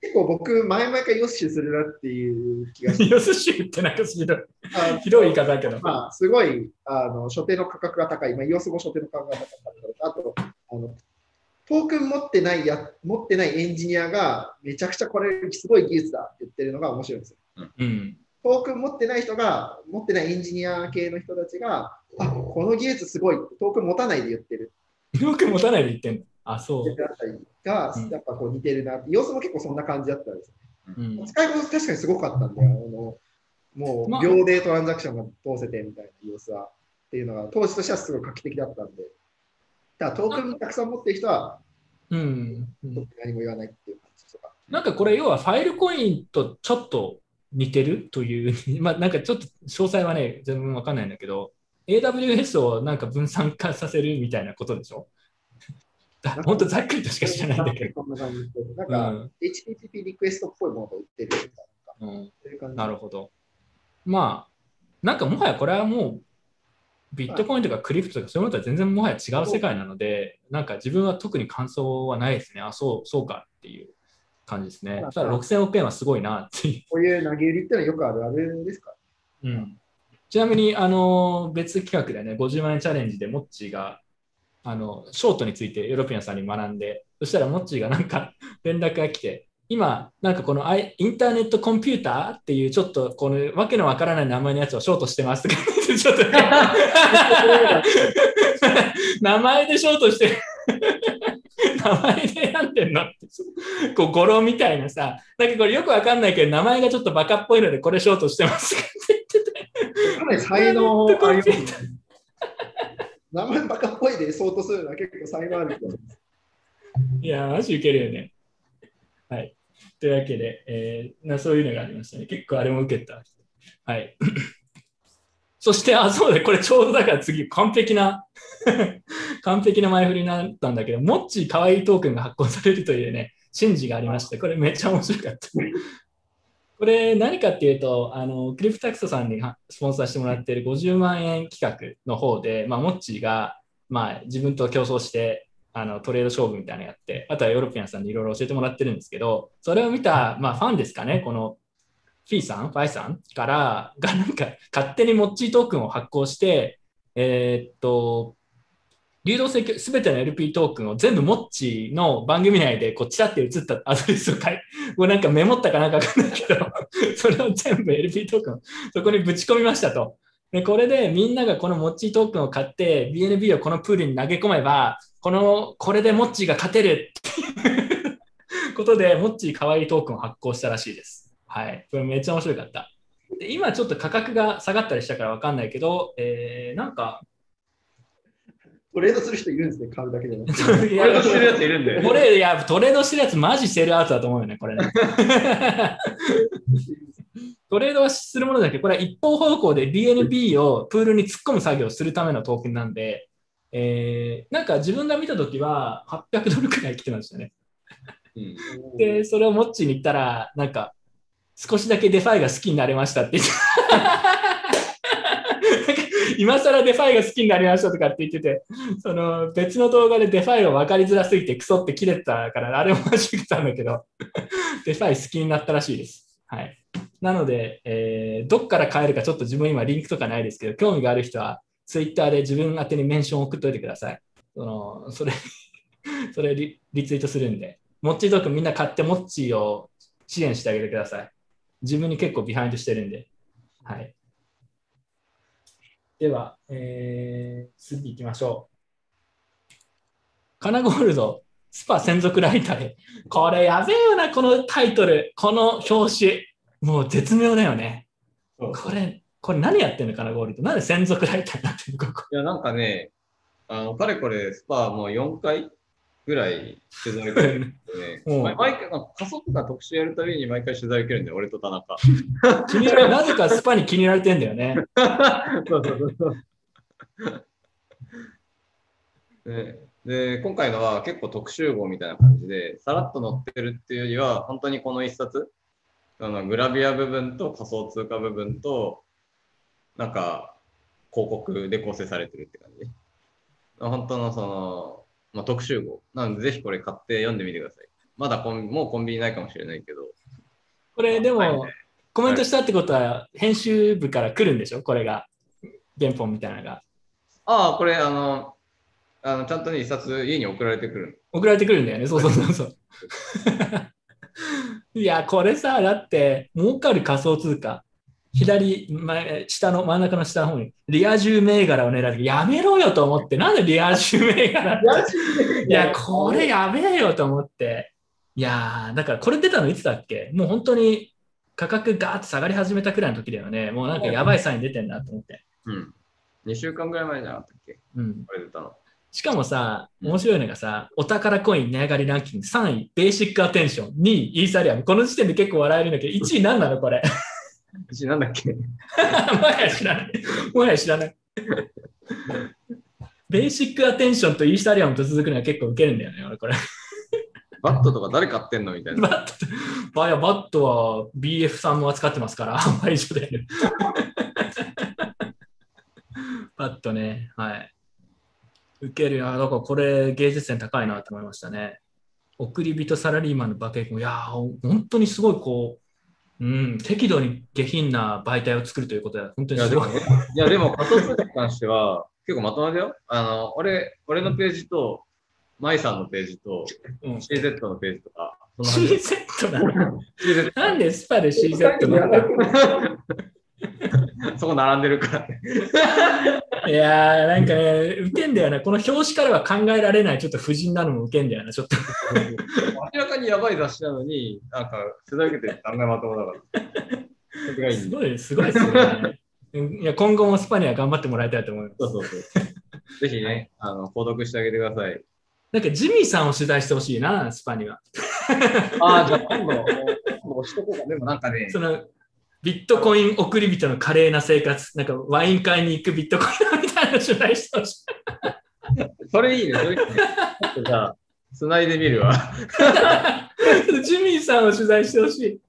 結構僕、前々から EOS 集するなっていう気がして、イオス集ってなんかひどいあ ひどい言い方だけど。まあ、すごいあの所定の価格が高い、まあ、EOS も所定の価格が高かったあとあの、トークン持ってないや持ってないエンジニアがめちゃくちゃこれすごい技術だって言ってるのが面白いんですよ。うん。トークン持ってない人が、持ってないエンジニア系の人たちが、あこの技術すごい、トークン持たないで言ってるよく持たないで言ってんの？あ、そう。あたりがうん、やっぱこう似てるなって、様子も結構そんな感じだったんですよ。うん使いこなし確かにすごかったんだよ。あのもまあう秒でトランザクションが通せてみたいな様子は。っていうのが当時としてはすごい画期的だったんで。だからトークンたくさん持ってる人はうん何も言わないっていう感じとか。なんかこれ、要はファイルコインとちょっと似てるという、まあなんかちょっと詳細はね、全然わかんないんだけど、AWS をなんか分散化させるみたいなことでしょ 本当ざっくりとしか知らないんだけど。こんな感じでなんか、うん HTTP リクエストっぽいものが売ってるみたいな。うんそういう感じなるほど。まあ、なんかもはやこれはもう、ビットコインとかクリプトとかそういうのとは全然もはや違う世界なので、なんか自分は特に感想はないですね。あ、そう、そうかっていう感じですね。ただ6000億円はすごいなっていう。こういう投げ売りってのはよくあるあるですか？うん、ちなみに、あの別企画でね、50万円チャレンジでモッチーが、あのショートについてヨーロピアンさんに学んで、そしたらモッチーがなんか 連絡が来て、今、なんかこのインターネットコンピューターっていうちょっとこのわけのわからない名前のやつをショートしてますとかちょっと名前でショートしてる名前で選んでんのってこう語呂みたいなさなんかこれよくわかんないけど名前がちょっとバカっぽいのでこれショートしてますとかって言ってて才能ありま。名前バカっぽいで相当するのは結構才能あると思う。いやー、マジウケるよね。はい。というわけで、えーなそういうのがありましたね。結構あれも受けた。はい。そして、あ、そうだ、これちょうどだから次、完璧な、完璧な前振りになったんだけど、モッチー可愛いトークンが発行されるというね、神事がありまして、これめっちゃ面白かった。これ何かっていうと、あのクリプタクソさんにスポンサーしてもらっている50万円企画の方で、まあ、モッチーが、まあ、自分と競争してあのトレード勝負みたいなのやって、あとはヨーロピアンさんにいろいろ教えてもらってるんですけど、それを見た、まあ、ファンですかね、このフィーさん、ファイさんから、がなんか勝手にモッチートークンを発行して、えーっと、流動性すべての LP トークンを全部モッチの番組内でこうチラって映ったアドレスを書いこうなんかメモったかなんかわかんないけど、それを全部 LP トークンそこにぶち込みましたと。で、これでみんながこのモッチートークンを買って BNB をこのプールに投げ込めば、この、これでモッチーが勝てるっていうことで、モッチー可愛いトークンを発行したらしいです。はい。これめっちゃ面白かった。で今ちょっと価格が下がったりしたからわかんないけど、えー、なんか、トレードする人いるんですね、買うだけでなくて。いトレードしてるやついるんだよ。これ、いや、トレードしてるやつマジセールアウトだと思うよね、これね。トレードはするものだけど、これは一方方向で BNB をプールに突っ込む作業をするためのトークンなんで、えー、なんか自分が見たときは800ドルくらい来てましたね。うんで、それをモッチーに言ったら、なんか、少しだけデファイが好きになれましたって言って。今更デファイが好きになりましたとかって言ってて、その別の動画でデファイが分かりづらすぎてクソって切れてたから、あれもマジ受けたんだけど、デファイ好きになったらしいです。はい。なので、えーどっから買えるかちょっと自分今リンクとかないですけど、興味がある人は、ツイッターで自分宛てにメンション送っておいてください。そのそれ、それリリツイートするんで、モッチードックみんな買ってモッチーを支援してあげてください。自分に結構ビハインドしてるんで。はい。では、えー、次行きましょう。カナゴールド、スパ専属ライターへ。これやべえよな、このタイトル、この表紙。もう絶妙だよね。これ、これ何やってんのカナゴールドなんで専属ライターになってんのここ。いや、なんかね、あの、かれこれスパもう4回ぐらい取材受けてるんでうんね。毎毎回、なんか仮想とか特集やるたびに毎回取材受けるんで、俺と田中。気に入らなぜかスパに気に入られてんだよね。そうそうそうそう。でで、今回のは結構特集号みたいな感じで、さらっと載ってるっていうよりは、本当にこの一冊、あのグラビア部分と仮想通貨部分と、なんか広告で構成されてるって感じ。本当のその、まあ、特集号。なので、ぜひこれ買って読んでみてください。まだコンもうコンビニないかもしれないけど。これでも、はいコメントしたってことは、編集部から来るんでしょ？これが。原本みたいなのが。ああ、これ、あの、あのちゃんとね、一冊家に送られてくるの。送られてくるんだよね。そうそうそうそう。いや、これさ、だって、儲かる仮想通貨。左前、下の、真ん中の下の方に、リア充銘柄を狙って、やめろよと思って、なんでリア充銘柄っていや、これやべえよと思って。いやー、だからこれ出たのいつだっけ？もう本当に価格ガーッと下がり始めたくらいの時だよね。もうなんかやばいサイン出てんなと思って。うん。2週間ぐらい前じゃなかったっけ？うん。これ出たの。しかもさ、うん面白いのがさ、お宝コイン値上がりランキング3位、ベーシックアテンション、2位、イーサリアム。この時点で結構笑えるんだけど、1位何なのこれ？うちなんだっけ？もはや知らない。もはや知らない。ベーシックアテンションとイーサリアムと続くのは結構ウケるんだよね、俺これ。バットとか誰買ってんのみたいな。バット、バやバットは BF さんも扱ってますから、あんまり一緒だよね。バットね、はい。ウケるな、だからこれ芸術点高いなと思いましたね。億り人サラリーマンの化け物、いやー、本当にすごいこう、うん、適度に下品な媒体を作るということは、本当にすごい。でもね、い。や、でも仮想通貨に関しては、結構まとめだよ。あの、俺、俺のページと、マイさんのページと、うん。CZ のページとか、CZ なの？なんでスパで CZ なの？そこ並んでるからね。いやー、なんかね、ウケんだよね。この表紙からは考えられない、ちょっと婦人なのもウケんだよな、ちょっと。明らかにやばい雑誌なのに、なんか、世代受けて案外まともだから。すごい、すごいですね。いや今後もスパには頑張ってもらいたいと思います。そうそうそう。ぜひね、あの、購読してあげてください。なんかジミーさんを取材してほしいな、スパには。ああ、じゃあ今度、今度押しとこうか。でもなんかね、そのビットコイン送り人の華麗な生活、なんかワイン買いに行くビットコインみたいな取材してほしい。それいいね、それいいね。ちょっとじゃあ、繋いでみるわ。ジミーさんを取材してほしい。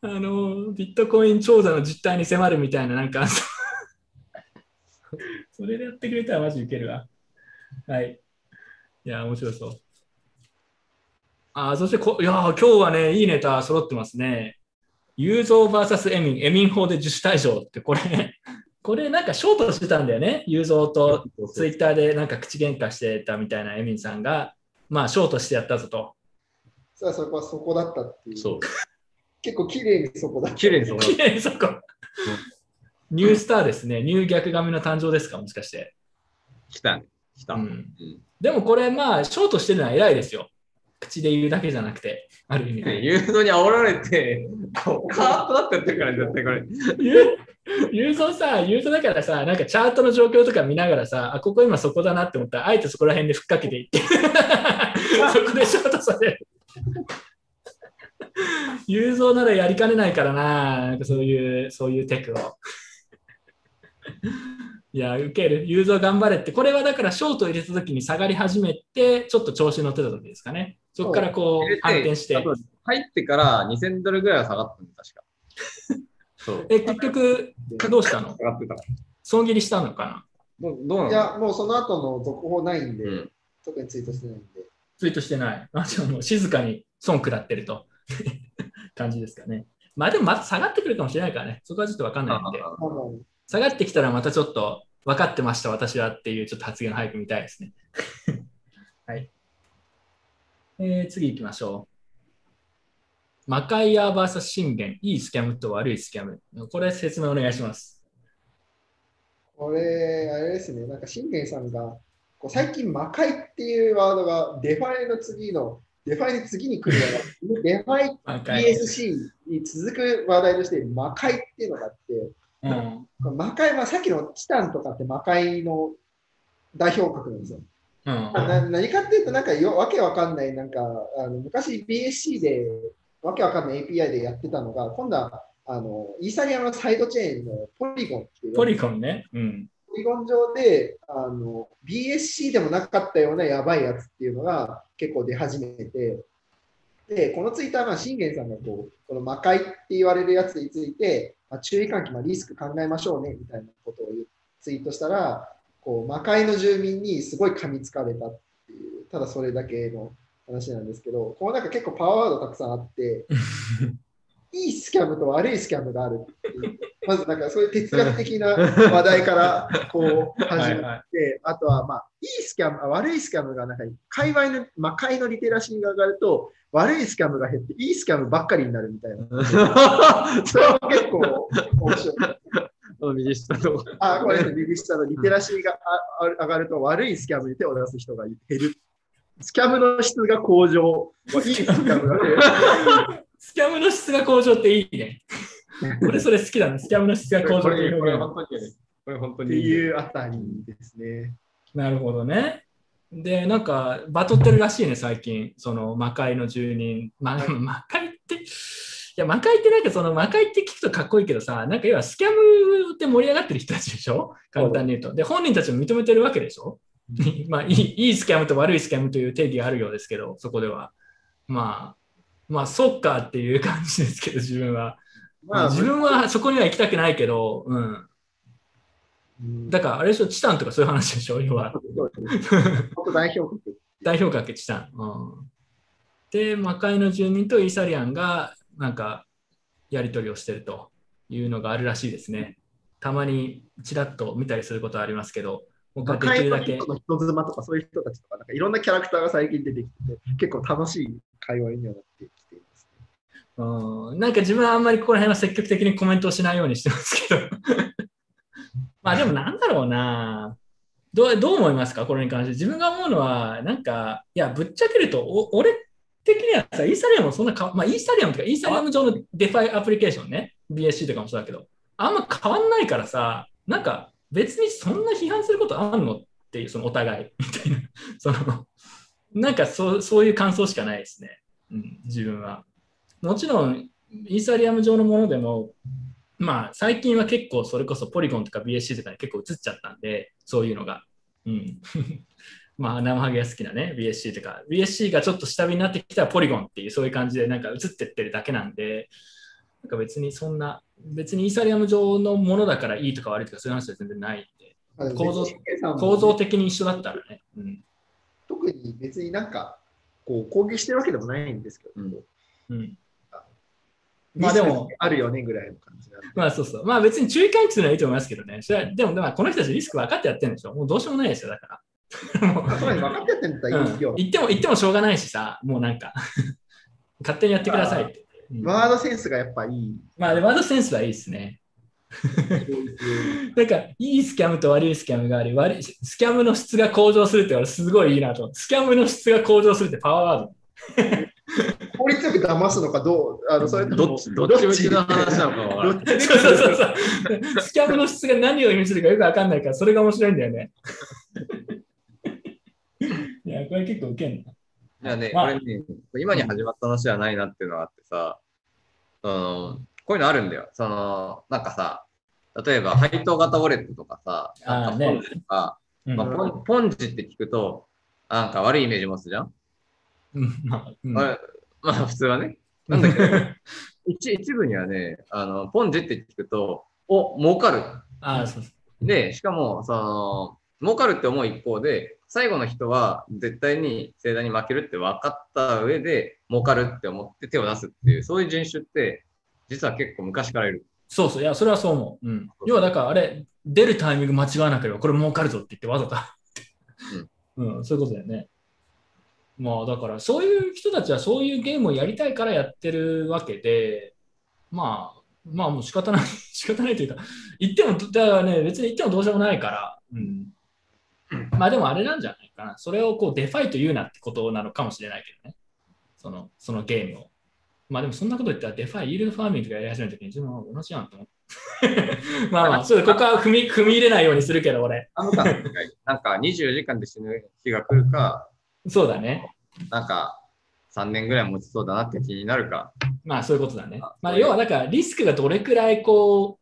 あの、ビットコイン調査の実態に迫るみたいな、なんか、それでやってくれたらマジウケるわ。はい。いや、面白そう。あーそしてこ、いやー、今日はね、いいネタ揃ってますね。ユーゾー VS エミン、エミン法で自主退場って、これ、これなんかショートしてたんだよね。ユーゾーとツイッターでなんか口喧嘩してたみたいなエミンさんが、まあ、ショートしてやったぞと。さあそこはそこだったっていう。そう。結構綺麗にそこだった。綺麗にそこ綺麗にそこ。ニュースターですね。ニュー逆髪の誕生ですか、もしかして。来たね。来た。ううんん、でもこれ、まあ、ショートしてるのは偉いですよ。口で言うだけじゃなくて、ある意味。ユードに煽られて、こうカーッとなってやってるから、絶対これ。ユーユーゾさ、ユーゾだからさ、なんかチャートの状況とか見ながらさ、あ、ここ今そこだなって思ったら、あえてそこら辺でふっかけていって、そこでショートされる。ユーゾならやりかねないからな、なんかそういう、そういうテクを。いや、受ける。ユーゾ頑張れって、これはだからショート入れた時に下がり始めて、ちょっと調子乗ってた時ですかね。そこからこう反転して入ってから2000ドルぐらいは下がったんだ、確か。そう。え、結局、どうしたの？下がってたから。損切りしたのかな？どうどうなの？いや、もうその後の続報ないんで、うん特にツイートしてないんで。ツイートしてない。あじゃあもう静かに損食らってると 感じですかね。まあでもまた下がってくるかもしれないからね。そこはちょっとわかんないんで。下がってきたらまたちょっと分かってました、私はっていうちょっと発言早く見たいですね。はい。えー次行きましょう。マカイア VS 信玄、いいスキャムと悪いスキャム。これ説明お願いします。これ、あれですね、なんか信玄さんが、こう最近魔界っていうワードがデファイの次の、デファイの次に来るような、デファイ。PSC に続く話題として魔界っていうのがあって、うん。魔界はさっきのチタンとかって魔界の代表格なんですよ。うん。な何かっていうと、なんかよわけわかんない、なんかあの昔 BSC でわけわかんない API でやってたのが、今度はあのイーサリアムのサイドチェーンのポリゴンっていうポリゴンね。うん。ポリゴン上であの BSC でもなかったようなやばいやつっていうのが結構出始めて、で、このツイッターは信玄さんがこうこの魔界って言われるやつについて、まあ、注意喚起、まあ、リスク考えましょうねみたいなことをツイートしたら、こう魔界の住民にすごい噛みつかれたっていう、ただそれだけの話なんですけど、こうなんか結構パワーワードたくさんあって、いいスキャムと悪いスキャムがあるっていう。まずなんかそういう哲学的な話題からこう始まって、はいはあとはまあいいスキャム、あ悪いスキャムがなんか界隈の魔界のリテラシーが上がると悪いスキャムが減っていいスキャムばっかりになるみたいな。それは結構面白い。この右下の。あ、これね、右下のリテラシーがああ上がると悪いスキャムに手を出す人が減る。スキャムの質が向上。まあいいスキャムだね。スキャムの質が向上っていいね。俺それ好きだな。スキャムの質が向上っていう表現。当に、これ本当っていうあたりですね。なるほどね。で、なんか、バトってるらしいね、最近。その、魔界の住人。ま、魔界って、いや、魔界ってなんかその、魔界って聞くとかっこいいけどさ、なんか要はスキャムって盛り上がってる人たちでしょ？簡単に言うと。で、本人たちも認めてるわけでしょ？まあいい、いいスキャムと悪いスキャムという定義があるようですけど、そこでは。まあ、まあ、そっかっていう感じですけど、自分は。まあ、自分はそこには行きたくないけど、うん。うんだから、あれでしょ、チタンとかそういう話でしょ、要は。代表格。代表格チタン。うん、で、魔界の住民とイーサリアンが、なんか、やり取りをしてるというのがあるらしいですね。たまにちらっと見たりすることはありますけど、僕はできるだけ。人妻とかそういう人たちとか、なんかいろんなキャラクターが最近出てきてて、結構楽しい会話にはなってきています、ね。うん、なんか自分はあんまりここら辺は積極的にコメントをしないようにしてますけど。まあでもなんだろうな。どうどう思いますか？これに関して。自分が思うのは、なんか、いや、ぶっちゃけると、お俺的にはさ、イーサリアムもそんなか、まあ、イーサリアムとか、イーサリアム上のデファイアプリケーションね、BSC とかもそうだけど、あんま変わんないからさ、なんか別にそんな批判することあんのっていう、そのお互い、みたいな。その、なんかそうそういう感想しかないですね。うん、自分は。もちろん、イーサリアム上のものでも、まあ、最近は結構それこそポリゴンとか BSC とかに結構映っちゃったんで、そういうのが。うん。まあ、生ハゲが好きなね、BSC とか。BSC がちょっと下火になってきたらポリゴンっていう、そういう感じでなんか映ってってるだけなんで、なんか別にそんな、別にイーサリアム上のものだからいいとか悪いとかそういう話は全然ないんで、構造構造的に一緒だったらね。うん。特に別になんか、こう、攻撃してるわけでもないんですけど、うんうん。まあでもまあるよねぐらいの感じ。まあそうそう。まあ別に注意喚起するのはいいと思いますけどね。それはでも、まあこの人たちリスク分かってやってるんでしょもうどうしようもないですよ、だから。もうまあつまり分かってやってんだったらいいようん。言っても言ってもしょうがないしさ、もうなんか 勝手にやってくださいって。うんワードセンスがやっぱいい。まあ、ワードセンスはいいですね。なんか、いいスキャムと悪いスキャムがあり、悪いスキャムの質が向上するって俺すごいいいなと。スキャムの質が向上するってパワーワード。効率よく騙すのかどう、あのそれどっち、どっち向きの話なのかわからない。どっちそうそうそうそう。スキャムの質が何を意味するかよくわかんないから、それが面白いんだよね。いや、これ結構ウケんな。いやね、まあこれね、今に始まった話じゃないなっていうのがあってさ、あのこういうのあるんだよ。その、なんかさ、例えば配当型ウォレットとかさ、なんかポンジとか、うんまあ、ポンポンジって聞くと、なんか悪いイメージ持つじゃん、うんまあうんまあ普通はね。なんだけど、一一部にはね、あの、ポンジって聞くと、お、儲かる。ああ、そうそう。で、しかも、その、儲かるって思う一方で、最後の人は絶対に盛大に負けるって分かった上で、儲かるって思って手を出すっていう、そういう人種って、実は結構昔からいる。そうそう、いや、それはそう思う。うん、要はだから、あれ、出るタイミング間違わなければ、これ儲かるぞって言ってわざと。うん、そういうことだよね。まあ、だから、そういう人たちはそういうゲームをやりたいからやってるわけで、まあ、まあもう仕方ない、仕方ないというか、言っても、だからね、別に言ってもどうしようもないから、うん。まあでもあれなんじゃないかな。それをこうデファイと言うなってことなのかもしれないけどね。その、そのゲームを。まあでもそんなこと言ったらデファイ、イールドファーミングとかやり始めた時に自分は同じやんと思って。まあまあ、そうここは踏み踏み入れないようにするけど、俺。あのさ、なんか24時間で死ぬ日が来るか、そうだね。なんか3年ぐらい持ちそうだなって気になるか。まあそういうことだねあ。まあ要はだからリスクがどれくらいこう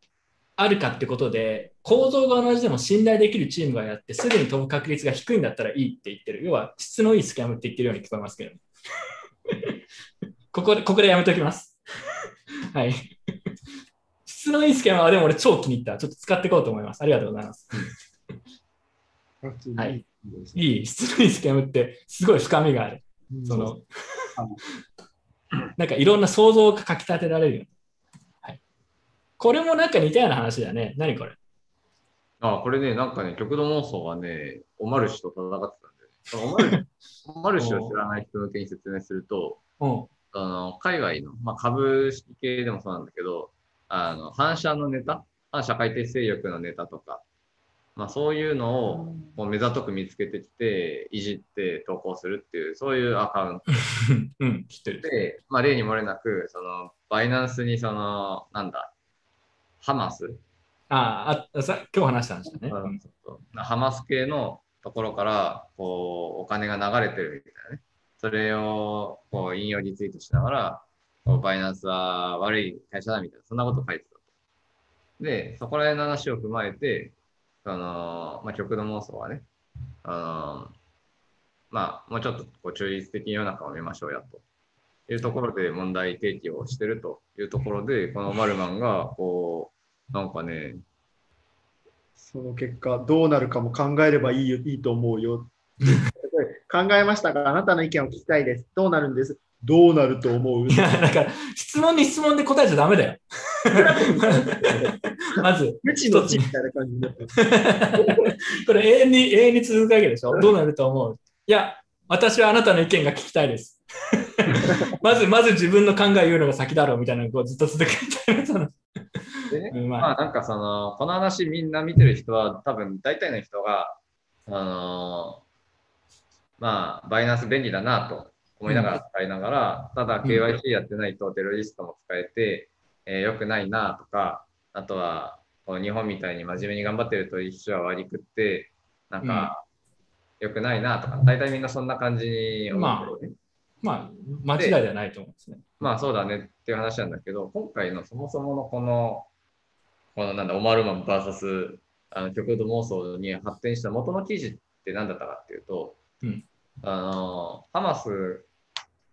あるかってことで構造が同じでも信頼できるチームがやってすぐに飛ぶ確率が低いんだったらいいって言ってる。要は質のいいスキャムって言ってるように聞こえますけど、ここで、ここでやめときます。はい。質のいいスキャムはでも俺超気に入った。ちょっと使っていこうと思います。ありがとうございます。はいい。いい質のいいスキャムってすごい深みがある。その、なんかいろんな想像がかき立てられるよ。はい。これもなんか似たような話だね。何これ？あ、これね、なんかね、極度妄想がね、オマルシと戦ってたんだよね。オマルシオマルシを知らない人向けに説明すると、うん。あの海外の、まあ、株式系でもそうなんだけど、あの反社のネタ、反社会的勢力のネタとか、まあ、そういうのをこう目ざとく見つけてきて、いじって投稿するっていう、そういうアカウント うん、知ってる。で、まあ、例に漏れなく、その、バイナンスにその、なんだ、ハマス、ああ、あさ今日話したんですよね。ハマス系のところから、こう、お金が流れてるみたいなね。それを、こう、引用リツイートしながら、こうバイナンスは悪い会社だみたいな、そんなこと書いてたと。で、そこら辺の話を踏まえて、あの、まあ、極度妄想はね、あの、まあ、もうちょっとこう中立的に世の中を見ましょうやと。いうところで問題提起をしてるというところで、このマルマンが、こう、なんかね、その結果、どうなるかも考えればいいよいいと思うよ。考えましたが、あなたの意見を聞きたいです。どうなるんです？どうなると思う？いや、だから、質問に質問で答えちゃダメだよ。まず、無知の知みたいな感じになっこれ永遠に、永遠に続くわけでしょ？どうなると思う？いや、私はあなたの意見が聞きたいです。まず、まず自分の考えを言うのが先だろうみたいなのをこうずっと続けてそので まあ。なんかその、この話みんな見てる人は多分大体の人が、あのーまあバイナンス便利だなと思いながら使いながら、ただ KYC やってないとテロリストも使えて、えー良くないなとか、あとは日本みたいに真面目に頑張ってると一緒は割り食って、なんか良くないなとか、大体みんなそんな感じに思ってる。ね。まあ、間違いではないと思うんですね。まあそうだねっていう話なんだけど、今回のそもそものこの、このなんだ、オマールマン VS あの極度妄想に発展した元の記事って何だったかっていうと、うんあの、ハマス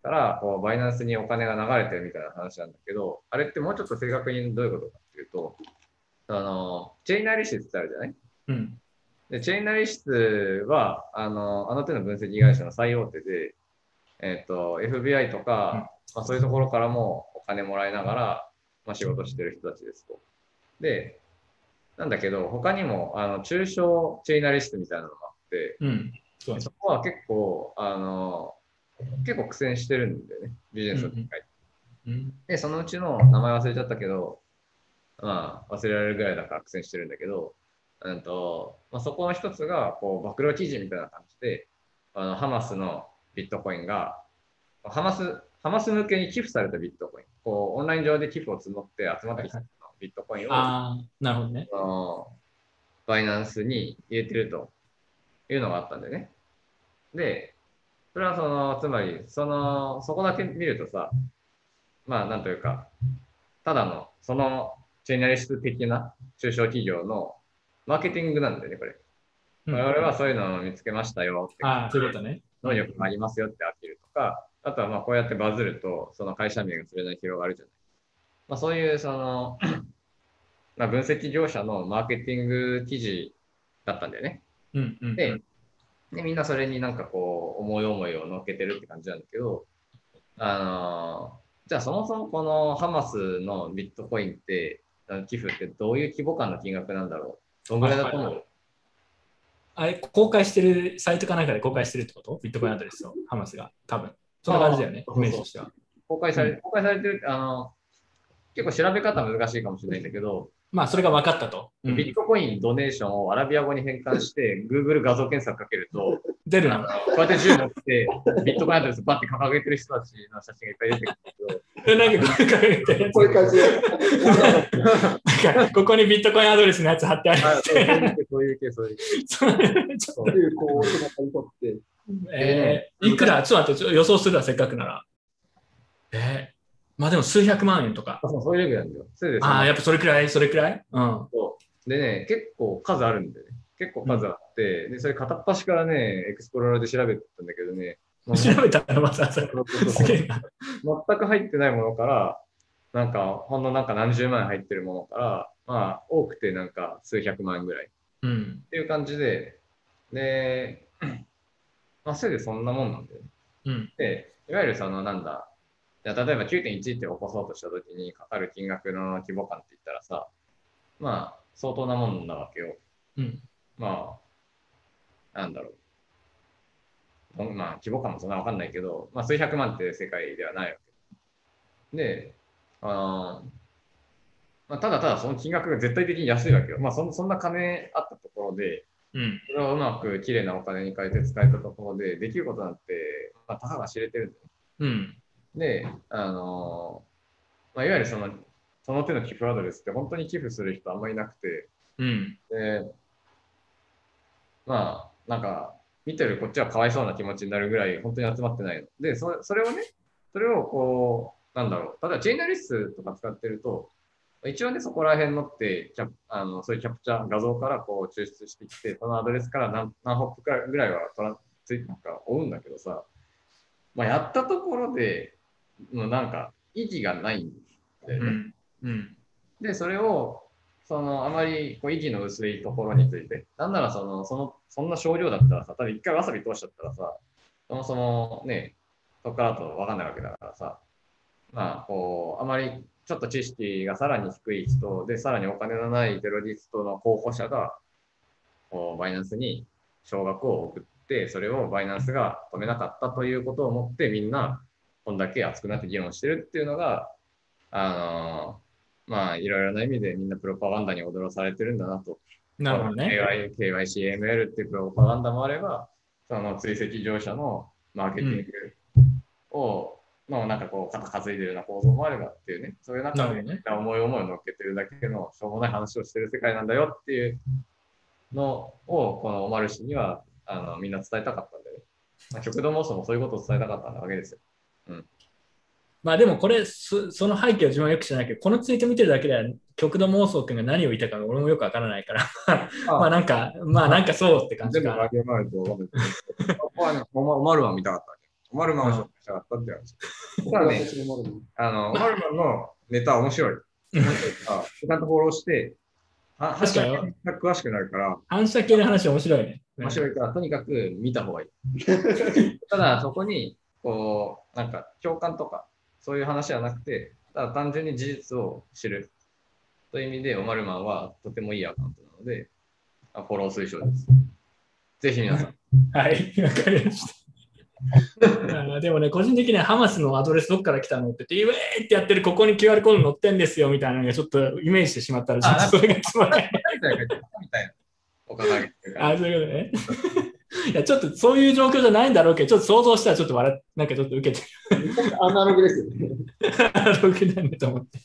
からこうバイナンスにお金が流れてるみたいな話なんだけど、あれってもうちょっと正確にどういうことかっていうと、あの、チェインアリシスってあるじゃない？うん。で、チェインナリ室は、あの、あの手の分析会社の最大手で、えっ、と、FBI とか、まあ、そういうところからもお金もらいながら、まあ、仕事してる人たちですと。で、なんだけど、他にも、あの、中小チェイナリストみたいなのがあって、うん。そそこは結構、あの、結構苦戦してるんだよね、ビジネスの機会。うん。で、そのうちの名前忘れちゃったけど、まあ、忘れられるぐらいだから苦戦してるんだけど、うんとまあ、そこの一つが、こう、暴露記事みたいな感じで、あの、ハマスのビットコインが、ハマス、ハマス向けに寄付されたビットコイン、こう、オンライン上で寄付を募って集まってきたビットコインを、ああ、なるほどね。バイナンスに入れてるというのがあったんでね。で、それはその、つまり、その、そこだけ見るとさ、まあ、なんというか、ただの、その、チェーンナリスト的な中小企業のマーケティングなんだよね、これ。うん我々はそういうのを見つけましたよって、ああ、そういうことね。能力がありますよってアピールとか、あとはまあこうやってバズると、その会社名がそれなりに広がるじゃない。まあそういうその、まあ分析業者のマーケティング記事だったんだよね。うんうん。で、でみんなそれになんかこう、思い思いを乗っけてるって感じなんだけど、あのじゃあそもそもこのハマスのビットコインって、寄付ってどういう規模感の金額なんだろうどんぐらいだと思う？あれ、公開してる、サイトかなんかで公開してるってこと？ビットコインアドレスを、ハマスが？多分。そんな感じだよね、イメージとしては。公開され、う公開されてる、あの、結構調べ方難しいかもしれないんだけど、まあ、それが分かったと。うんビットコインドネーションをアラビア語に変換して、Google 画像検索かけると、出るのこうやって銃持って、ビットコインアドレスバッて掲げてる人たちの写真がいっぱい出てくるんだけど、えなんかこういう感じで。なんかここにビットコインアドレスのやつ貼ってあるあそうって。そういう系、そういう系、それちょっというこう、背中に取って。えーいくら？ちょっと待って予想するわ、せっかくなら。えーまあでも数百万円とか。あそうそういうレベルなんだよ。それでああ、やっぱそれくらい、それくらい？うん。そうでね、結構数あるんでね。結構数あって、で、それ片っ端からね、エクスプローラーで調べたんだけどね、もう調べたらまずはそれ。全く入ってないものから、なんか、ほんのなんか何十万円入ってるものから、まあ、多くてなんか数百万円ぐらいっうん。ていう感じで、で、まあ、せいでそんなもんなんだよね。うん。で、いわゆるその、なんだ、じゃあ例えば9.1って起こそうとしたときにかかる金額の規模感って言ったらさ、まあ、相当なもんなわけよ。うん。まあ、なんだろう。まあ、規模感もそんなわかんないけど、まあ、数百万って世界ではないわけ。で、あのまあ、ただただその金額が絶対的に安いわけよ。まあそんそんな金あったところで、うん。それをうまく綺麗なお金に変えて使えたところで、できることなんて、まあ、たかが知れてるんだよね。うん。で、あのまあ、いわゆるその、その手の寄付アドレスって本当に寄付する人あんまりいなくて、うん。で、まあ、なんか、見てるこっちはかわいそうな気持ちになるぐらい本当に集まってないの。で、そそれをね、それをこう、なんだろう、例えばチェーンナリスとか使ってると、一応ね、そこら辺のってキャプあの、そういうキャプチャー、画像からこう抽出してきて、そのアドレスから何何ホップかぐらいはトラついなんか追うんだけどさ、まあ、やったところで、もうなんか意義がないんだよね。うん。うん。で、それを、その、あまりこう意義の薄いところについて、なんならその、その、そんな少量だったらさ、ただ一回わさび通しちゃったらさ、そもそもね、そこからとわかんないわけだからさ、まあ、こう、あまりちょっと知識がさらに低い人で、さらにお金のないテロリストの候補者が、こう、バイナンスに少額を送って、それをバイナンスが止めなかったということをもって、みんな、こんだけ熱くなって議論してるっていうのが、あのまあ、いろいろな意味でみんなプロパガンダに踊らされてるんだなと。なるほどね。KY KYCML っていうプロパガンダもあれば、その追跡乗車のマーケティングを、のなんかこう、肩担いでるような構造もあればっていうね、そういう中で、ね思い思いを乗っけてるだけのしょうもない話をしてる世界なんだよっていうのを、このオマル氏にはあのみんな伝えたかったんだよね。まあ、極度妄想もそういうことを伝えたかったわけですよ。まあでもこれ、そその背景を自分はよく知らないけど、このツイート見てるだけでは、極度妄想君が何を言いたいか俺もよくわからないから、まあなんか、まあなんかそうって感じか全部バ。リューマルと分かるけど、ここはねオマルマン見たかったわけ。オマルマンを紹介したかったって話。ただね、あの、オマルマンのネタ面白い。ちゃんとフォローして、は確かに話が詳しくなるから、反射系の話面白いね。面白いから、とにかく見た方がいい。ただ、そこに、こう、なんか、共感とか、そういう話はなくて、ただ単純に事実を知る。という意味で、オマルマンはとてもいいアカウントなので、あフォロー推奨です。ぜひ皆さん。はい、わかりました。あでもね、個人的にはハマスのアドレスどっから来たのって言って、イエーイってやってるここに QR コード載ってんですよみたいなのがちょっとイメージしてしまったら、それがつまらない。あ、そういうことね。いや、ちょっとそういう状況じゃないんだろうけど、ちょっと想像したらちょっと笑っ、なんかちょっと受けてアナログですよね。アナログだと思って。い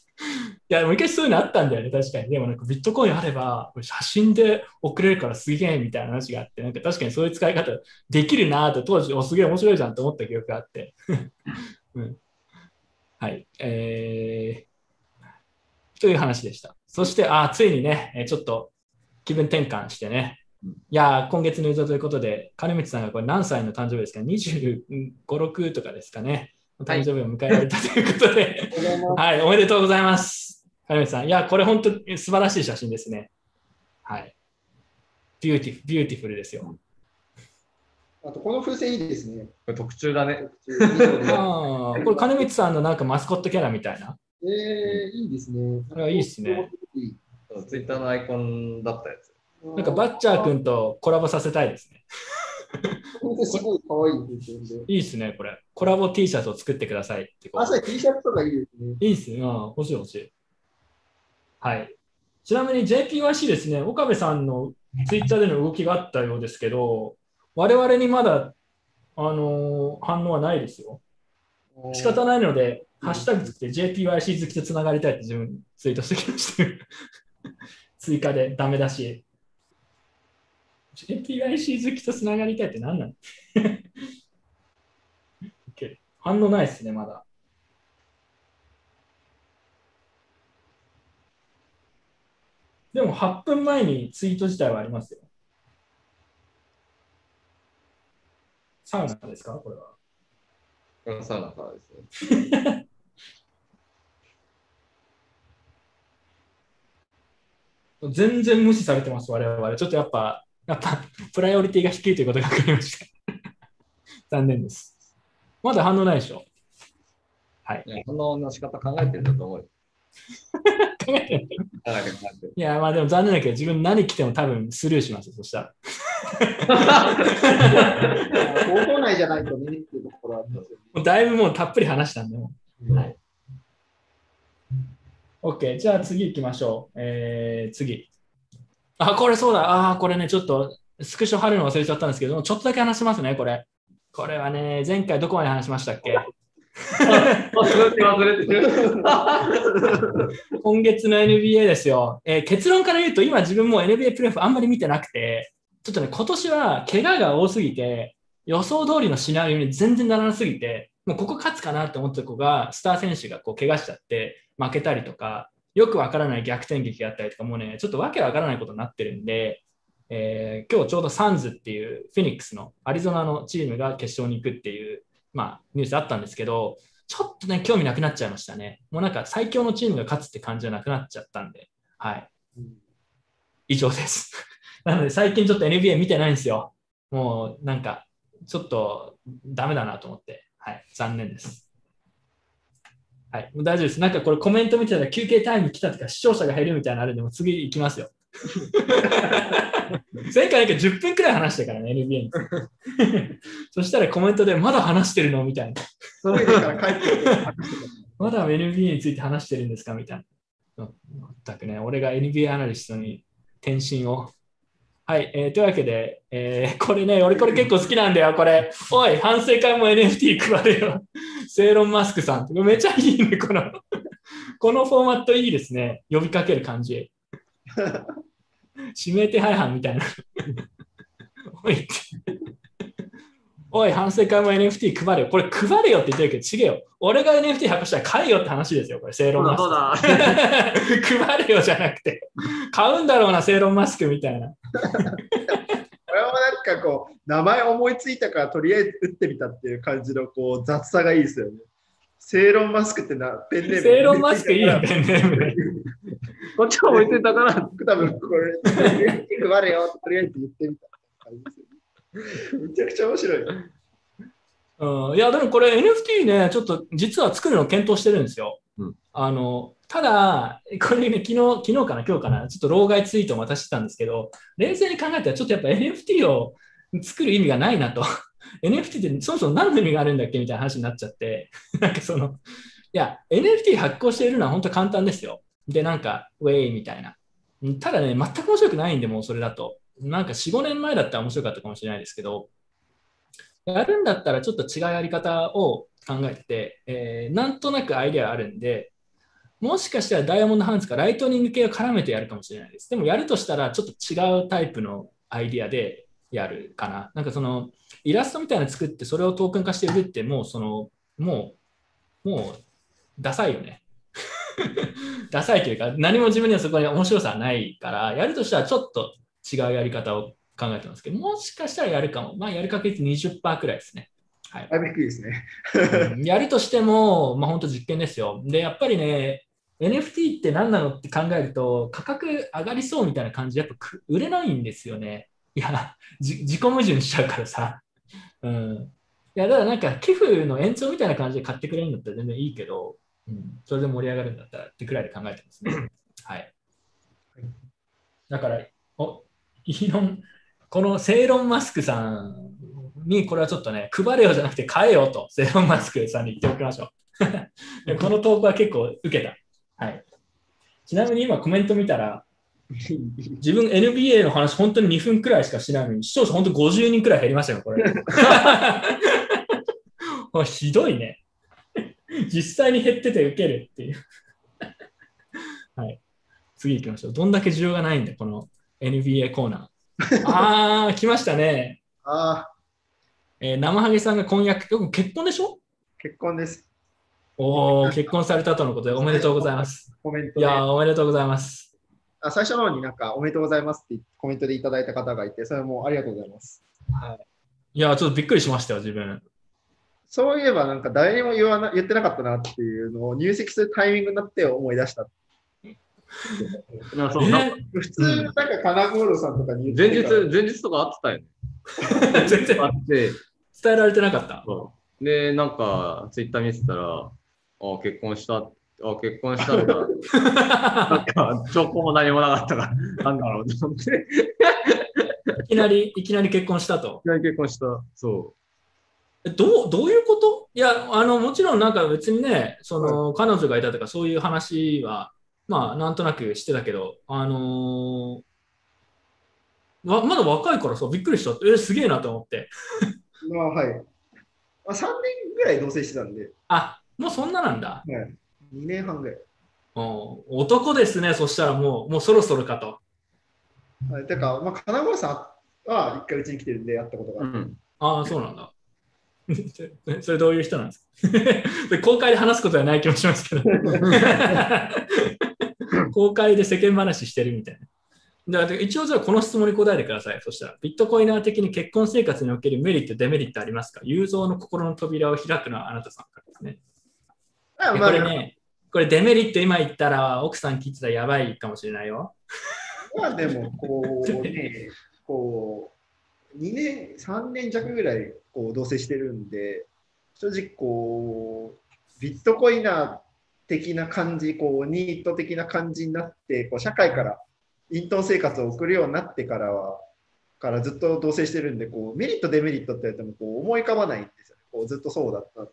や、昔そういうのあったんだよね、確かに。でもなんかビットコインあれば、写真で送れるからすげえみたいな話があって、なんか確かにそういう使い方できるなと当時、おすげえ面白いじゃんと思った記憶があって。うん、はい。えー、という話でした。そして、あ、ついにね、えーちょっと気分転換してね。いやー、今月の映像ということで、金光さんがこれ何歳の誕生日ですか ?25、6とかですかね。誕生日を迎えられたということで、はい、おめでとうございます。金光さん。いや、これ本当に素晴らしい写真ですね。はい。ビューティフビューティフルですよ。あと、この風船いいですね。これ特注だね。ああ、これ金光さんのなんかマスコットキャラみたいな。えー、いいですね。これはいいっすね。いいツイッターのアイコンだったやつ。なんかバッチャー君とコラボさせたいですね。すごい可愛い風船で。いいっすね、これ。コラボ T シャツを作ってくださいってこう朝 T シャツとかいいですね。いいっすね。うん、欲しい欲しい。はい。ちなみに JPYC ですね、岡部さんのツイッターでの動きがあったようですけど、我々にまだ、あのー反応はないですよ。仕方ないので、ハッシュタグつけて JPYC 好きとつながりたいって自分ツイートしてきました。追加でダメだし。JPYC 好きとつながりたいって何なの？OK 反応ないですね、まだ。でも8分前にツイート自体はありますよ。サウナですか？これは。サウナからですね。全然無視されてます、我々。ちょっとやっぱ、やっぱ、プライオリティが低いということが分かりました。残念です。まだ反応ないでしょ？はい。反応の仕方考えてるんだと思うよ。考えてるいや、まあでも残念だけど、自分何来ても多分スルーしますよ、そしたら。放送内じゃないとねっていうところはありますよね。もうだいぶもうたっぷり話したんで、もうはい OK、じゃあ次行きましょう。えー、次。あ、これそうだ。あー、これね、ちょっとスクショ貼るの忘れちゃったんですけど、ちょっとだけ話しますね、これ。これはね、前回どこまで話しましたっけ？今月の NBA ですよ、えー結論から言うと、今自分も NBA プレーオフあんまり見てなくて、ちょっとね、今年は怪我が多すぎて、予想通りのシナリオに全然ならなすぎて、もうここ勝つかなって思った子が、スター選手がこう怪我しちゃって負けたりとか、よくわからない逆転劇があったりとか、もうね、ちょっとわけわからないことになってるんで、えー今日ちょうどサンズっていうフェニックスのアリゾナのチームが決勝に行くっていう、まあ、ニュースあったんですけど、ちょっとね、興味なくなっちゃいましたね。もうなんか最強のチームが勝つって感じじゃなくなっちゃったんで、はい。以上です。なので最近ちょっと NBA 見てないんですよ。もうなんか、ちょっとダメだなと思って、はい、残念です。はい、もう大丈夫です。なんかこれコメント見てたら休憩タイム来たとか視聴者が減るみたいなのあるんで、もう次行きますよ。前回なんか10分くらい話してからね、NBA に。そしたらコメントでまだ話してるの？みたいな。まだ NBA について話してるんですか？みたいな。全くね、俺が NBA アナリストに転身を。はい、えーというわけで、えーこれね、俺これ結構好きなんだよ、これ。おい、反省会も NFT 配れよ。セイロン・マスクさん。めっちゃいいね、この。このフォーマットいいですね。呼びかける感じ。指名手配犯みたいな。おい。おい、反省会も NFT 配れよ。これ配れよって言ってるけど、ちげえよ。俺が NFT 発表したら買えよって話ですよ、これ、セイロン・マスク。そうだ 配れよじゃなくて、買うんだろうな、セイロン・マスクみたいな。これはなんかこう、名前思いついたからとりあえず打ってみたっていう感じのこう雑さがいいですよね。セイロン・マスクってな、ペンネーム。セイロン・マスクいいよ、ペンネームで。こっちは置いてたから、多分これ、配れよとりあえず言ってみた感じですよね。めちゃくちゃ面白い。うん、いや、でもこれ NFT ね、ちょっと実は作るの検討してるんですよ。あのただ、これね、昨日、昨日かな、今日かな、ちょっと老害ツイートをまたしてたんですけど、冷静に考えたら、ちょっとやっぱ NFT を作る意味がないなと。NFT ってそもそも何の意味があるんだっけみたいな話になっちゃって、なんかその、いや、NFT 発行しているのは本当簡単ですよ。で、なんか、ウェイみたいな。ただね、全く面白くないんで、もうそれだと。なんか4、5年前だったら面白かったかもしれないですけど、やるんだったらちょっと違うやり方を考えてて、えーなんとなくアイデアあるんで、もしかしたらダイヤモンドハンズかライトニング系を絡めてやるかもしれないです。でもやるとしたらちょっと違うタイプのアイデアでやるかな。なんかそのイラストみたいなの作ってそれをトークン化して売るってもうそのもうもうダサいよね。ダサいというか何も自分にはそこに面白さはないからやるとしたらちょっと違うやり方を考えてますけどもしかしたらやるかも。まあやる確率20%くらいですね。はい。だいぶ低いですね。うんやるとしても、まあ、本当実験ですよ。で、やっぱりね、NFT って何なのって考えると、価格上がりそうみたいな感じで、やっぱく売れないんですよね。いや、じ自己矛盾しちゃうからさ。うん。いや、だからなんか寄付の延長みたいな感じで買ってくれるんだったら全然いいけど、うん、それで盛り上がるんだったらってくらいで考えてますね。はい。だから、お、イーロン、このセイロン・マスクさんに、これはちょっとね、配れよじゃなくて買えよと、セイロン・マスクさんに言っておきましょう。でこの投稿は結構受けた。はい。ちなみに今コメント見たら、自分 NBA の話本当に2分くらいしかしないのに、視聴者本当50人くらい減りましたよ、これ。ひどいね。実際に減ってて受けるっていう。はい。次行きましょう。どんだけ需要がないんだ、この NBA コーナー。あー、来ましたね。ああ、えー生ハゲさんが婚約、よく結婚でしょ？結婚です。おー、結婚されたとのことでおめでとうございます。コメントで。いやー、おめでとうございます。あ最初の方になんかおめでとうございますってコメントでいただいた方がいて、それもありがとうございます。いやー、ちょっとびっくりしましたよ、自分。そういえばなんか誰にも言わな言ってなかったなっていうのを入籍するタイミングになって思い出した。普通なんかカナゴールさんとかに言って前日前日とか会ってたよね。全然会って、伝えられてなかった。そうで、なんか、ツイッター見てたら、あ、結婚した、あ、結婚したのか。なんか、兆候も何もなかったから、なんだろうと思って。いきなり、いきなり結婚したと。いきなり結婚した。そえどうどういうこと？いや、あの、もちろんなんか別にね、その、彼女がいたとかそういう話はまあ、なんとなく知ってたけど、あのーわまだ若いからさ、びっくりした。え、すげえなと思って。まあ、はい。まあ、3年ぐらい同棲してたんで、あ、もうそんななんだ。はい、2年半ぐらい。うん男ですね、そしたらもう、もうそろそろかと。はい、てか、まあ、金村さんは一回うちに来てるんで、会ったことがあって。うん。ああ、そうなんだ。それどういう人なんですか？で公開で話すことはない気もしますけど。公開で世間話してるみたいな。だから一応じゃあこの質問に答えてください。そしたら、ビットコイナー的に結婚生活におけるメリット、デメリットありますか？雄三の心の扉を開くのはあなたさんからですね。これね、これデメリット今言ったら奥さん聞いてたらやばいかもしれないよ。ま あでも、こうね、こう、2年、3年弱ぐらいこう同棲してるんで、正直こう、ビットコイナー的な感じ、こう、ニート的な感じになって、こう社会から隠遁生活を送るようになってからは、からずっと同棲してるんで、こうメリット、デメリットって言われてもこう思い浮かばないんですよね。こうずっとそうだったんで。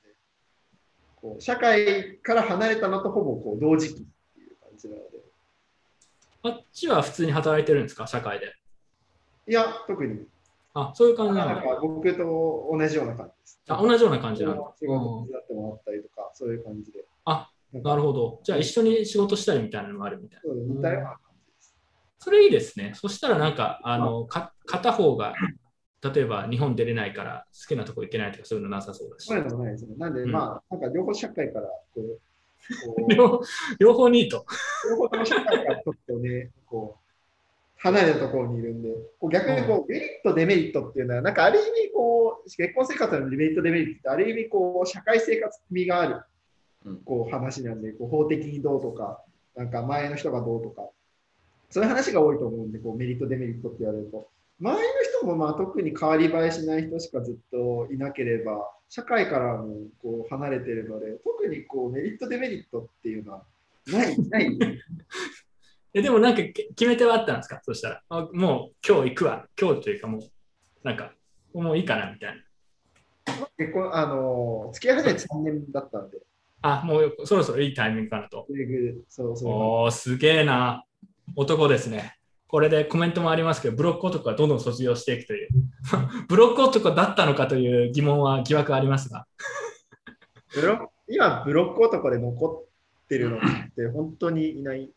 こう社会から離れたのとほぼこう同時期っていう感じなので。あっちは普通に働いてるんですか？社会で。いや、特に。あ、そういう感じななんのか僕と同じような感じです。あ同じような感じなの仕事手伝ってもらったりとか、そういう感じで。あ、なるほど。じゃあ一緒に仕事したりみたいなのもあるみたいな。そう似たような感じです。それいいですね。そしたらなんか、あの、か片方が、例えば日本出れないから好きなとこ行けないとかそういうのなさそうだしそう。いうのもないですね。なんで、うんまあ、なんか両方社会からこう、こう 両両方ニート。両方とも社会からちょっとね、こう、離れたところにいるんで、こう逆にこう、メリット、デメリットっていうのは、なんかある意味、こう、結婚生活のメリット、デメリットって、ある意味、こう、社会生活味があるうん、こう、話なんで、こう法的にどうとか、なんか前の人がどうとか、そういう話が多いと思うんで、こうメリット、デメリットって言われると。前の人もまあ特に変わり映えしない人しかずっといなければ、社会からもこう離れてるので、特にこうメリット、デメリットっていうのはない、ない。えでもなんかけ決め手はあったんですか？そしたら。あもう今日行くわ。今日というかもう、なんか、もういいかなみたいな。結婚、あの、付き合い始めて3年だったんで、あ、もうそろそろいいタイミングかなと。そうそう。おー、すげえな。男ですね。これでコメントもありますけど、ブロック男がどんどん卒業していくという。ブロック男だったのかという疑問は疑惑ありますが。ブロック今、ブロック男で残ってるのって本当にいない。い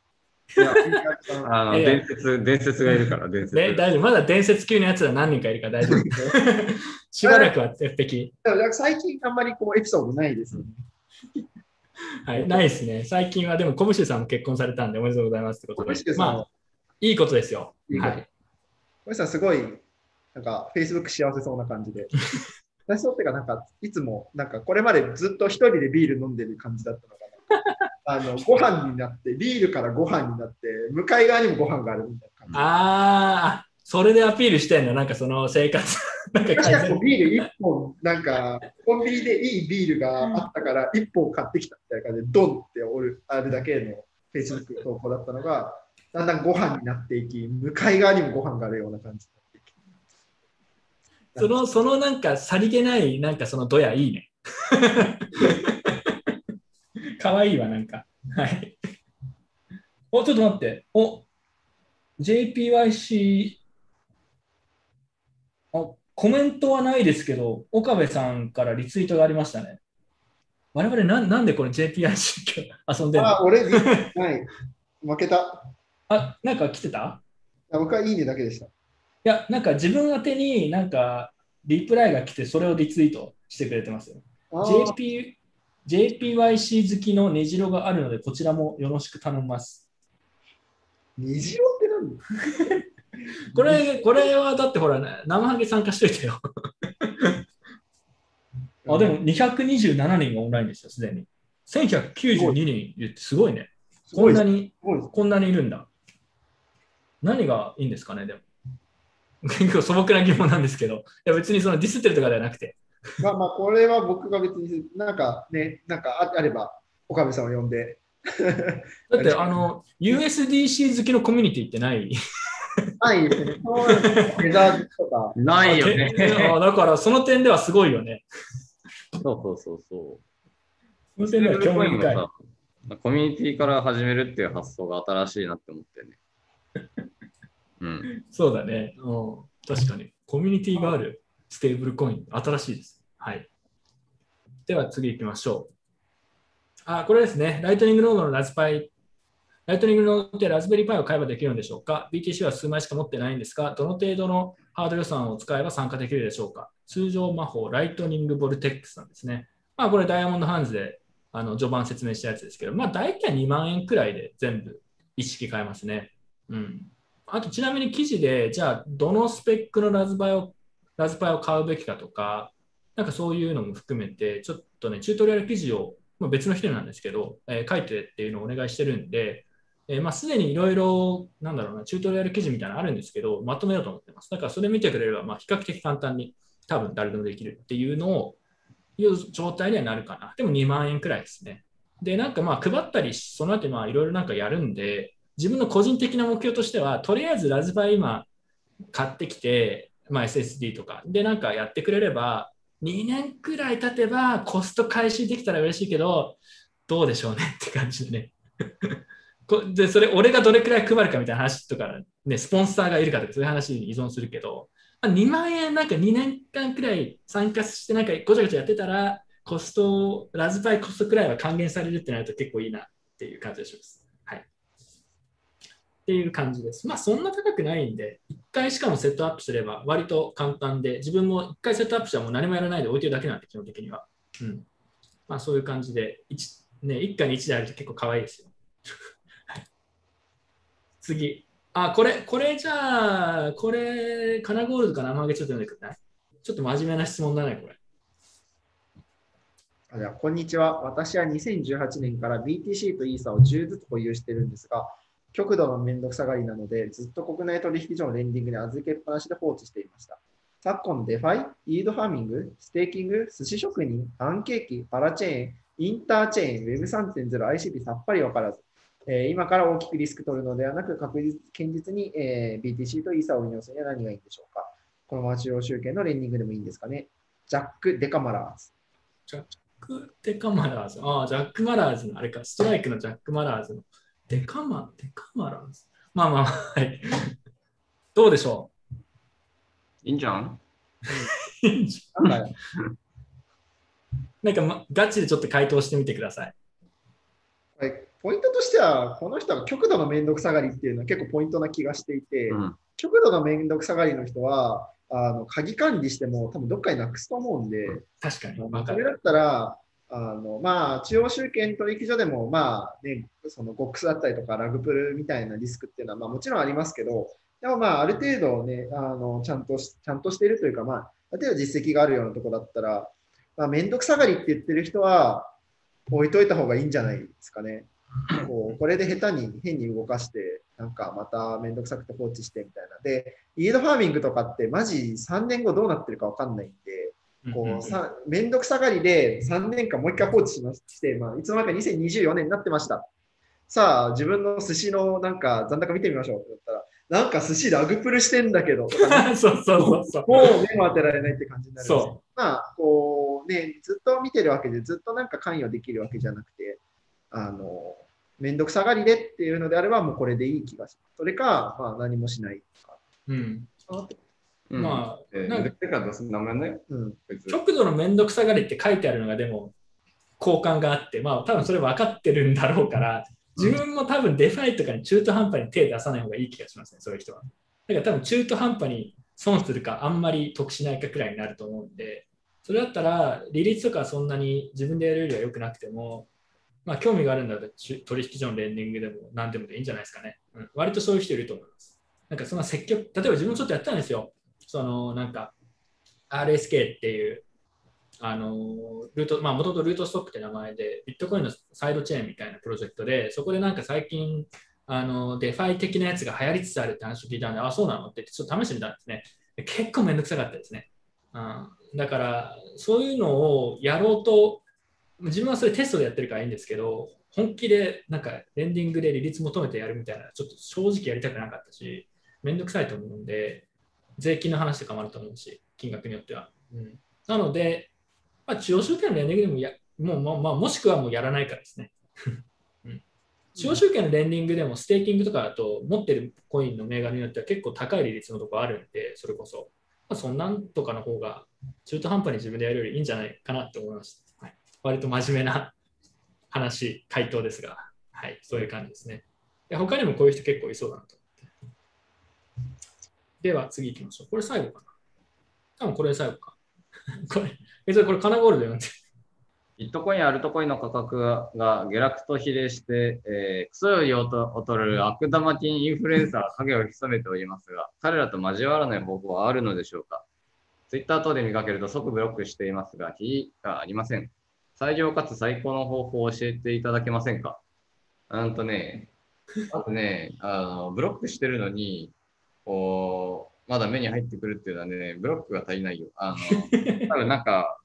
や、あの、伝説、伝説がいるから、伝説。で大丈夫。まだ伝説級のやつは何人かいるから大丈夫。しばらくは鉄壁。最近あんまりこうエピソードないですよね。はい、ないですね。最近はでも、小渕さんも結婚されたんでおめでとうございますってことで小渕。さんまあ、いいことですよ。いいはい。小石さん、すごい、なんか、Facebook 幸せそうな感じで。私そうっていうか、なんか、いつも、なんか、これまでずっと一人でビール飲んでる感じだったのかな。あの、ご飯になって、ビールからご飯になって、向かい側にもご飯があるみたいな感じ。あー、それでアピールしてんの？なんかその生活。なんかビール1本、なんか、コンビニでいいビールがあったから、1本買ってきたみたいな感じで、ドンっておるあるだけの Facebook 投稿だったのが、だんだんご飯になっていき、向かい側にもご飯があるような感じになっていき。その、そのなんかさりげない、なんかそのドヤいいね。かわいいわ、なんか。はい。お、ちょっと待って。お、JPYC、あ、コメントはないですけど、岡部さんからリツイートがありましたね。我々ななんでこれ JPIC 遊んでるの？あ、俺、はい。負けた。あ、なんか来てた？あ僕はいいねだけでした。いや、なんか自分宛てになんかリプライが来て、それをリツイートしてくれてますよ。JP JPYC 好きのねじろがあるので、こちらもよろしく頼みます。虹色って何？これ、これはだってほら、ね、生ハゲ参加しといてよ。あ、でも227人がオンラインですよ、すでに。1192人いるってすごいね。こんなに、こんなにいるんだ。何がいいんですかね、でも。結構素朴な疑問なんですけど、いや別にそのディスってるとかではなくて、まあまあ、これは僕が別に、なんかね、なんかああれば、岡部さんを呼んで。だって あの、USDC 好きのコミュニティってない？はい、ですね。ーズとか。ないよね。あだからその点ではすごいよね。そうそうそうそう。その点では興味深い。さコミュニティから始めるっていう発想が新しいなって思ってね。うん。そうだね。うん、確かに。コミュニティがあるステーブルコイン、新しいです。はい。では次行きましょう。あ、これですね。ライトニングノードのラズパイ。ライトニングノードでラズベリーパイを買えばできるんでしょうか ?BTC は数枚しか持ってないんですが、どの程度のハード予算を使えば参加できるでしょうか？通常魔法、ライトニングボルテックスなんですね。まあ、これダイヤモンドハンズであの序盤説明したやつですけど、まあ、大体2万円くらいで全部一式買えますね。うん。あと、ちなみに記事で、じゃあ、どのスペックのラズパイを、ラズパイを買うべきかとか、なんかそういうのも含めて、ちょっとね、チュートリアル記事を、まあ、別の人なんですけど、えー書いてっていうのをお願いしてるんで、えーまあ、すでにいろいろ、なんだろうな、チュートリアル記事みたいなのあるんですけど、まとめようと思ってます。だからそれ見てくれれば、まあ、比較的簡単に多分誰でもできるっていうのを、いう状態にはなるかな。でも2万円くらいですね。で、なんかまあ配ったり、その後まあいろいろなんかやるんで、自分の個人的な目標としては、とりあえずラズパイ今買ってきて、まあ、SSD とかでなんかやってくれれば、2年くらい経てばコスト回収できたら嬉しいけど、どうでしょうね？って感じでね。で、それ俺がどれくらい配るかみたいな話とか、ね、スポンサーがいるかとかそういう話に依存するけど、あ、2万円なんか2年間くらい参加してなんかごちゃごちゃやってたら、コスト、ラズパイコストくらいは還元されるってなると結構いいなっていう感じがします。っていう感じです。まあそんな高くないんで、1回しかもセットアップすれば割と簡単で、自分も1回セットアップしたらもう何もやらないで置いてるだけなんで、基本的には。うん。まあそういう感じで、一ね、一家に1台あると結構可愛いですよ。次。あ、これ、これじゃあ、これ、カナゴールドかな？生揚げちょっと読んでくれないちょっと真面目な質問だね、これ。あこんにちは。私は2018年から BTC とイーサを10ずつ保有してるんですが、極度のめんどくさがりなので、ずっと国内取引所のレンディングに預けっぱなしで放置していました。昨今の、デファイ、イールドファーミング、ステーキング、寿司職人、パンケーキ、パラチェーン、インターチェーン、Web3.0、ICP さっぱりわからず、えー今から大きくリスク取るのではなく、確実堅実に、えー BTC とイーサーを運用するには何がいいんでしょうかこのまま中央集権のレンディングでもいいんですかねジャック・デカマラーズ。ジャック・デカマラーズ？ああ、ジャック・マラーズの、あれか、ストライクのジャック・マラーズの。デカマ、デカマラーズ。まあまあまあ、はい。どうでしょいいんじゃん？うなんかなんか、ま、ガチでちょっと回答してみてください。はいポイントとしては、この人が極度のめんどくさがりっていうのは結構ポイントな気がしていて、うん。極度のめんどくさがりの人は、あの鍵管理しても多分どっかになくすと思うんで、確かに。それだったら、あのまあ、中央集権取引所でも、まあね、そのゴックスだったりとかラグプルみたいなリスクっていうのは、まあ、もちろんありますけど、でもまあ、ある程度ね、あのちゃんとしちゃんとしているというか、まあ、ある程度実績があるようなとこだったら、まあ、めんどくさがりって言ってる人は、置いといた方がいいんじゃないですかね。こうこれで下手に変に動かして、なんかまためんどくさくて放置してみたいな。で、イードファーミングとかってマジ3年後どうなってるかわかんないんで、こうさめんどくさがりで3年間もう一回放置しまして、まあ、いつの間にか2024年になってました。さあ、自分の寿司のなんか残高見てみましょうって言ったら、なんか寿司ラグプルしてんだけど、そうそうそうそう。もう目も当てられないって感じになるそまあ、こうね、ずっと見てるわけで、ずっとなんか関与できるわけじゃなくて、あの、めんどくさがりでっていうのであれば、もうこれでいい気がします。それか、まあ何もしないか。う。うん。うんまあえなんかー、てか、そんなもんね。うん。極度のめんどくさがりって書いてあるのがでも交換があって、まあ多分それ分かってるんだろうから、自分も多分デファイとかに中途半端に手出さない方がいい気がしますね、そういう人は。だから多分中途半端に損するか、あんまり得しないかくらいになると思うんで、それだったら利率とかはそんなに自分でやるよりは良くなくても、まあ興味があるんだったらち取引所のレンディングでも何でもでいいんじゃないですかね。うん、割とそういう人いると思います。なんかその積極、例えば自分もちょっとやったんですよ。そのなんか RSK っていうあのルート、まあ、もともとルートストックって名前で、ビットコインのサイドチェーンみたいなプロジェクトで、そこでなんか最近、あのデファイ的なやつが流行りつつあるって話を聞いたんで、あ、そうなのって、ちょっと試してみたんですね。結構めんどくさかったですね。うん、だから、そういうのをやろうと、自分はそれテストでやってるからいいんですけど、本気でなんかレンディングで利率求めてやるみたいな、ちょっと正直やりたくなかったし、めんどくさいと思うんで、税金の話とかもあると思うし、金額によっては。うん、なので、まあ、中央集権のレンディングでもや、もうまあまあ、もしくはもうやらないからですね。司法集権のレンディングでもステーキングとかだと持ってるコインの銘柄によっては結構高い利率のとこあるんで、それこそ。まあ、そんなんとかの方が中途半端に自分でやるよりいいんじゃないかなって思いました。はい、割と真面目な話、回答ですが、はい、そういう感じですね。で他にもこういう人結構いそうだなと。では次行きましょう。これ最後かな。多分これ最後か。これ、え、それこれカナゴールド読んで。ビットコイン、アルトコインの価格が下落と比例して、えー、クソより劣る悪玉金インフルエンサー影を潜めておりますが、彼らと交わらない方法はあるのでしょうか？ツイッター等で見かけると即ブロックしていますが、非がありません。最良かつ最高の方法を教えていただけませんか？うんとね、あとね、あの、ブロックしてるのに、こう、まだ目に入ってくるっていうのはね、ブロックが足りないよ。あの、多分なんか、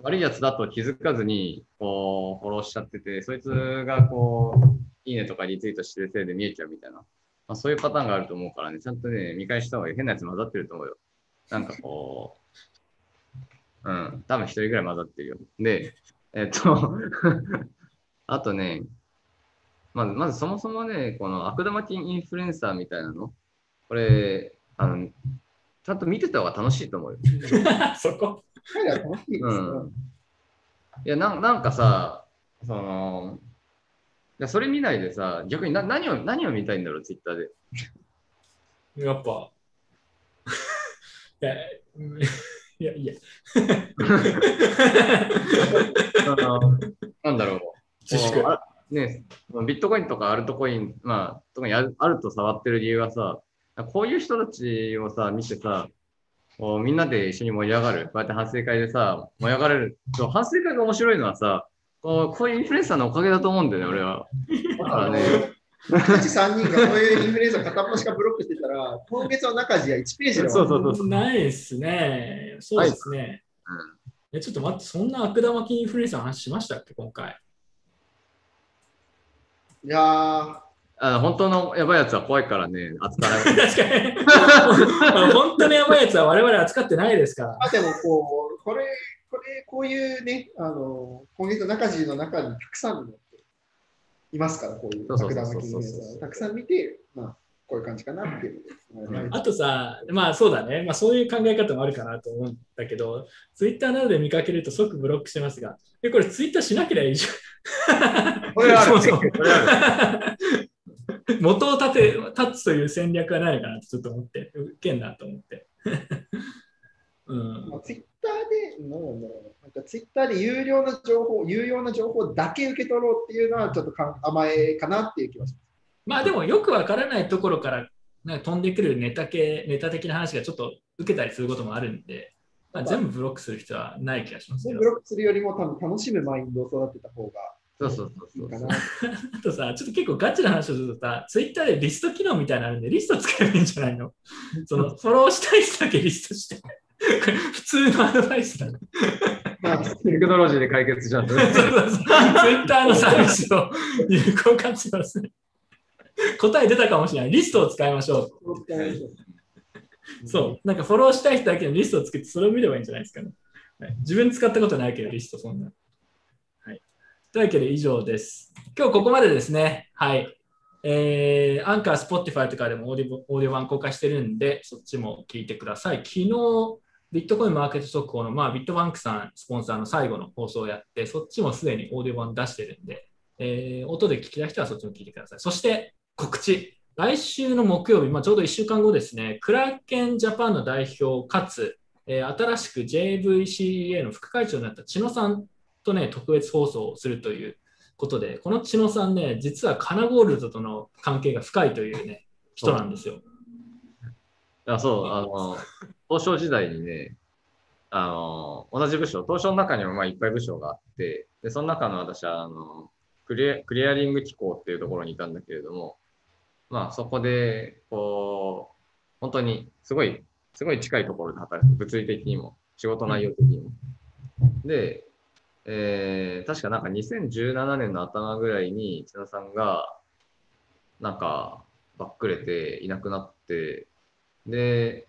悪いやつだと気づかずに、こう、フォローしちゃってて、そいつがこう、いいねとかリツイートしてるせいで見えちゃうみたいな。まあ、そういうパターンがあると思うからね、ちゃんとね、見返した方がいい。変なやつ混ざってると思うよ。なんかこう、うん、多分一人ぐらい混ざってるよ。で、えっと、あとね、まず、まずそもそもね、この悪玉菌インフルエンサーみたいなの、これ、あの、ちゃんと見てた方が楽しいと思うよ。そこ。彼ら楽しいですんいやなん、なんかさ、その、いやそれ見ないでさ、逆にな何を何を見たいんだろう、ツイッターで。やっぱ。いや、うんいや、いや。あのなんだろう。自粛こうあね、ビットコインとかアルトコイン、まあ、特にアルアルト触ってる理由はさ、こういう人たちをさ、見てさ、こうみんなで一緒に盛り上がる。こうやって反省会でさ、盛り上がれる。そう反省会が面白いのはさ、こうこういうインフルエンサーのおかげだと思うんだよね、俺は。だからね、僕たち3人がこういうインフルエンサー片っ端からブロックしてたら、今月の中地は1ページでそうそうそうそう。ないですね。そうですね。えちょっと待って、そんな悪玉菌インフルエンサーの話しましたっけ、今回？いやー、あの本当のやばいやつは怖いからね、扱わない。確かに。本当にやばいやつは我々扱ってないですから。あでもこう、これ、これ、こういうね、あの、今月の中地の中にたくさんのいますから、こういうそうそう悪そうそう玉菌インフルエンサーをたくさん見て、まあ、こういう感じかなっていうので。あとさ、まあそうだね、まあ、そういう考え方もあるかなと思うんだけど、ツイッターなどで見かけると即ブロックしてますが、えこれツイッターしなければいいじゃん。これはある そうそうこれは 元を立て立つという戦略はないかなってちょっと思って、うけんなと思って。うんまあ、ツイッターで、なんだろうな、なんかツイッターで有料な情報、有用な情報だけ受け取ろうっていうのは、ちょっとか甘えかなっていう気がします。まあでもよくわからないところからなんか飛んでくるネタ系、ネタ的な話がちょっと受けたりすることもあるんで、まあ、全部ブロックする必要はない気がしますけどブ。ロックするよりも多分楽しむマインドを育てた方がそうそうそうそう。あとさ、ちょっと結構ガチな話をするとさ、ツイッターでリスト機能みたいなのあるんで、リスト使えばいいんじゃないの？そのフォローしたい人だけリストして。こ れ普通のアドバイスだね。まあ、テクノロジーで解決じゃん。そうそうそうツイッターのサービスを有効活用する。答え出たかもしれない。リストを使いましょう。そう。なんかフォローしたい人だけのリストを作って、それを見ればいいんじゃないですかね。はい、自分使ったことないけど、リストそんな。というわけで以上です。今日ここまでですね。はい。えー、アンカー、スポティファイとかでもオーディオーディオ版公開してるんで、そっちも聞いてください。昨日、ビットコインマーケット速報の、まあ、ビットバンクさんスポンサーの最後の放送をやって、そっちもすでにオーディオ版出してるんで、えー、音で聞きたい人はそっちも聞いてください。そして、告知。来週の木曜日、まあ、ちょうど1週間後ですね、クラーケンジャパンの代表かつ、えー新しく JVCA の副会長になった千野さんとね、特別放送をするということで、この千野さんね、実はカナゴールドとの関係が深いというね、人なんですよ。あそう、あの、東証時代にね、あの、同じ部署、東証の中にもまあいっぱい部署があって、で、その中の私は、あの、クリアクリアリング機構っていうところにいたんだけれども、まあそこで、こう、本当にすごい、すごい近いところで働く、物理的にも、仕事内容的にも。で、えー、確かなんか2017年の頭ぐらいに千田さんが、なんか、ばっくれていなくなって、で、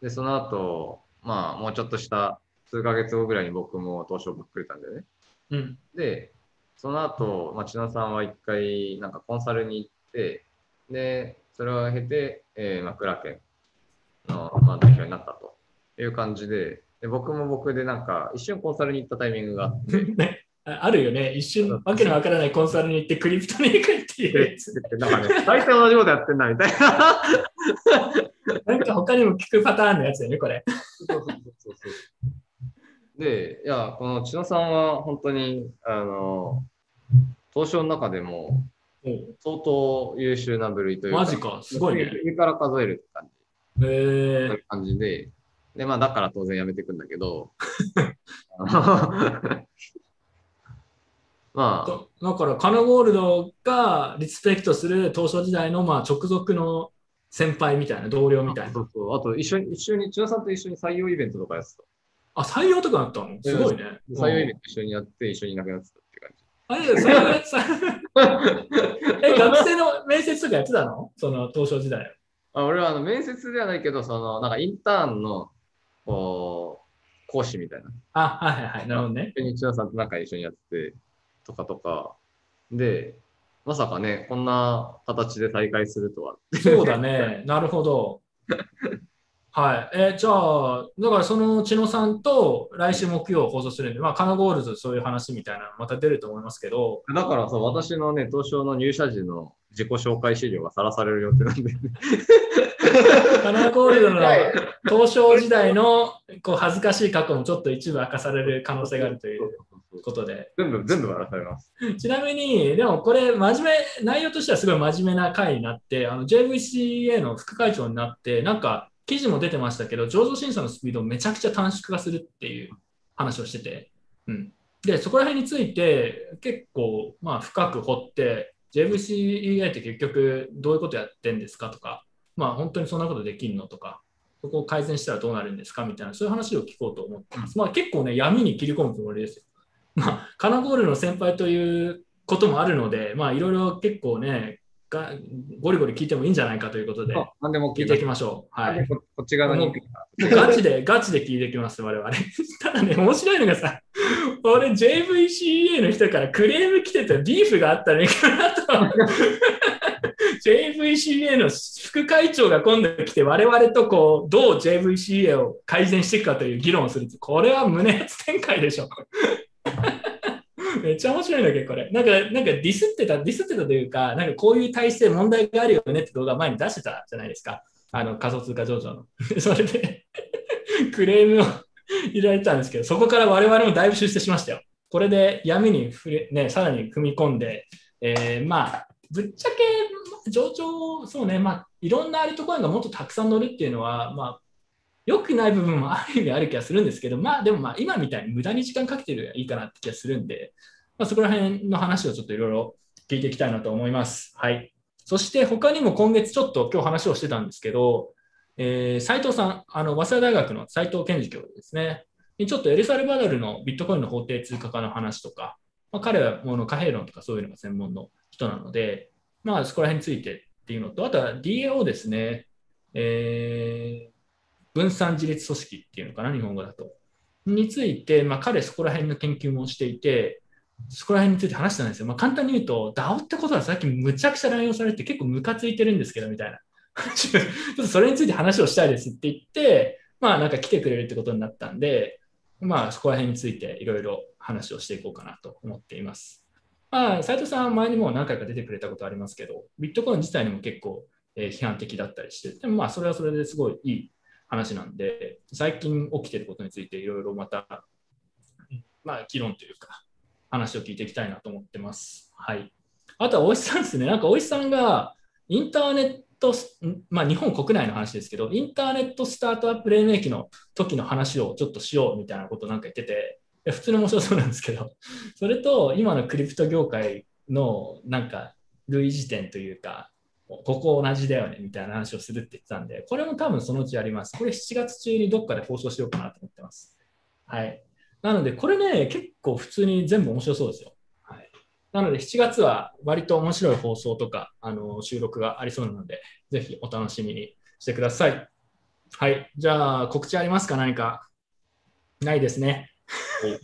で、その後、まあ、もうちょっとした数ヶ月後ぐらいに僕も東証ばっくれたんだよね。うん。で、その後、まあ、千野さんは一回、なんかコンサルに行って、で、それを経て、えー、まあ、クラーケンの、まあ、代表になったという感じで、で僕も僕でなんか、一瞬コンサルに行ったタイミングがあって、ね ああるよね。一瞬、わけのわからないコンサルに行ってクリプトに行くっていう。なんかね、大体同じことやってんなみたいな。なんか他にも聞くパターンのやつだよね、これ。で、いや、この千野さんは本当に、あの、東証の中でも相当優秀な部類というか、マジか、すごいね。上から数えるって感じ。へそうえいう感じで、で、まあ、だから当然やめていくんだけど、まあ、とだから、カナゴールドがリスペクトする東証時代のまあ直属の先輩みたいな、同僚みたいな。そうそう、あと一緒に、一緒に、千代さんと一緒に採用イベントとかやってあ、採用とかなったの？すごいね。た。採用イベント一緒にやって、一緒にいなくなってたって感じ。あれそれさえ、学生の面接とかやってたの？その東証時代。あ俺はあの面接ではないけど、その、なんかインターンの、こう、講師みたいな。あ、はいはいはい。なるほどね。一緒に千代さんとなんか一緒にやって、とかとか。で、まさかね、こんな形で再会するとは。そうだね。なるほど。はい。え、じゃあ、だからその千野さんと来週木曜放送するんで、まあ、カナゴールズそういう話みたいなのまた出ると思いますけど、だからそう、私のね、東証の入社時の自己紹介資料がさらされる予定なんで、カナゴールドのはい。東証時代のこう恥ずかしい過去もちょっと一部明かされる可能性があるということで。全部、全部割らされます。ちなみに、でもこれ、真面目、内容としてはすごい真面目な回になって、あの JVCA の副会長になって、なんか記事も出てましたけど、上場審査のスピードをめちゃくちゃ短縮化するっていう話をしてて、うん、で、そこら辺について結構、まあ、深く掘って、JVCA って結局どういうことやってんですかとか、まあ、本当にそんなことできるのとか、そこを改善したらどうなるんですかみたいな、そういう話を聞こうと思ってます。まあ、結構ね、闇に切り込むつもりですよ。まあ、カナゴールの先輩ということもあるので、まあ、いろいろ結構ね、がゴリゴリ聞いてもいいんじゃないかということで、あなんでも聞いていきましょう。はい。ここっち側に行くもうガチで、ガチで聞いてきます、我々。ただね、面白いのがさ、俺 JVCA の人からクレーム来てたビーフがあったらいいかなと。JVCA の副会長が今度来て、我々とこう、どう JVCA を改善していくかという議論をする。これは胸熱展開でしょ。めっちゃ面白いんだけど、これ。なんか、なんかディスってた、ディスってたというか、なんかこういう体制問題があるよねって動画前に出してたじゃないですか。あの、仮想通貨上場の。それで、クレームを 入れられたんですけど、そこから我々もだいぶ出世しましたよ。これで闇に触れ、ね、さらに踏み込んで、えーまあ、ぶっちゃけ、上場、そうね、まあ、いろんなアルトコインがもっとたくさん乗るっていうのは、まあ、良くない部分もある意味ある気がするんですけど、まあでもまあ今みたいに無駄に時間かけてるいいかなって気がするんで、まあ、そこら辺の話をちょっといろいろ聞いていきたいなと思います。はい。そして他にも今月ちょっと今日話をしてたんですけど、えー、斉藤さん、あの早稲田大学の斉藤健二教授ですね。ちょっとエルサルバドルのビットコインの法定通貨化の話とか、まあ、彼はもう貨幣論とかそういうのが専門の人なので、まあそこら辺についてっていうのと、あとは DAO ですね。えー分散自立組織っていうのかな、日本語だと。について、まあ、彼そこら辺の研究もしていて、そこら辺について話してたんですよ。まあ、簡単に言うと、DAO ってことはさっきむちゃくちゃ乱用されて結構ムカついてるんですけど、みたいな。ちょっとそれについて話をしたいですって言って、まあなんか来てくれるってことになったんで、まあそこら辺についていろいろ話をしていこうかなと思っています。まあ、斉藤さんは前にも何回か出てくれたことありますけど、ビットコイン自体にも結構、え批判的だったりして、でもまあそれはそれですごいいい話なんで、最近起きてることについていろいろまた、まあ議論というか、話を聞いていきたいなと思ってます。はい。あとは大石さんですね。なんか大石さんがインターネットト、まあ日本国内の話ですけど、インターネットスタートアップ黎明期の時の話をちょっとしようみたいなことなんか言ってて、普通に面白そうなんですけど、それと今のクリプト業界のなんか類似点というか、ここ同じだよねみたいな話をするって言ってたんで、これも多分そのうちやります。これ7月中にどっかで放送しようかなと思ってます。はい。なので、これね、結構普通に全部面白そうですよ。はい。なので、7月は割と面白い放送とか、あの、収録がありそうなので、ぜひお楽しみにしてください。はい。じゃあ、告知ありますか？何か？ないですね。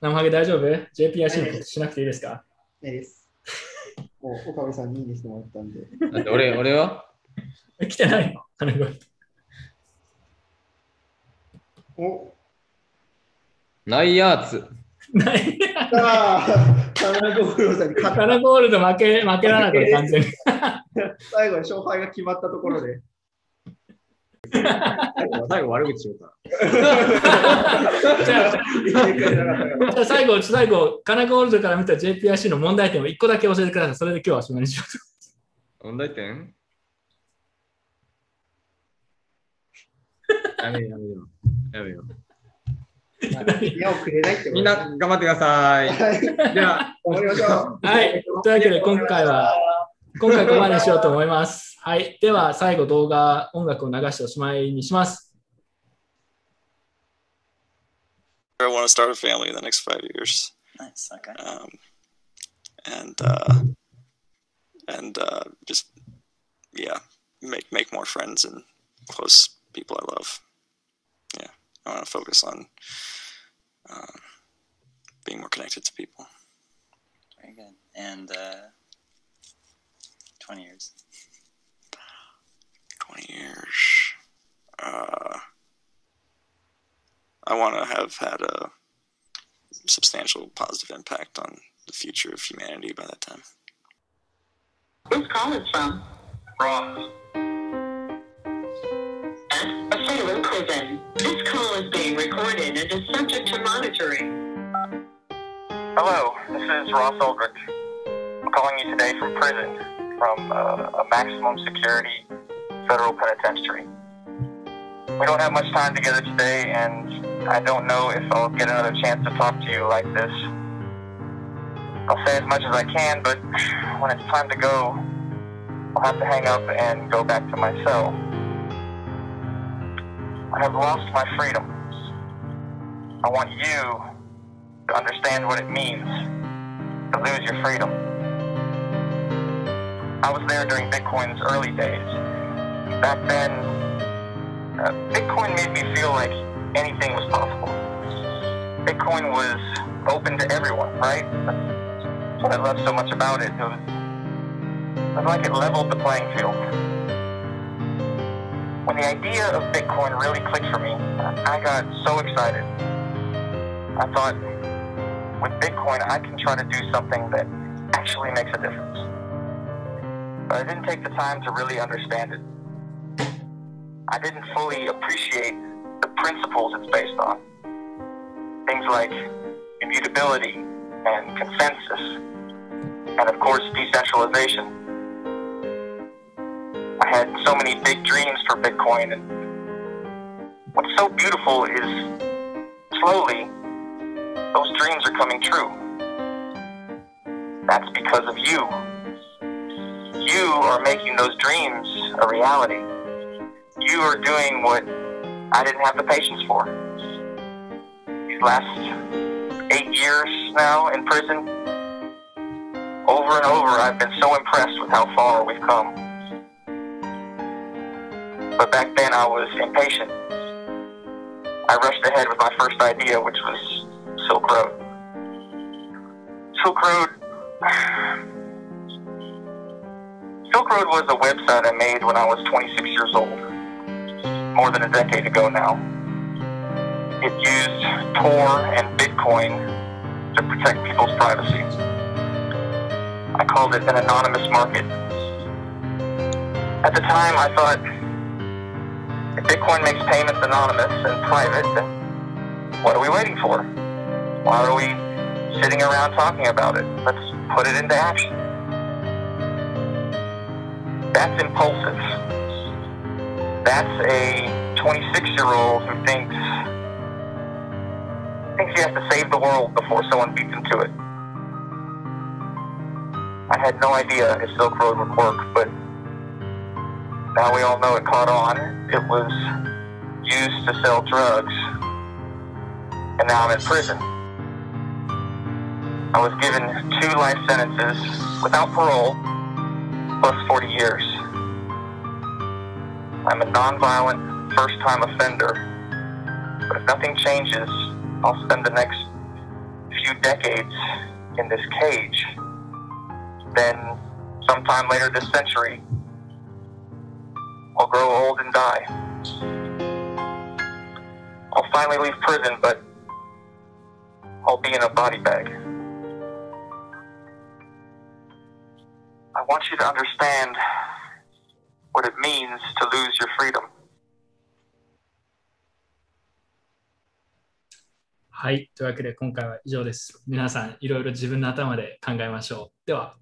生ハゲ大丈夫 ?JPIC のことしなくていいですか？いいです。もう岡部さんにいいにしてもらったんで。だって俺、俺は？え来てないの？金子おナイアーツ。ない。さあ、田中五郎さんに勝ったカナゴールド負け、負けらなかった、完全に。最後に勝敗が決まったところで。最後悪口言うか最後、最後、カナゴールドから見た JPIC の問題点を1個だけ教えてください。それで今日はおしまいにしようら。問題点？やめようやめよう。やめよう。目をくれないってみんな頑張ってください。はい。では、終わりましょう。はい。というわけで、今回は、今回ここまでにしようと思います。はい。では、最後、動画、音楽を流しておしまいにします。I want to start a family in the next five years, Nice. Okay. um, and uh, and uh, just yeah, make make more friends and close people I love. Yeah, I want to focus on um, being more connected to people. Very good. And uh, 20 years. Twenty years. Uh, I want to have had a substantial positive impact on the future of humanity by that time. Who's calling from? Ross. This call is being recorded and is subject to monitoring. Hello, this is Ross Eldridge. I'm calling you today from prison, from uh, a maximum security federal penitentiary. We don't have much time together today, and I don't know if I'll get another chance to talk to you like this. I'll say as much as I can, but when it's time to go, I'll have to hang up and go back to my cell. I have lost my freedom. I want you to understand what it means to lose your freedom. I was there during Bitcoin's early days. Back then, uh, Bitcoin made me feel like anything was possible. Bitcoin was open to everyone, right? That's what I loved so much about it. It was, it was like it leveled the playing field. When the idea of Bitcoin really clicked for me, I got so excited. I thought, with Bitcoin, I can try to do something that actually makes a difference. But I didn't take the time to really understand it. I didn't fully appreciate the principles it's based on. Things like immutability and consensus, and of course, decentralization. I had so many big dreams for Bitcoin, and what's so beautiful is slowly those dreams are coming true. That's because of you. You are making those dreams a reality. You are doing what I didn't have the patience for. These last eight years now in prison, over and over, I've been so impressed with how far we've come. But back then, I was impatient. I rushed ahead with my first idea, which was Silk Road. Silk Road. Silk Road was a website I made when I was 26 years old, more than a decade ago now. It used Tor and Bitcoin to protect people's privacy. I called it an anonymous market. At the time, I thought Bitcoin makes payments anonymous and private, then what are we waiting for? Why are we sitting around talking about it? Let's put it into action. That's impulsive. That's a 26 year old who thinks thinks he has to save the world before someone beats him to it. I had no idea if Silk Road would work, but now we all know it caught on. It was used to sell drugs. And now I'm in prison. I was given two life sentences without parole, plus 40 years. I'm a nonviolent first-time offender, but if nothing changes, I'll spend the next few decades in this cage, then sometime later this century, I'll grow old and die. I'll finally leave prison, but I'll be in a body bag. I want you to understand what it means to lose your freedom. はい。というわけで今回は以上です。皆さんいろいろ自分の頭で考えましょう。では。